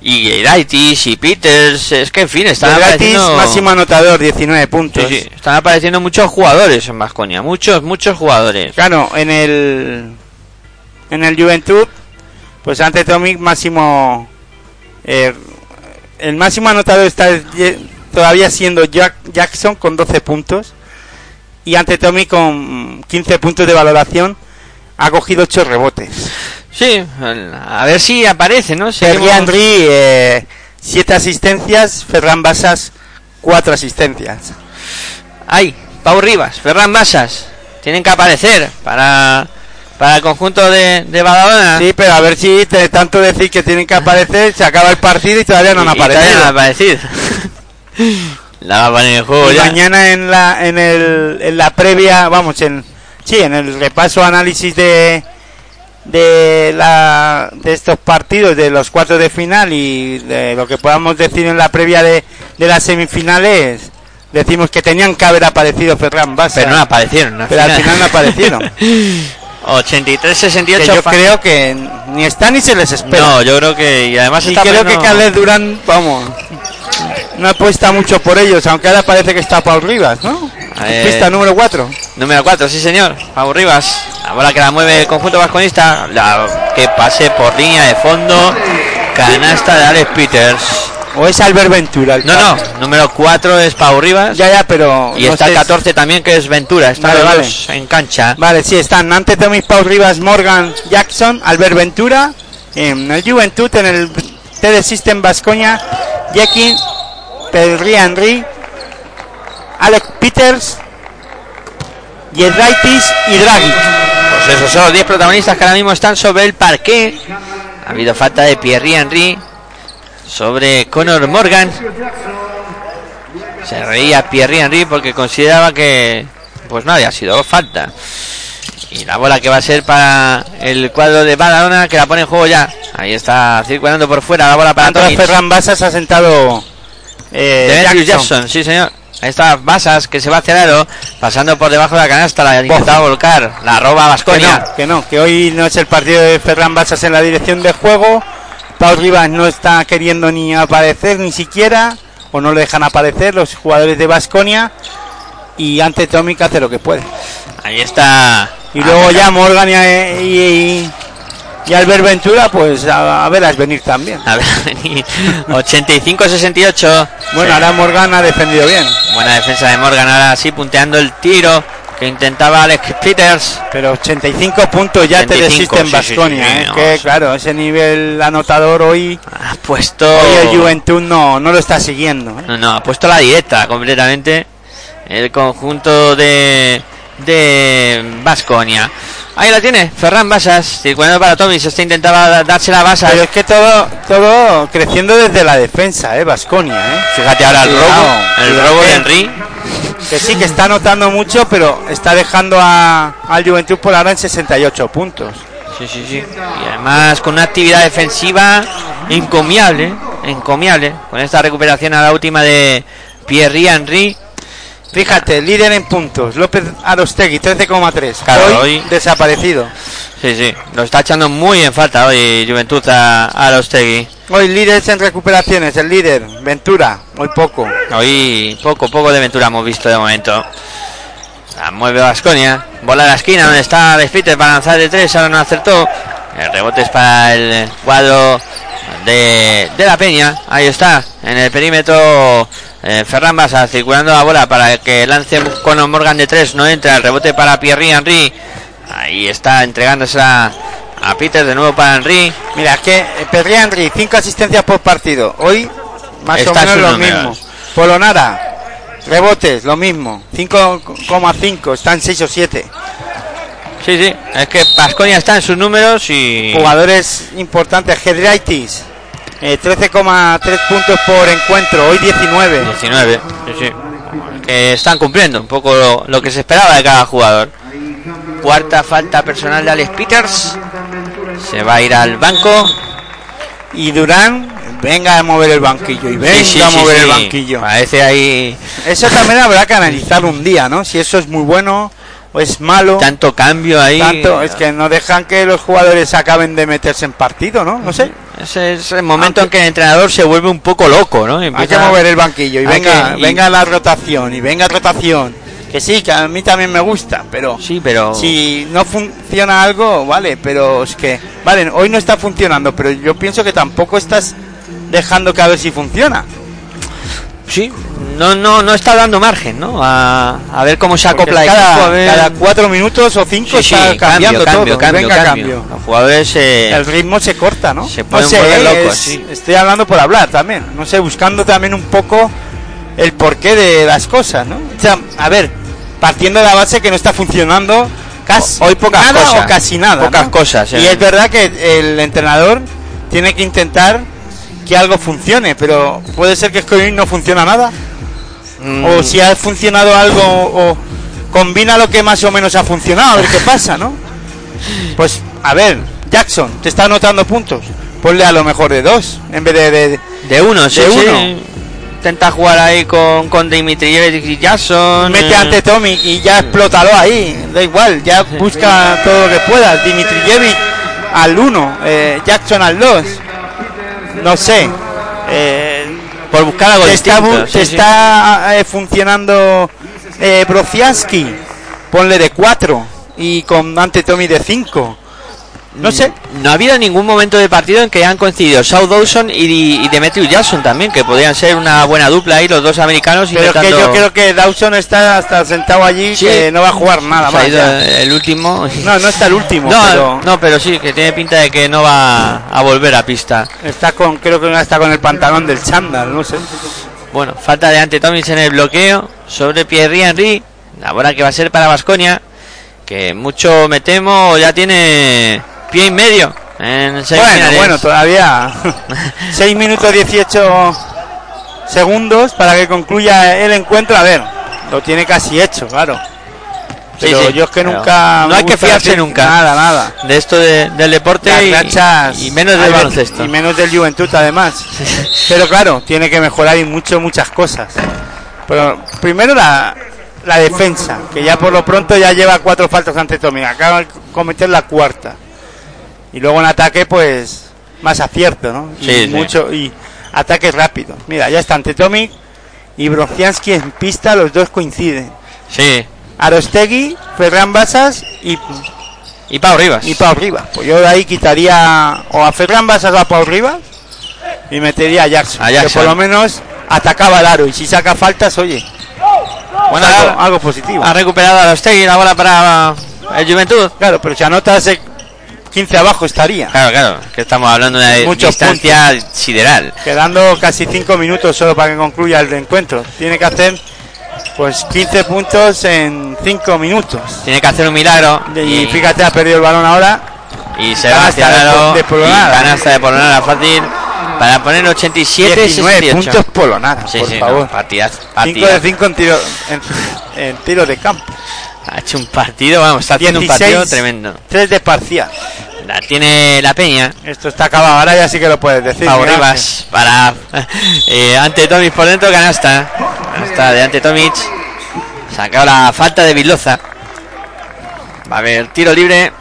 y Geraitis y Peters, es que en fin, están Gratis, apareciendo... máximo anotador, 19 Sí, puntos. sí, están apareciendo muchos jugadores en Vasconia, muchos, muchos jugadores. Claro, en el en el Juventud, pues ante Tomic máximo eh, el máximo anotador está todavía siendo Jack Jackson con 12 puntos y ante Tomic con 15 puntos de valoración ha cogido 8 rebotes. Sí, a ver si aparece, ¿no? Sergi Henry 7 asistencias, Ferran Basas 4 asistencias. Ay, Pau Rivas, Ferran Basas, tienen que aparecer para, para el conjunto de, de Badalona. Sí, pero a ver si de tanto decir que tienen que aparecer, se acaba el partido y todavía no han Y- y todavía aparecido. no han aparecido. La va a poner en juego Y ya. mañana en la en el en la previa, vamos, en sí, en el repaso análisis de de la de estos partidos de los cuartos de final y de lo que podamos decir en la previa de, de las semifinales, decimos que tenían que haber aparecido Ferran Basa. Pero no aparecieron. Pero al final no aparecieron. 83-68. Que yo creo que ni están ni se les espera. No, yo creo que. Y además y está creo que Carles Durán, vamos, no apuesta mucho por ellos, aunque ahora parece que está Paul Rivas, ¿no? Eh, Pista número 4. Número 4, sí señor. Pau Rivas. La bola que la mueve el conjunto vasconista. La que pase por línea de fondo. Canasta de Alex Peters. ¿O es Albert Ventura? el No, no. Número 4 es Pau Rivas. Ya, ya, pero. Y no está el sé- 14 también que es Ventura. Están Vale, vale. en cancha. Vale, sí, están ante Tommy Paul Rivas, Morgan Jackson, Albert Ventura. En el Juventud, en el TD System Vascoña, Jekin, Pedri Henry, Alex Peters, Yedraitis y Draghi. Pues esos son los 10 protagonistas que ahora mismo están sobre el parqué. Ha habido falta de Pierre Henry sobre Conor Morgan. Se reía Pierre Henry porque consideraba que pues no había sido falta. Y la bola que va a ser para el cuadro de Badalona que la pone en juego ya. Ahí está circulando por fuera la bola para Antonio. Ferran Basas ha sentado eh, Jackson. Jackson, sí señor. Ahí está Basas que se va hacia el aro, pasando por debajo de la canasta, la intentaba volcar, la roba Que Vasconia. no, que no, que hoy no es el partido de Ferran Basas en la dirección de juego. Paul Rivas no está queriendo ni aparecer ni siquiera, o no le dejan aparecer los jugadores de Basconia. Y ante Tomic hace lo que puede. Ahí está. Y luego ya Morgan y, y, y Albert Ventura, pues a, a verlas venir también. A ver, 85-68. Bueno, ahora Morgan ha defendido bien. Buena defensa de Morgan, ahora sí punteando el tiro que intentaba Alex Peters. Pero 85 puntos ya te 85, resiste en sí, sí, Basconia. sí, ¿eh? que claro, ese nivel anotador hoy, Ha puesto. hoy el Juventud no, no lo está siguiendo. ¿eh? No, no, ha puesto la directa completamente. El conjunto de. de Vasconia. Ahí la tiene, Ferran Basas, circulando para Tommy, se está intentaba dársela a Basas. Pero es que todo, todo creciendo desde la defensa, ¿eh? Basconia, ¿eh? Fíjate ahora el robo, el robo de Henry. Que sí, que está anotando mucho, pero está dejando a, al Juventud por ahora en 68 puntos. Sí, sí, sí. Y además con una actividad defensiva encomiable, encomiable, con esta recuperación a la última de Pierre Henry. Fíjate, líder en puntos, López Arostegui, 13,3. Claro, hoy, hoy- desaparecido. Sí, sí, lo está echando muy en falta hoy Juventud a, a Lostegui. Hoy líderes en recuperaciones, el líder, Ventura, muy poco. Hoy poco, poco de aventura hemos visto de momento. La mueve Vasconia. Bola a la esquina donde está Peters para lanzar de tres. Ahora no acertó. El rebote es para el cuadro de, de la Peña. Ahí está. En el perímetro eh, Ferran Basa circulando la bola para que lance Conor Morgan de tres. No entra. El rebote para Pierre Henry. Ahí está entregándosela a Peter de nuevo para Henry. Mira, es que eh, Pedri Henry, 5 asistencias por partido. Hoy, más Está o en menos lo mismo. Polonara, rebotes, lo mismo. 5,5, están 6 o 7. Sí, sí. Es que Vasconia está en sus números y. Jugadores importantes, Gedraitis, eh, 13,3 puntos por encuentro, hoy 19. 19, sí, sí. Que están cumpliendo un poco lo, lo que se esperaba de cada jugador. Cuarta falta personal de Alex Peters. Se va a ir al banco. Y Durán, venga a mover el banquillo. Y venga Sí, sí, a mover sí. el banquillo. Parece ahí Eso también habrá que analizar un día, ¿no? Si eso es muy bueno o es malo. tanto cambio ahí. Tanto, es que no dejan que los jugadores acaben de meterse en partido, ¿no? No sé. Ese es el momento en que el entrenador se vuelve un poco loco, ¿no? Hay que mover el banquillo y venga, que- y- venga la rotación y venga rotación. Que sí, que a mí también me gusta, pero Sí, pero... si no funciona algo, vale, pero es que, vale, hoy no está funcionando, pero yo pienso que tampoco estás dejando que a ver si funciona. Sí, no, no, no está dando margen, ¿no? A, a ver cómo se acopla cada, ver... cada cuatro minutos o cinco Sí, sí, está cambiando cambio, todo. cambio, venga, cambio. Los jugadores eh, El ritmo se corta, ¿no? se no pueden sé, volver es- locos, sí. estoy hablando por hablar también. No sé, buscando también un poco el porqué de las cosas, ¿no? O sea, a ver, partiendo de la base que no está funcionando casi Hoy pocas nada cosas, o casi nada. pocas ¿no? cosas, Y eh. es verdad que el entrenador tiene que intentar que algo funcione, pero puede ser que hoy no funciona nada. Mm, O si ha funcionado algo o combina lo que más o menos ha funcionado, a ver qué pasa, ¿no? Pues, a ver, Jackson, te está anotando puntos. Ponle a lo mejor de dos, en vez de... de- de uno, sí, de sí. Intenta jugar ahí con, con Dimitri y Jackson. mete eh, ante Tommy y ya explótalo ahí. Da igual, ya busca todo lo que puedas. Dimitrijevic al 1, Jackson al 2. No sé. Eh, Por buscar algo te está, distinto. sí, te sí. está eh, funcionando eh, Brociaski. Ponle de 4 y con ante Tommy de 5. No sé. No ha habido ningún momento de partido en que hayan coincidido South Dawson y, y Demetrius Jackson también, que podrían ser una buena dupla ahí, los dos americanos. Pero que yo creo que Dawson está hasta sentado allí Sí. que no va a jugar nada más. el último. No, no está el último, No, pero no, pero sí, que tiene pinta de que no va a volver a pista. está con, creo que está con el pantalón del chándal, no sé. Bueno, falta de ante Tomis en el bloqueo sobre Pierre Henry. La bola que va a ser para Vasconia. Que mucho me temo ya tiene pie y medio en Bueno, semifinales. bueno, todavía 6 minutos 18 segundos para que concluya el encuentro. A ver, lo tiene casi hecho, claro. Pero sí, yo es que nunca. no hay que fiarse nunca. Nada, nada. de esto de- del deporte y, rachas- y menos del baloncesto. Y menos del Juventud, además. Pero claro, tiene que mejorar y mucho, muchas cosas. Pero primero la, la defensa, que ya por lo pronto ya lleva cuatro faltas ante Tommy. Acaba de cometer la cuarta. Y luego en ataque, pues, más acierto, ¿no? Y Sí, sí. mucho, y ataques rápidos. Mira, ya está ante Tommy y Brociansky en pista, los dos coinciden. Sí, Arostegui, Ferran Basas y y Pau Rivas. y Pau Rivas. Pues yo de ahí quitaría o a Ferran Basas o a Pau Rivas y metería a Jackson, A Jackson. que por lo menos atacaba el aro y si saca faltas, oye, Bueno, algo, positivo. ha recuperado a los Tegui la bola para el Juventud. Claro, pero si anotas eh, 15 abajo estaría, Claro, claro, que estamos hablando de una distancia sideral. quedando casi 5 minutos solo para que concluya el encuentro. Tiene que hacer pues 15 puntos en 5 minutos. Tiene que hacer un milagro. Y fíjate, ha perdido el balón ahora. y se va hacia el de aro, de Polonara. y canasta de Polonara fácil para poner 87 19 68. puntos Polonara, Sí, por sí, favor. no, partidaz, 5 partidaz. de 5 en tiro, en, en tiro de campo. Ha hecho un partido, vamos, está haciendo un partido tremendo. 3 de parcial. La tiene la Peña. Esto está acabado, ahora ya sí que lo puedes decir. Pau Rivas para eh, ante Tomic por dentro, canasta. Canasta de ante Tomic. Sacado la falta de Viloza. Va a haber tiro libre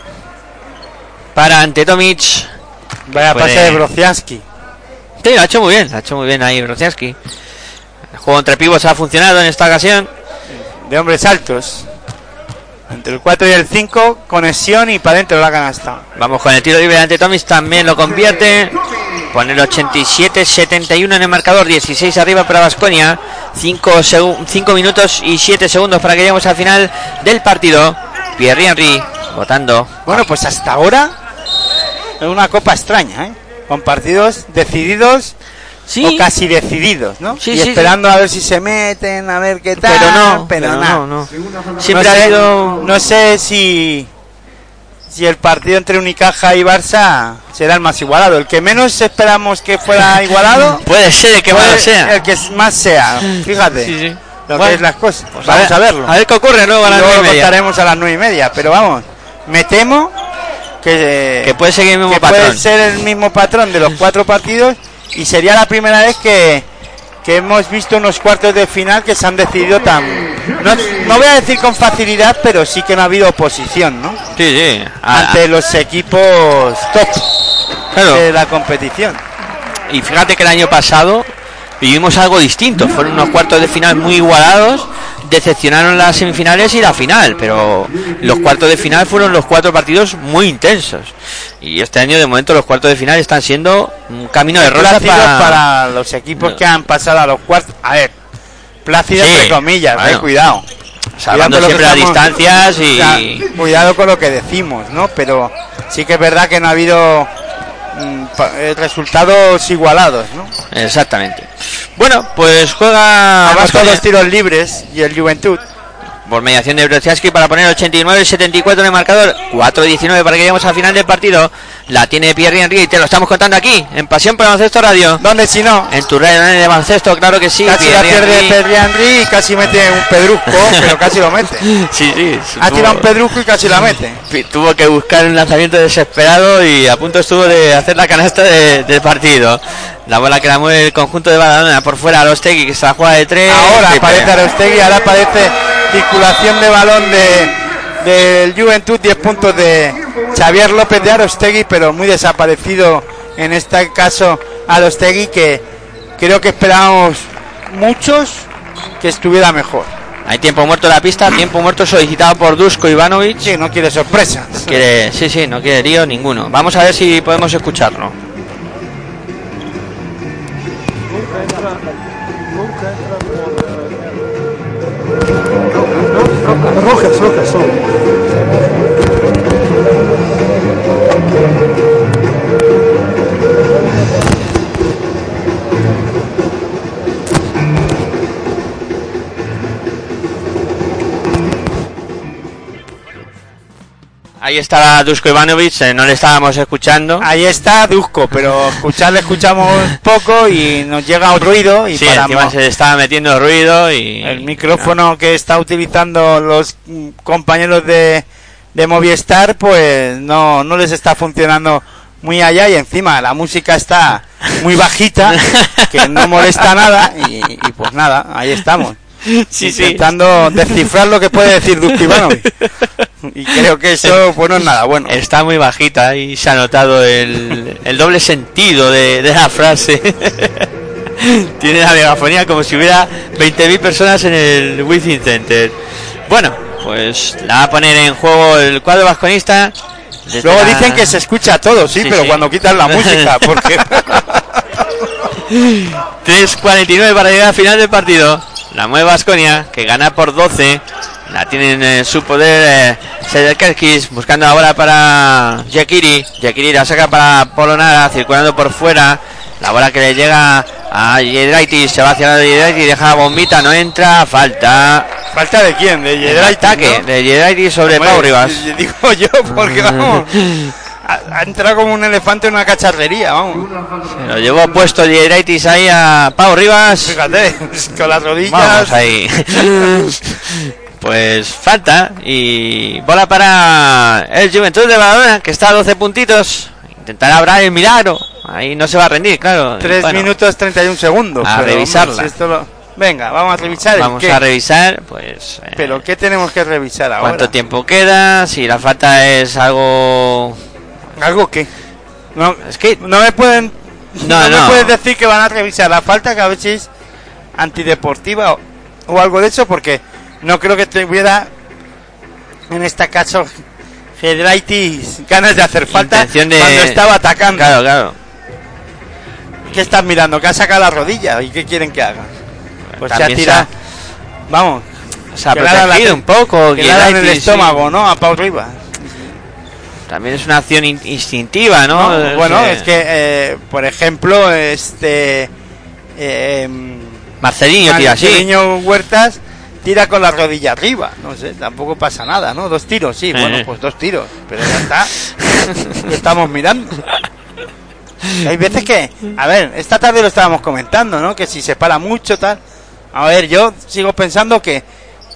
para ante Tomic. Vaya Puede- pase de Brociansky. Sí, lo ha hecho muy bien, lo ha hecho muy bien ahí Brociansky. El juego entre pibos ha funcionado en esta ocasión. De hombres altos. Entre el 4 y el 5, conexión y para adentro la canasta. Vamos con el tiro libre ante Tomic, también lo convierte. Pone el 87-71 en el marcador, 16 arriba para Vasconia. 5 minutos y 7 segundos para que lleguemos al final del partido. Pierre Henry votando. Bueno, pues hasta ahora es una copa extraña, ¿eh? Con partidos decididos Sí, o casi decididos, ¿no? Sí, y sí, esperando a ver si se meten, a ver qué tal. pero no, pero, pero nada. no, no. Siempre no ha sé, habido. no sé si si el partido entre Unicaja y Barça será el más igualado. El que menos esperamos que fuera igualado, Puede ser el que más sea. el que más sea. Fíjate Sí, sí. lo Bueno, que es las cosas. Pues vamos a, verlo. A ver qué ocurre luego a las luego nueve lo y media. a las nueve y media. Pero vamos, me temo que, Que puede seguir el mismo que patrón. puede ser el mismo patrón de los cuatro partidos y sería la primera vez que, que hemos visto unos cuartos de final que se han decidido tan no, no voy a decir con facilidad pero sí que no ha habido oposición ¿no? Sí, sí. Ante los equipos top Claro. de la competición. Y fíjate que el año pasado vivimos algo distinto. Fueron unos cuartos de final muy igualados. Decepcionaron las semifinales y la final, pero los cuartos de final fueron los cuatro partidos muy intensos. Y este año, de momento, los cuartos de final están siendo un camino de rosa Plácidos para... para... los equipos que han pasado a los cuartos. A ver, plácido Sí, entre comillas, eh, cuidado. Salvando siempre las distancias y... o sea, cuidado con lo que decimos, ¿no? Pero sí que es verdad que no ha habido resultados igualados, ¿no? Exactamente. Bueno, pues juega... Además los tiros libres y el Juventud. Por mediación de Brociaski para poner 89-74 en el marcador. 4-19 para que lleguemos al final del partido. La tiene Pierre Henry y te lo estamos contando aquí, en Pasión por Baloncesto Radio. ¿Dónde si no? En tu radio de baloncesto, claro que sí. Casi la Pierre pierde Henry. Pedri Henry y casi mete un pedrusco, pero casi lo mete. Sí, sí. Ha tuvo- tirado un pedrusco y casi la mete. Tuvo que buscar un lanzamiento desesperado y a punto estuvo de hacer la canasta de- del partido. La bola que la mueve el conjunto de Badalona por fuera a los que se la juega de tres. Ahora aparece Arostegui, ahora aparece circulación de balón de del Juventud, 10 puntos de Xavier López de Arostegui, pero muy desaparecido en este caso Arostegui, que creo que esperábamos muchos que estuviera mejor. Hay tiempo muerto en la pista, tiempo muerto solicitado por Dusko Ivanovic. Sí, no quiere sorpresas. Quiere, sí, sí, no quiere lío ninguno. Vamos a ver si podemos escucharlo. Ahí está Dusko Ivanovic, eh, no le estábamos escuchando. Ahí está Dusko, pero escucharle escuchamos poco y nos llega un ruido y Sí, para encima mo- se le estaba metiendo ruido y... el micrófono que está utilizando los mm, compañeros de, de Movistar pues no, no les está funcionando muy allá y encima la música está muy bajita que no molesta nada y, y pues nada, ahí estamos Sí, sí. intentando descifrar lo que puede decir Ivanovic y creo que eso pues no es nada bueno Está muy bajita y se ha notado el, el doble sentido de, de la frase. Tiene la megafonía como si hubiera 20.000 personas en el Within Center. Bueno, pues la va a poner en juego el cuadro vasconista. Luego dicen que se escucha todo sí, Sí, pero sí. cuando quitan la música porque 3.49 para llegar al final del partido. La mueve Vasconia, que gana por 12. La tienen en su poder eh, buscando ahora para Jekiri. Jekiri la saca para Polonara, circulando por fuera. La bola que le llega a Yedraitis, se va hacia la de Yedraitis, deja la bombita, no entra, falta. falta de quién de Yedraitis, ataque ¿no? de Yedraitis sobre Pau Rivas. Digo yo, porque vamos. Ha, ha entrado como un elefante en una cacharrería, vamos. Se lo llevó puesto Yedraitis ahí a Pau Rivas. Fíjate, con las rodillas. Vamos ahí. pues falta y bola para el Juventud de Badalona que está a 12 puntitos. Intentará hablar el milagro. Ahí no se va a rendir, claro. 3 Bueno, minutos 31 segundos. A pero, revisarla. hombre, si esto lo- Venga, vamos a revisar. el Vamos qué. a revisar, pues. eh, Pero ¿qué tenemos que revisar ahora? ¿Cuánto tiempo queda? Si la falta es algo. ¿Algo qué? No, Es que. no me pueden. No, No, no. me puedes decir que van a revisar la falta que a ver si es antideportiva o, o algo de eso, porque no creo que tuviera en este caso Hedraitis ganas de hacer falta de- cuando estaba atacando. Claro, claro. ¿Qué estás mirando? Que ha sacado la rodilla y qué quieren que haga. Pues se ha tirado. Vamos, Se ha protegido la- un poco. que le el estómago, ¿no? A Pau Rivas. También es una acción in- instintiva, ¿no? No, bueno, es que, eh, por ejemplo, este. Eh, Marcelinho tira así. Marcelinho Huertas tira con la rodilla arriba. No sé, tampoco pasa nada, ¿no? Dos tiros, sí, Eh. bueno, pues dos tiros. Pero ya está. Estamos mirando. Hay veces que, a ver, esta tarde lo estábamos comentando, ¿no? Que si se para mucho, tal. A ver, yo sigo pensando que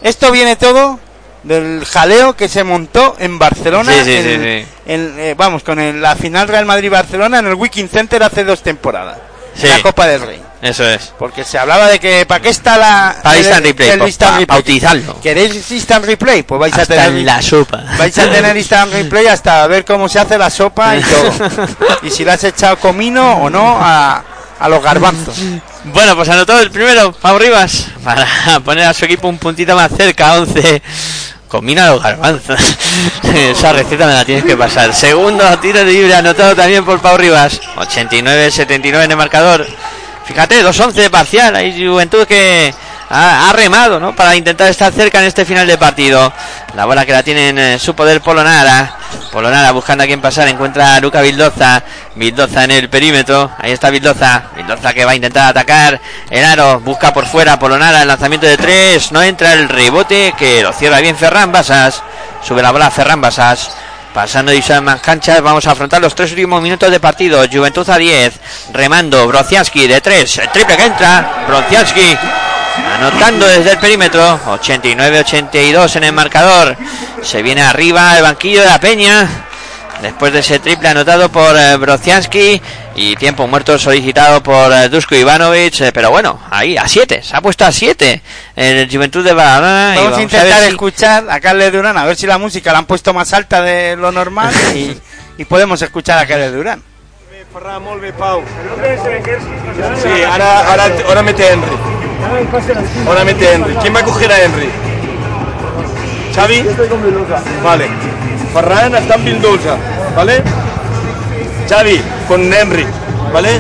esto viene todo del jaleo que se montó en Barcelona. Sí, sí, en- sí, en, eh, vamos, con el- la final Real Madrid-Barcelona en el Wiking Center hace dos temporadas. Sí. en la Copa del Rey. Eso es. Porque se hablaba de que ¿para qué está la Para el- instant replay, el pa- instant pa- replay? pa utilizarlo. ¿Queréis instant replay? Pues vais a tener en la sopa. Vais a tener instant replay hasta ver cómo se hace la sopa y todo. y si le has echado comino o no a, a los garbanzos. Bueno, pues anotó el primero, Pau Rivas, para poner a su equipo un puntito más cerca, 11. Combina los garbanzos. Esa receta me la tienes que pasar. Segundo tiro libre anotado también por Pau Rivas. 89-79 en el marcador. Fíjate, 2-11 de parcial. Hay Juventud que ha, remado, ¿no? Para intentar estar cerca en este final de partido. La bola que la tiene en eh, su poder Polonara. Polonara buscando a quién pasar. Encuentra a Luca Vildoza. Vildoza en el perímetro. Ahí está Vildoza. Vildoza que va a intentar atacar. El aro busca por fuera. Polonara. El lanzamiento de tres. No entra el rebote que lo cierra bien Ferran Basas. Sube la bola Ferran Basas. Pasando y más canchas, vamos a afrontar los tres últimos minutos de partido. Juventud a 10, remando, Brociaski de 3, el triple que entra, Brociaski anotando desde el perímetro, 89-82 en el marcador. Se viene arriba el banquillo de la Peña, después de ese triple anotado por eh, Brociaski y tiempo muerto solicitado por eh, Dusko Ivanovic, eh, pero bueno, ahí a 7, se ha puesto a 7 el Juventud de Badalona. Vamos a intentar si- escuchar a Carles Durán, a ver si la música la han puesto más alta de lo normal y, y podemos escuchar a Carles Durán. Ferran, molt bé, Pau. Sí, ahora, ahora, ahora mete a Henry. Ahora mete a Henry. ¿Quién va a coger a Henry? ¿Xavi? Vale. Ferran está en Bildosa, ¿vale? Xavi, con Henry, ¿vale?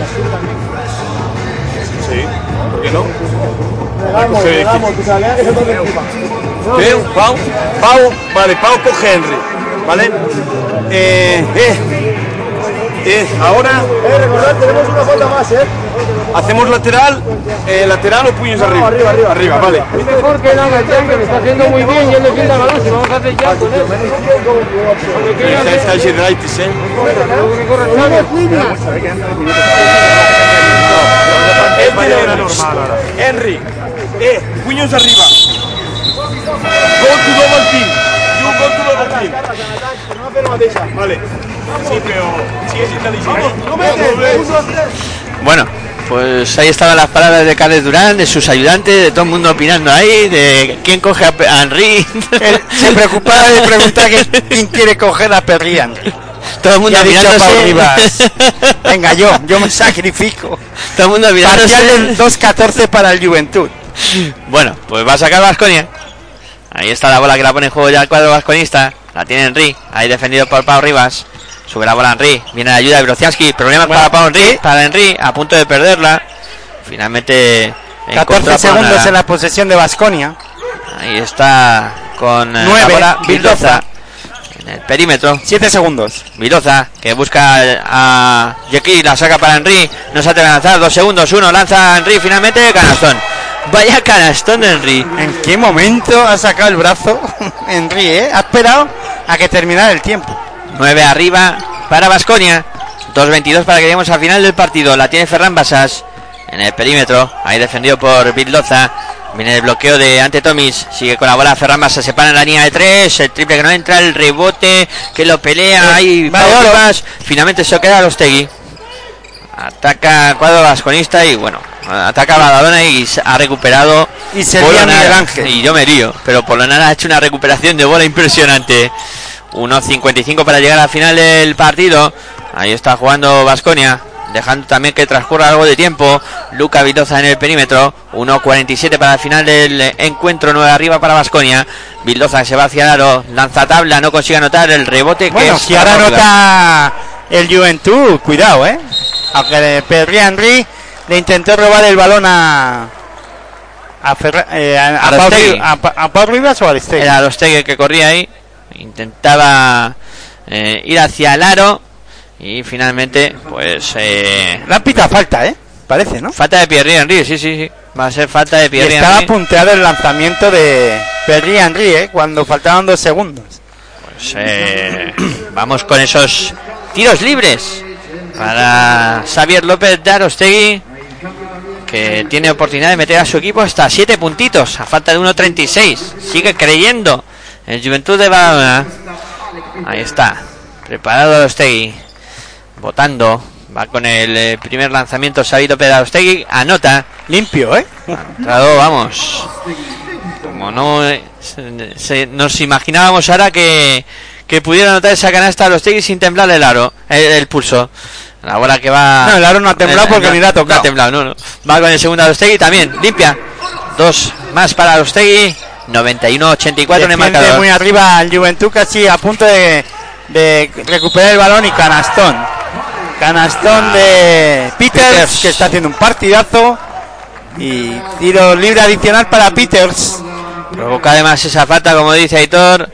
Sí, ¿por qué no? Coger ¿Qué? Pau, Pau, vale, Pau coge Henry, ¿vale? Eh, eh, eh, ahora Eh, recordad, tenemos una falta más, ¿eh? hacemos lateral, eh, lateral o puños arriba. arriba, arriba. Arriba, vale. Es mejor que no Gaitán, que me está haciendo muy bien y él defiende el balón. Si vamos a hacer ya con él. Está, está eh. Xavi. Henry, eh, puños arriba. Go to double team. You go to double team. Vale. Sí, pero sí es inteligente. Bueno, pues ahí estaban las palabras de Carles Durán, de sus ayudantes, de todo el mundo opinando ahí, de quién coge a Henry. Él se preocupaba de preguntar que- quién quiere coger a Perry Henry. todo el mundo mirándose. Venga yo, yo me sacrifico. todo el mundo mirándose. Parcial del 2-14 para el Juventud. Bueno, pues va a sacar Vasconia. Ahí está la bola que la pone en juego ya el cuadro vasconista. La tiene Henry, ahí defendido por Pau Rivas. Sube la bola Henry, viene la ayuda de Brociaski. Problemas para Pau Henry, para Henry, a punto de perderla. Finalmente. 14 encontró a segundos en la posesión de Vasconia. Ahí está con eh, la bola en el perímetro. 7 segundos. Viloza que busca a Yeki, la saca para Henry, no se atreve a lanzar, dos segundos, uno, lanza a Henry, finalmente canastón. Vaya canastón Henry. ¿En qué momento ha sacado el brazo Henry, eh? Ha esperado a que terminara el tiempo. 9 arriba para Vasconia. 2.22 para que lleguemos al final del partido. La tiene Ferran Basas en el perímetro. Ahí defendido por Bildoza. Viene el bloqueo de Ante Tomis. Sigue con la bola Ferran Basas. Se para en la línea de 3. El triple que no entra. El rebote que lo pelea. Ahí Pau oro. Rivas. Finalmente se queda los Tegui. Ataca cuadro vasconista y bueno, ataca a Badalona y ha recuperado Y se Ángel. Y yo me lío, pero Polonara ha hecho una recuperación de bola impresionante. 1.55 para llegar al final del partido. Ahí está jugando Vasconia. Dejando también que transcurra algo de tiempo. Luca Vildoza en el perímetro. 1.47 para el final del encuentro. 9 arriba para Vasconia. Vildoza se va hacia el aro. Lanza tabla. No consigue anotar el rebote. que Bueno, es si ahora para Portugal. nota el Juventud, cuidado, eh. Aunque Perry Henry le intentó robar el balón a. A, Ferra- eh, a, a, Pau, Arostegui. Ri- a, Pa- a Pau Rivas o a Arostegui. Era Arostegui que corría ahí. Intentaba eh, ir hacia el aro. Y finalmente, pues. Eh, pitado falta, eh. Parece, ¿no? falta de Pierre Henry, sí, sí, sí. Va a ser falta de Y Pierre estaba Henry. punteado el lanzamiento de Perry Henry, eh. Cuando faltaban dos segundos. Pues, eh, vamos con esos tiros libres para Xavier López de Arostegui que tiene oportunidad de meter a su equipo hasta 7 puntitos a falta de 1.36 sigue creyendo el Juventud de Badalona ahí está preparado Arostegui votando Va con el eh, primer lanzamiento Sabito Pedagostegui. Anota. Limpio, ¿eh? Entrado, vamos. Como no eh, se- se- nos imaginábamos ahora que, que pudiera anotar esa canasta a los sin temblar el aro, el, el pulso. La bola que va. No, el aro no ha temblado porque ni la ha tocado. No ha temblado, no, no. Va con el segundo Arostegui también, limpia. Dos más para Arostegui. 91-84 en el marcador. muy arriba el Juventud casi a punto de, de recuperar el balón y canastón. Canastón de Peters, Peters. que está haciendo un partidazo. Y tiro libre adicional para Peters. Provoca además esa falta, como dice Aitor.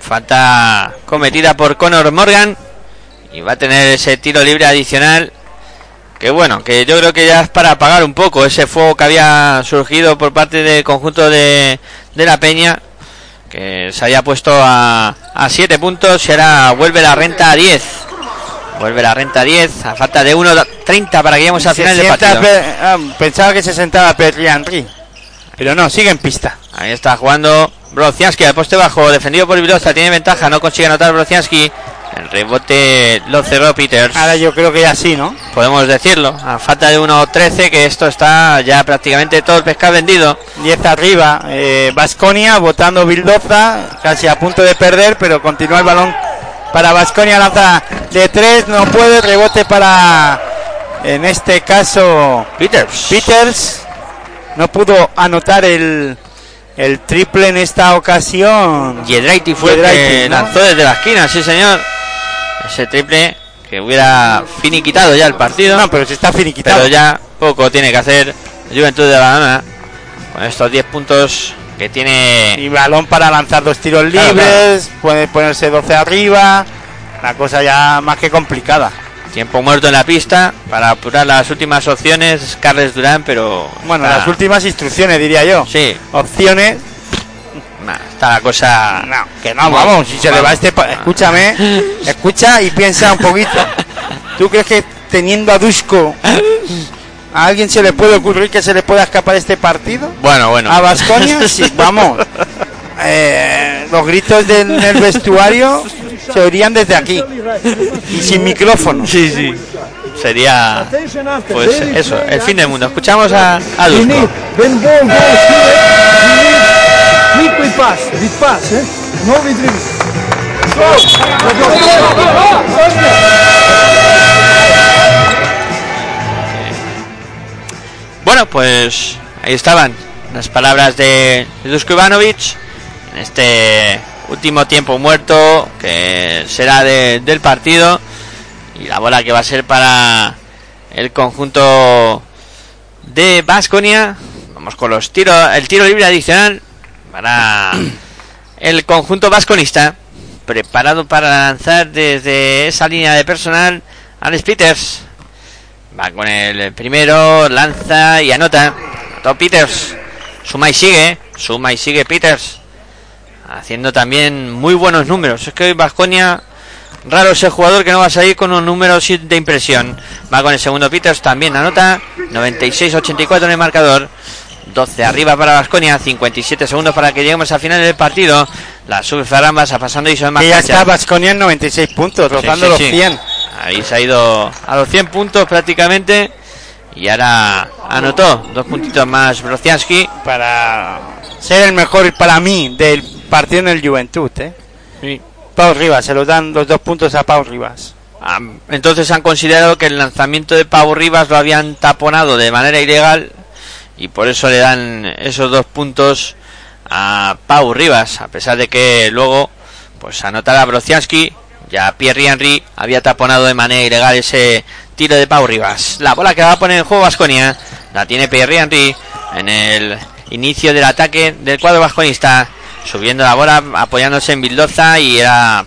Falta cometida por Conor Morgan. Y va a tener ese tiro libre adicional. Que bueno, que yo creo que ya es para apagar un poco ese fuego que había surgido por parte del conjunto de, de la Peña. Que se había puesto a, a 7 puntos y ahora vuelve la renta a 10. Vuelve la renta a 10 a falta de 1.30 para que lleguemos al final del partido. Pe- ah, pensaba que se sentaba Perry Henry. Pero no, sigue en pista. Ahí está jugando Brocianski al poste bajo, defendido por Vildoza, tiene ventaja, no consigue anotar Brocianski. El rebote lo cerró Peters. Ahora yo creo que ya sí, ¿no? Podemos decirlo, a falta de 1.13, que esto está ya prácticamente todo el pescado vendido. 10 arriba. Vasconia votando Bildoza, casi a punto de perder, pero continúa el balón para Vasconia. Lanza de 3, no puede. Rebote para, en este caso, Peters. Peters. No pudo anotar el, el triple en esta ocasión. Yedraiti fue el que ¿no? lanzó desde la esquina, sí señor. Ese triple que hubiera finiquitado ya el partido. No, pero si está finiquitado. pero ya poco tiene que hacer Juventud de Badalona con estos 10 puntos que tiene Y balón para lanzar dos tiros Claro, libres. Puede ponerse 12 arriba. La cosa ya más que complicada. Tiempo muerto en la pista para apurar las últimas opciones. Carles Durán, pero. Bueno, está- las últimas instrucciones, diría yo. Sí, Opciones. nah, está la cosa. No, que no, vamos. Si se le va este. pa- Escúchame. Escucha y piensa un poquito. ¿Tú crees que teniendo a Dusko a alguien se le puede ocurrir que se le pueda escapar este partido? Bueno, bueno. ¿A Vasconia? Sí, vamos. Eh, los gritos del, del vestuario se oirían desde aquí. Y sin micrófono. Sí, sí. Sería. Pues eso, el fin del mundo. Escuchamos a, a Dusko. Bueno, pues ahí estaban las palabras de Dusko Ivanovic en este último tiempo muerto que será de- del partido y la bola que va a ser para el conjunto de Basconia. Vamos con los tiros, el tiro libre adicional para el conjunto vasconista preparado para lanzar desde esa línea de personal Alex Peters. Va con el primero, lanza y anota. Anotó Peters. Suma y sigue. Suma y sigue Peters. Haciendo también muy buenos números. Es que hoy Vasconia, raro ese jugador que no va a salir con unos números de impresión. Va con el segundo Peters, también anota. 96-84 en el marcador. 12 arriba para Vasconia, 57 segundos para que lleguemos al final del partido. La a pasando y son más Que ya cancha. está Vasconia en 96 puntos, rozando sí, los sí. 100. Ahí se ha ido a los 100 puntos prácticamente. Y ahora anotó dos puntitos más Brocianski. Para ser el mejor para mí del partido en el Juventud, ¿eh? Pau Rivas, se los dan los dos puntos a Pau Rivas. Ah, Entonces han considerado que el lanzamiento de Pau Rivas lo habían taponado de manera ilegal y por eso le dan esos dos puntos a Pau Rivas, a pesar de que luego pues anotara Brocianski, ya Pierre Henry había taponado de manera ilegal ese tiro de Pau Rivas. La bola que va a poner en juego Vasconia la tiene Pierre Henry en el inicio del ataque del cuadro vasconista. Subiendo la bola, apoyándose en Bildoza y la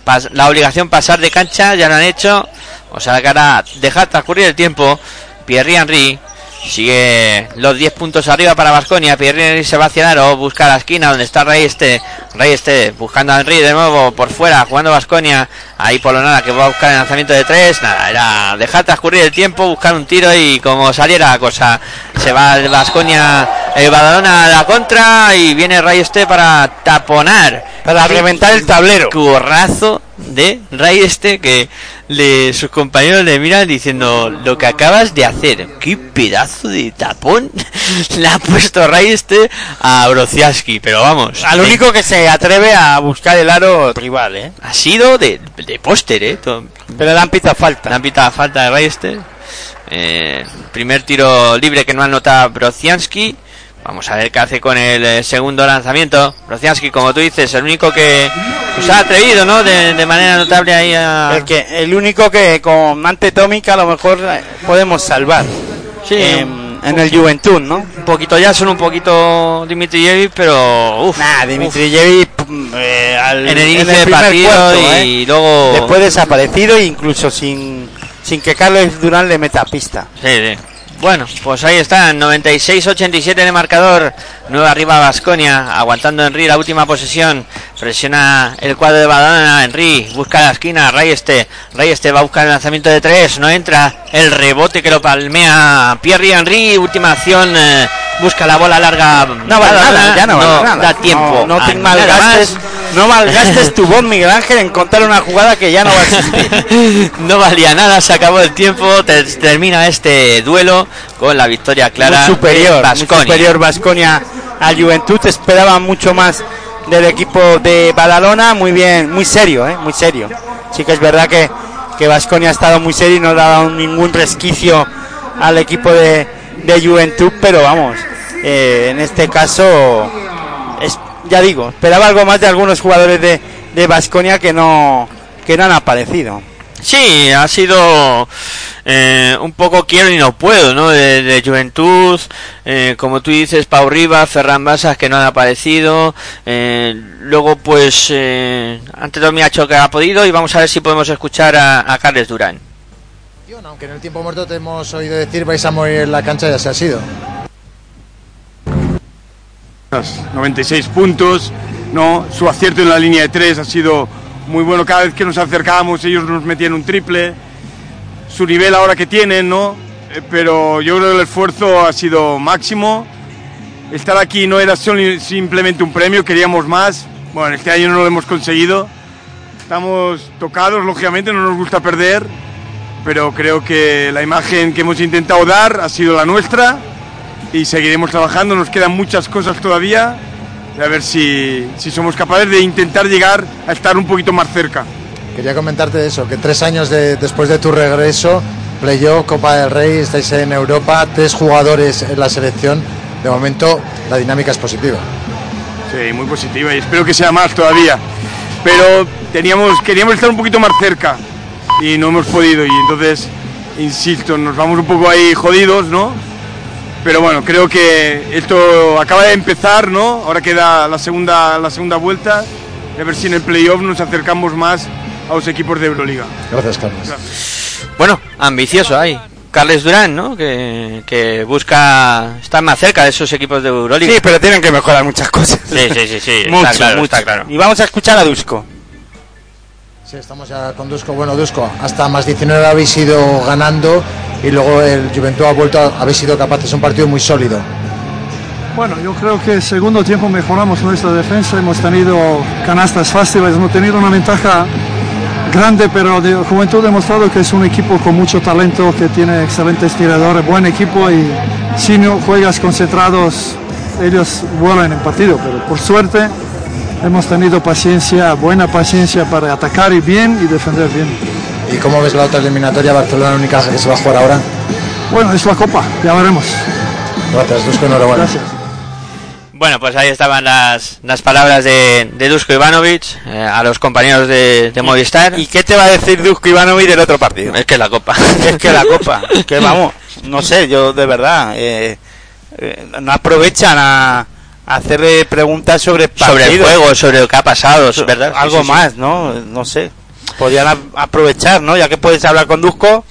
obligación pasar de cancha, ya lo han hecho. O sea que ahora dejar transcurrir el tiempo. Pierre Henry sigue los 10 puntos arriba para Vasconia. Pierre Henry se va hacia el aro, busca la esquina donde está Rey este. Rey este buscando a Henry de nuevo por fuera, jugando Vasconia. Ahí Polonara que va a buscar el lanzamiento de 3. Nada, era dejar transcurrir el tiempo, buscar un tiro y como saliera la cosa. Se va el Vasconia El Badalona a la contra y viene Ray Este para taponar. Para reventar el tablero. Currazo de Ray Este que le, sus compañeros le miran diciendo lo que acabas de hacer. Qué pedazo de tapón le ha puesto Ray Este a Brociaski. Pero vamos. Al único que se atreve a buscar el aro rival, ¿eh? ha sido de, de póster, ¿eh? Pero le han pitado falta. Le han pitado falta de Reister. Eh, primer tiro libre que no anota Brociansky. Vamos a ver qué hace con el eh, segundo lanzamiento. Brociansky, como tú dices, el único que pues, ha atrevido, ¿no? De, de manera notable ahí a... El, que, el único que con antetómica a lo mejor eh, podemos salvar. Sí, en, en el Juventud, ¿no? un poquito ya, son un poquito Dimitrijevic, pero... Uf, Nah, Dimitrijevic eh, al- En el inicio del partido cuarto, y ¿eh? luego... Después desaparecido incluso sin, sin que Carlos Durán le meta pista. Sí, sí. Bueno, pues ahí está, 96-87 en el marcador. Nueva arriba Vasconia, aguantando Henry la última posesión. Presiona el cuadro de Badana. Henry busca la esquina. Rayeste. Rayeste va a buscar el lanzamiento de tres. No entra. El rebote que lo palmea Pierre Henry. Última acción. eh, busca la bola larga. No vale Badana. nada, ya no vale nada. Da tiempo. No, no te nada malgastes. No malgastes tu voz, Miguel Ángel, en contar una jugada que ya no va a existir. no valía nada, se acabó el tiempo, te- termina este duelo con la victoria clara. muy superior, muy superior Vasconia a Juventud. Esperaba mucho más del equipo de Badalona. Muy bien, muy serio, ¿eh? muy serio. Sí que es verdad que que Vasconia ha estado muy serio y no le ha dado ningún resquicio al equipo de, de Juventud, pero vamos, eh, en este caso, es, ya digo, esperaba algo más de algunos jugadores de de Vasconia que no que no han aparecido. Sí, ha sido eh, un poco quiero y no puedo, ¿no? De, de Juventud, eh, como tú dices, Pau Rivas, Ferran Basas que no han aparecido, eh, luego pues eh, ante todo ha hecho que ha podido y vamos a ver si podemos escuchar a, a Carles Durán. Aunque en el tiempo muerto te hemos oído decir vais a morir en la cancha, ya se ha sido. 96 puntos, ¿no? Su acierto en la línea de tres ha sido muy bueno. Cada vez que nos acercábamos, ellos nos metían un triple. Su nivel ahora que tienen, ¿no? Eh, Pero yo creo que el esfuerzo ha sido máximo. Estar aquí no era solo- simplemente un premio, queríamos más. Bueno, este año no lo hemos conseguido. Estamos tocados, lógicamente, no nos gusta perder. Pero creo que la imagen que hemos intentado dar ha sido la nuestra y seguiremos trabajando. Nos quedan muchas cosas todavía a ver si, si somos capaces de intentar llegar a estar un poquito más cerca. Quería comentarte de eso, que tres años de- después de tu regreso, playoff, Copa del Rey, estáis en Europa, tres jugadores en la selección. De momento la dinámica es positiva. Sí, muy positiva y espero que sea más todavía. Pero teníamos, queríamos estar un poquito más cerca y no hemos podido y entonces, insisto, nos vamos un poco ahí jodidos, ¿no? Pero bueno, creo que esto acaba de empezar, ¿no? Ahora queda la segunda, la segunda vuelta y a ver si en el playoff nos acercamos más a los equipos de Euroliga. Gracias, Carlos. Bueno, ambicioso ahí. Carles Durán, ¿no? Que, que busca estar más cerca de esos equipos de Euroliga. Sí, pero tienen que mejorar muchas cosas. Sí, sí, sí, sí, mucho, está claro, mucho. está claro. Y vamos a escuchar a Dusko. Sí, estamos ya con Dusko. Bueno, Dusko, hasta más 19 habéis ido ganando y luego el Juventud ha vuelto, a- habéis sido capaces, un partido muy sólido. Bueno, yo creo que segundo tiempo mejoramos nuestra defensa, hemos tenido canastas fáciles, hemos tenido una ventaja grande, pero de Juventud ha demostrado que es un equipo con mucho talento, que tiene excelentes tiradores, buen equipo y si no juegas concentrados, ellos vuelan en partido, pero por suerte hemos tenido paciencia, buena paciencia para atacar y bien y defender bien. ¿Y cómo ves la otra eliminatoria Barcelona-Unicaja que se va a jugar ahora? Bueno, es la copa, ya veremos. Gracias, Dusko, enhorabuena. Gracias. Bueno, pues ahí estaban las, las palabras de, de Dusko Ivanovic eh, a los compañeros de, de Movistar. ¿Y qué te va a decir Dusko Ivanovic del otro partido? Es que la copa. es que la copa, que vamos, no sé, yo de verdad, eh, eh, no aprovechan a hacerle preguntas sobre el sobre el juego, sobre lo que ha pasado, es ¿verdad? Algo sí, sí. más, ¿no? No sé. Podrían aprovechar, ¿no? Ya que puedes hablar con Dusko,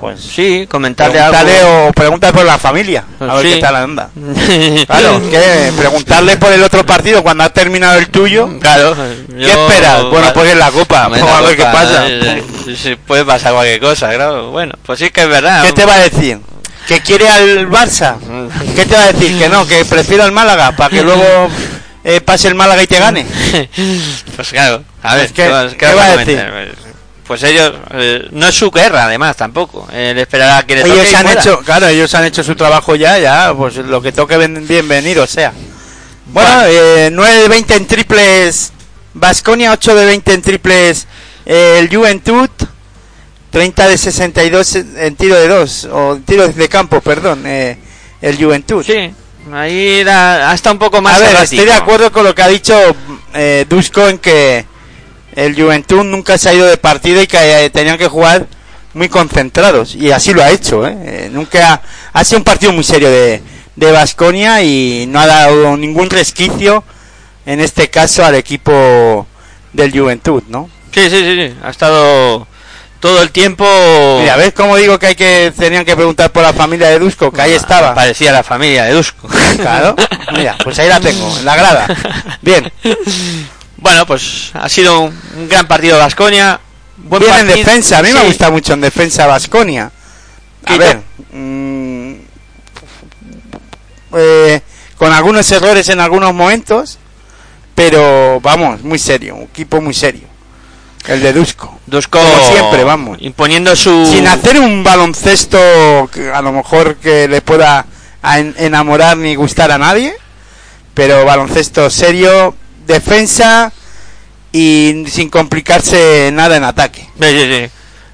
pues Sí, comentarle algo. o preguntar por la familia, a ver Sí. qué tal anda. Claro, que preguntarle por el otro partido cuando ha terminado el tuyo. Claro. ¿Qué esperas? Bueno, pues en la copa, vamos a ver qué copa, pasa. eh, eh, sí, puede pasar cualquier cosa, claro. Bueno, pues sí que es verdad. ¿Qué te va a decir? Que quiere al Barça. ¿Qué te va a decir? Que no, que prefiero al Málaga para que luego eh, pase el Málaga y te gane. Pues claro, a ver, pues, ¿qué os va a comentar? Pues ellos, eh, no es su guerra además tampoco, él esperará que le toque Ellos y han fuera. hecho, claro, ellos han hecho su trabajo ya, ya, pues lo que toque bienvenido sea. Bueno, eh, 9 de 20 en triples Vasconia, 8 de 20 en triples eh, el Juventud, 30 de 62 en en tiro de 2, o en tiro de campo, perdón, eh, el Juventud. Sí, ahí era, hasta un poco más A ver, errático. estoy de acuerdo con lo que ha dicho eh, Dusko en que el Juventud nunca se ha ido de partido y que eh, tenían que jugar muy concentrados. Y así lo ha hecho. ¿eh? Nunca ha, ha sido un partido muy serio de de Basconia y no ha dado ningún resquicio en este caso al equipo del Juventud, ¿no? Sí, sí, sí, ha estado todo el tiempo... Mira, ¿ves cómo digo que hay que tenían que preguntar por la familia de Dusko? Que ahí estaba. Parecía la familia de Dusko. Claro. Mira, pues ahí la tengo, en la grada. Bien. Bueno, pues ha sido un, gran partido Vasconia. Buen Bien en defensa, a mí me gusta mucho en defensa Vasconia. A ver, mm, eh, con algunos errores en algunos momentos, pero vamos, muy serio, un equipo muy serio. El de Dusko. Dusko Como siempre, vamos. imponiendo su... Sin hacer un baloncesto que a lo mejor que le pueda enamorar ni gustar a nadie, pero baloncesto serio, defensa y sin complicarse nada en ataque. Sí, sí, sí.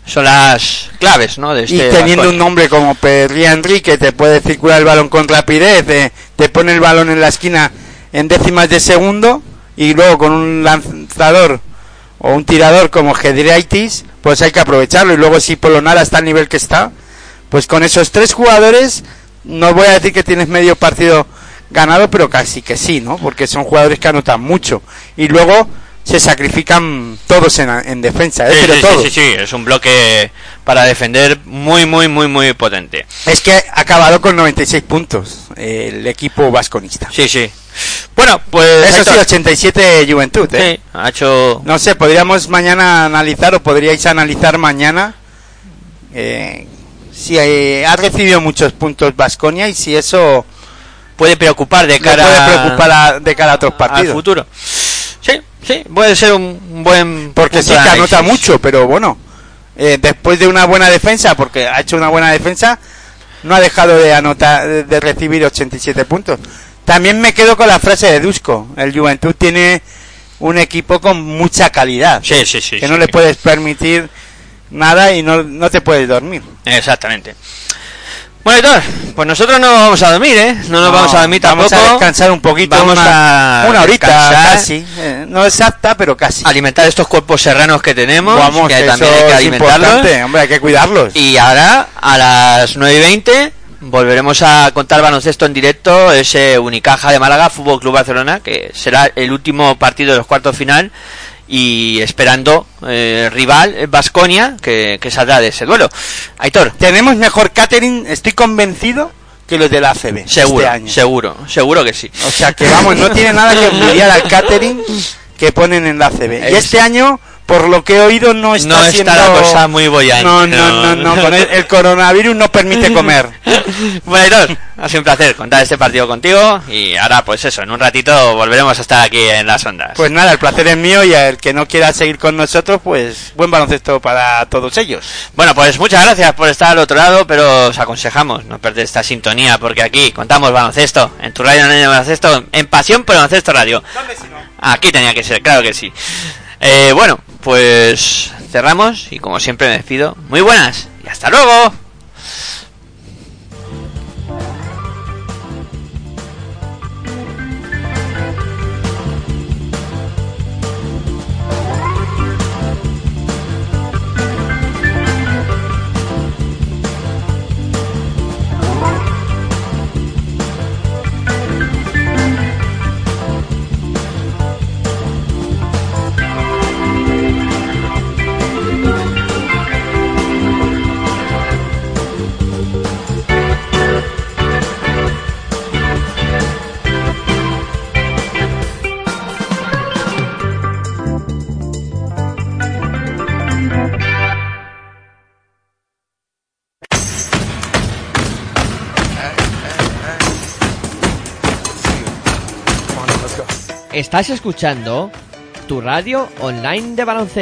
Son las claves, ¿no? De este y teniendo un nombre como Perry Henry que te puede circular el balón con rapidez, eh, te pone el balón en la esquina en décimas de segundo y luego con un lanzador o un tirador como Gedriaitis, pues hay que aprovecharlo y luego si Polonara está al nivel que está, pues con esos tres jugadores no voy a decir que tienes medio partido ganado, pero casi que sí, ¿no? Porque son jugadores que anotan mucho y luego se sacrifican todos en, en defensa, ¿eh? Sí, pero sí, todos. sí, sí, sí, es un bloque para defender muy, muy, muy, muy potente. Es que ha acabado con 96 puntos eh, el equipo vasconista. Sí, sí. Bueno, pues... Eso sí, Aitor, 87 Juventud. ¿eh? Sí, ha hecho... No sé, podríamos mañana analizar o podríais analizar mañana eh, si eh, ha recibido muchos puntos Vasconia y si eso puede preocupar de cara puede preocupar a- de cara a otros al partidos. futuro. Sí, sí, puede ser un buen... Porque sí que anota mucho, pero bueno, eh, después de una buena defensa, porque ha hecho una buena defensa, no ha dejado de anotar, de, de recibir 87 puntos. También me quedo con la frase de Dusko. El Juventud tiene un equipo con mucha calidad. Sí, sí, sí. que sí, no le puedes permitir nada y no, no te puedes dormir. Exactamente. Bueno, Héctor, pues nosotros no vamos a dormir, ¿eh? No nos No, vamos a dormir vamos tampoco. a descansar un poquito, Vamos una, a una horita descansar, casi. eh, no exacta, pero casi. alimentar estos cuerpos serranos que tenemos, Vamos, que eso también hay que es alimentarlos. importante, hombre, hay que cuidarlos. Y ahora, a las 9 y 20, volveremos a contar baloncesto en directo, ese Unicaja de Málaga, Fútbol Club Barcelona, que será el último partido de los cuartos final. Y esperando eh, rival, Vasconia, que, que saldrá de ese duelo. Aitor, Tenemos mejor catering, estoy convencido, que los de la ACB seguro, este año. seguro, seguro que sí. O sea que vamos, no tiene nada que envidiar al catering que ponen en la ACB. Y Es- este año, por lo que he oído, no está no siendo... está la cosa muy bollante. No, no, no, no, con el, el coronavirus no permite comer. Bueno, ha sido un placer contar este partido contigo y ahora pues eso, en un ratito volveremos a estar aquí en las ondas. Pues nada, el placer es mío y el que no quiera seguir con nosotros, pues buen baloncesto para todos ellos. Bueno, pues muchas gracias por estar al otro lado, pero os aconsejamos no perder esta sintonía porque aquí contamos baloncesto, en tu radio de baloncesto, en Pasión por Baloncesto Radio. Aquí tenía que ser, claro que sí. Eh, bueno, pues cerramos y como siempre me despido. Muy buenas y hasta luego. Estás escuchando tu radio online de baloncesto.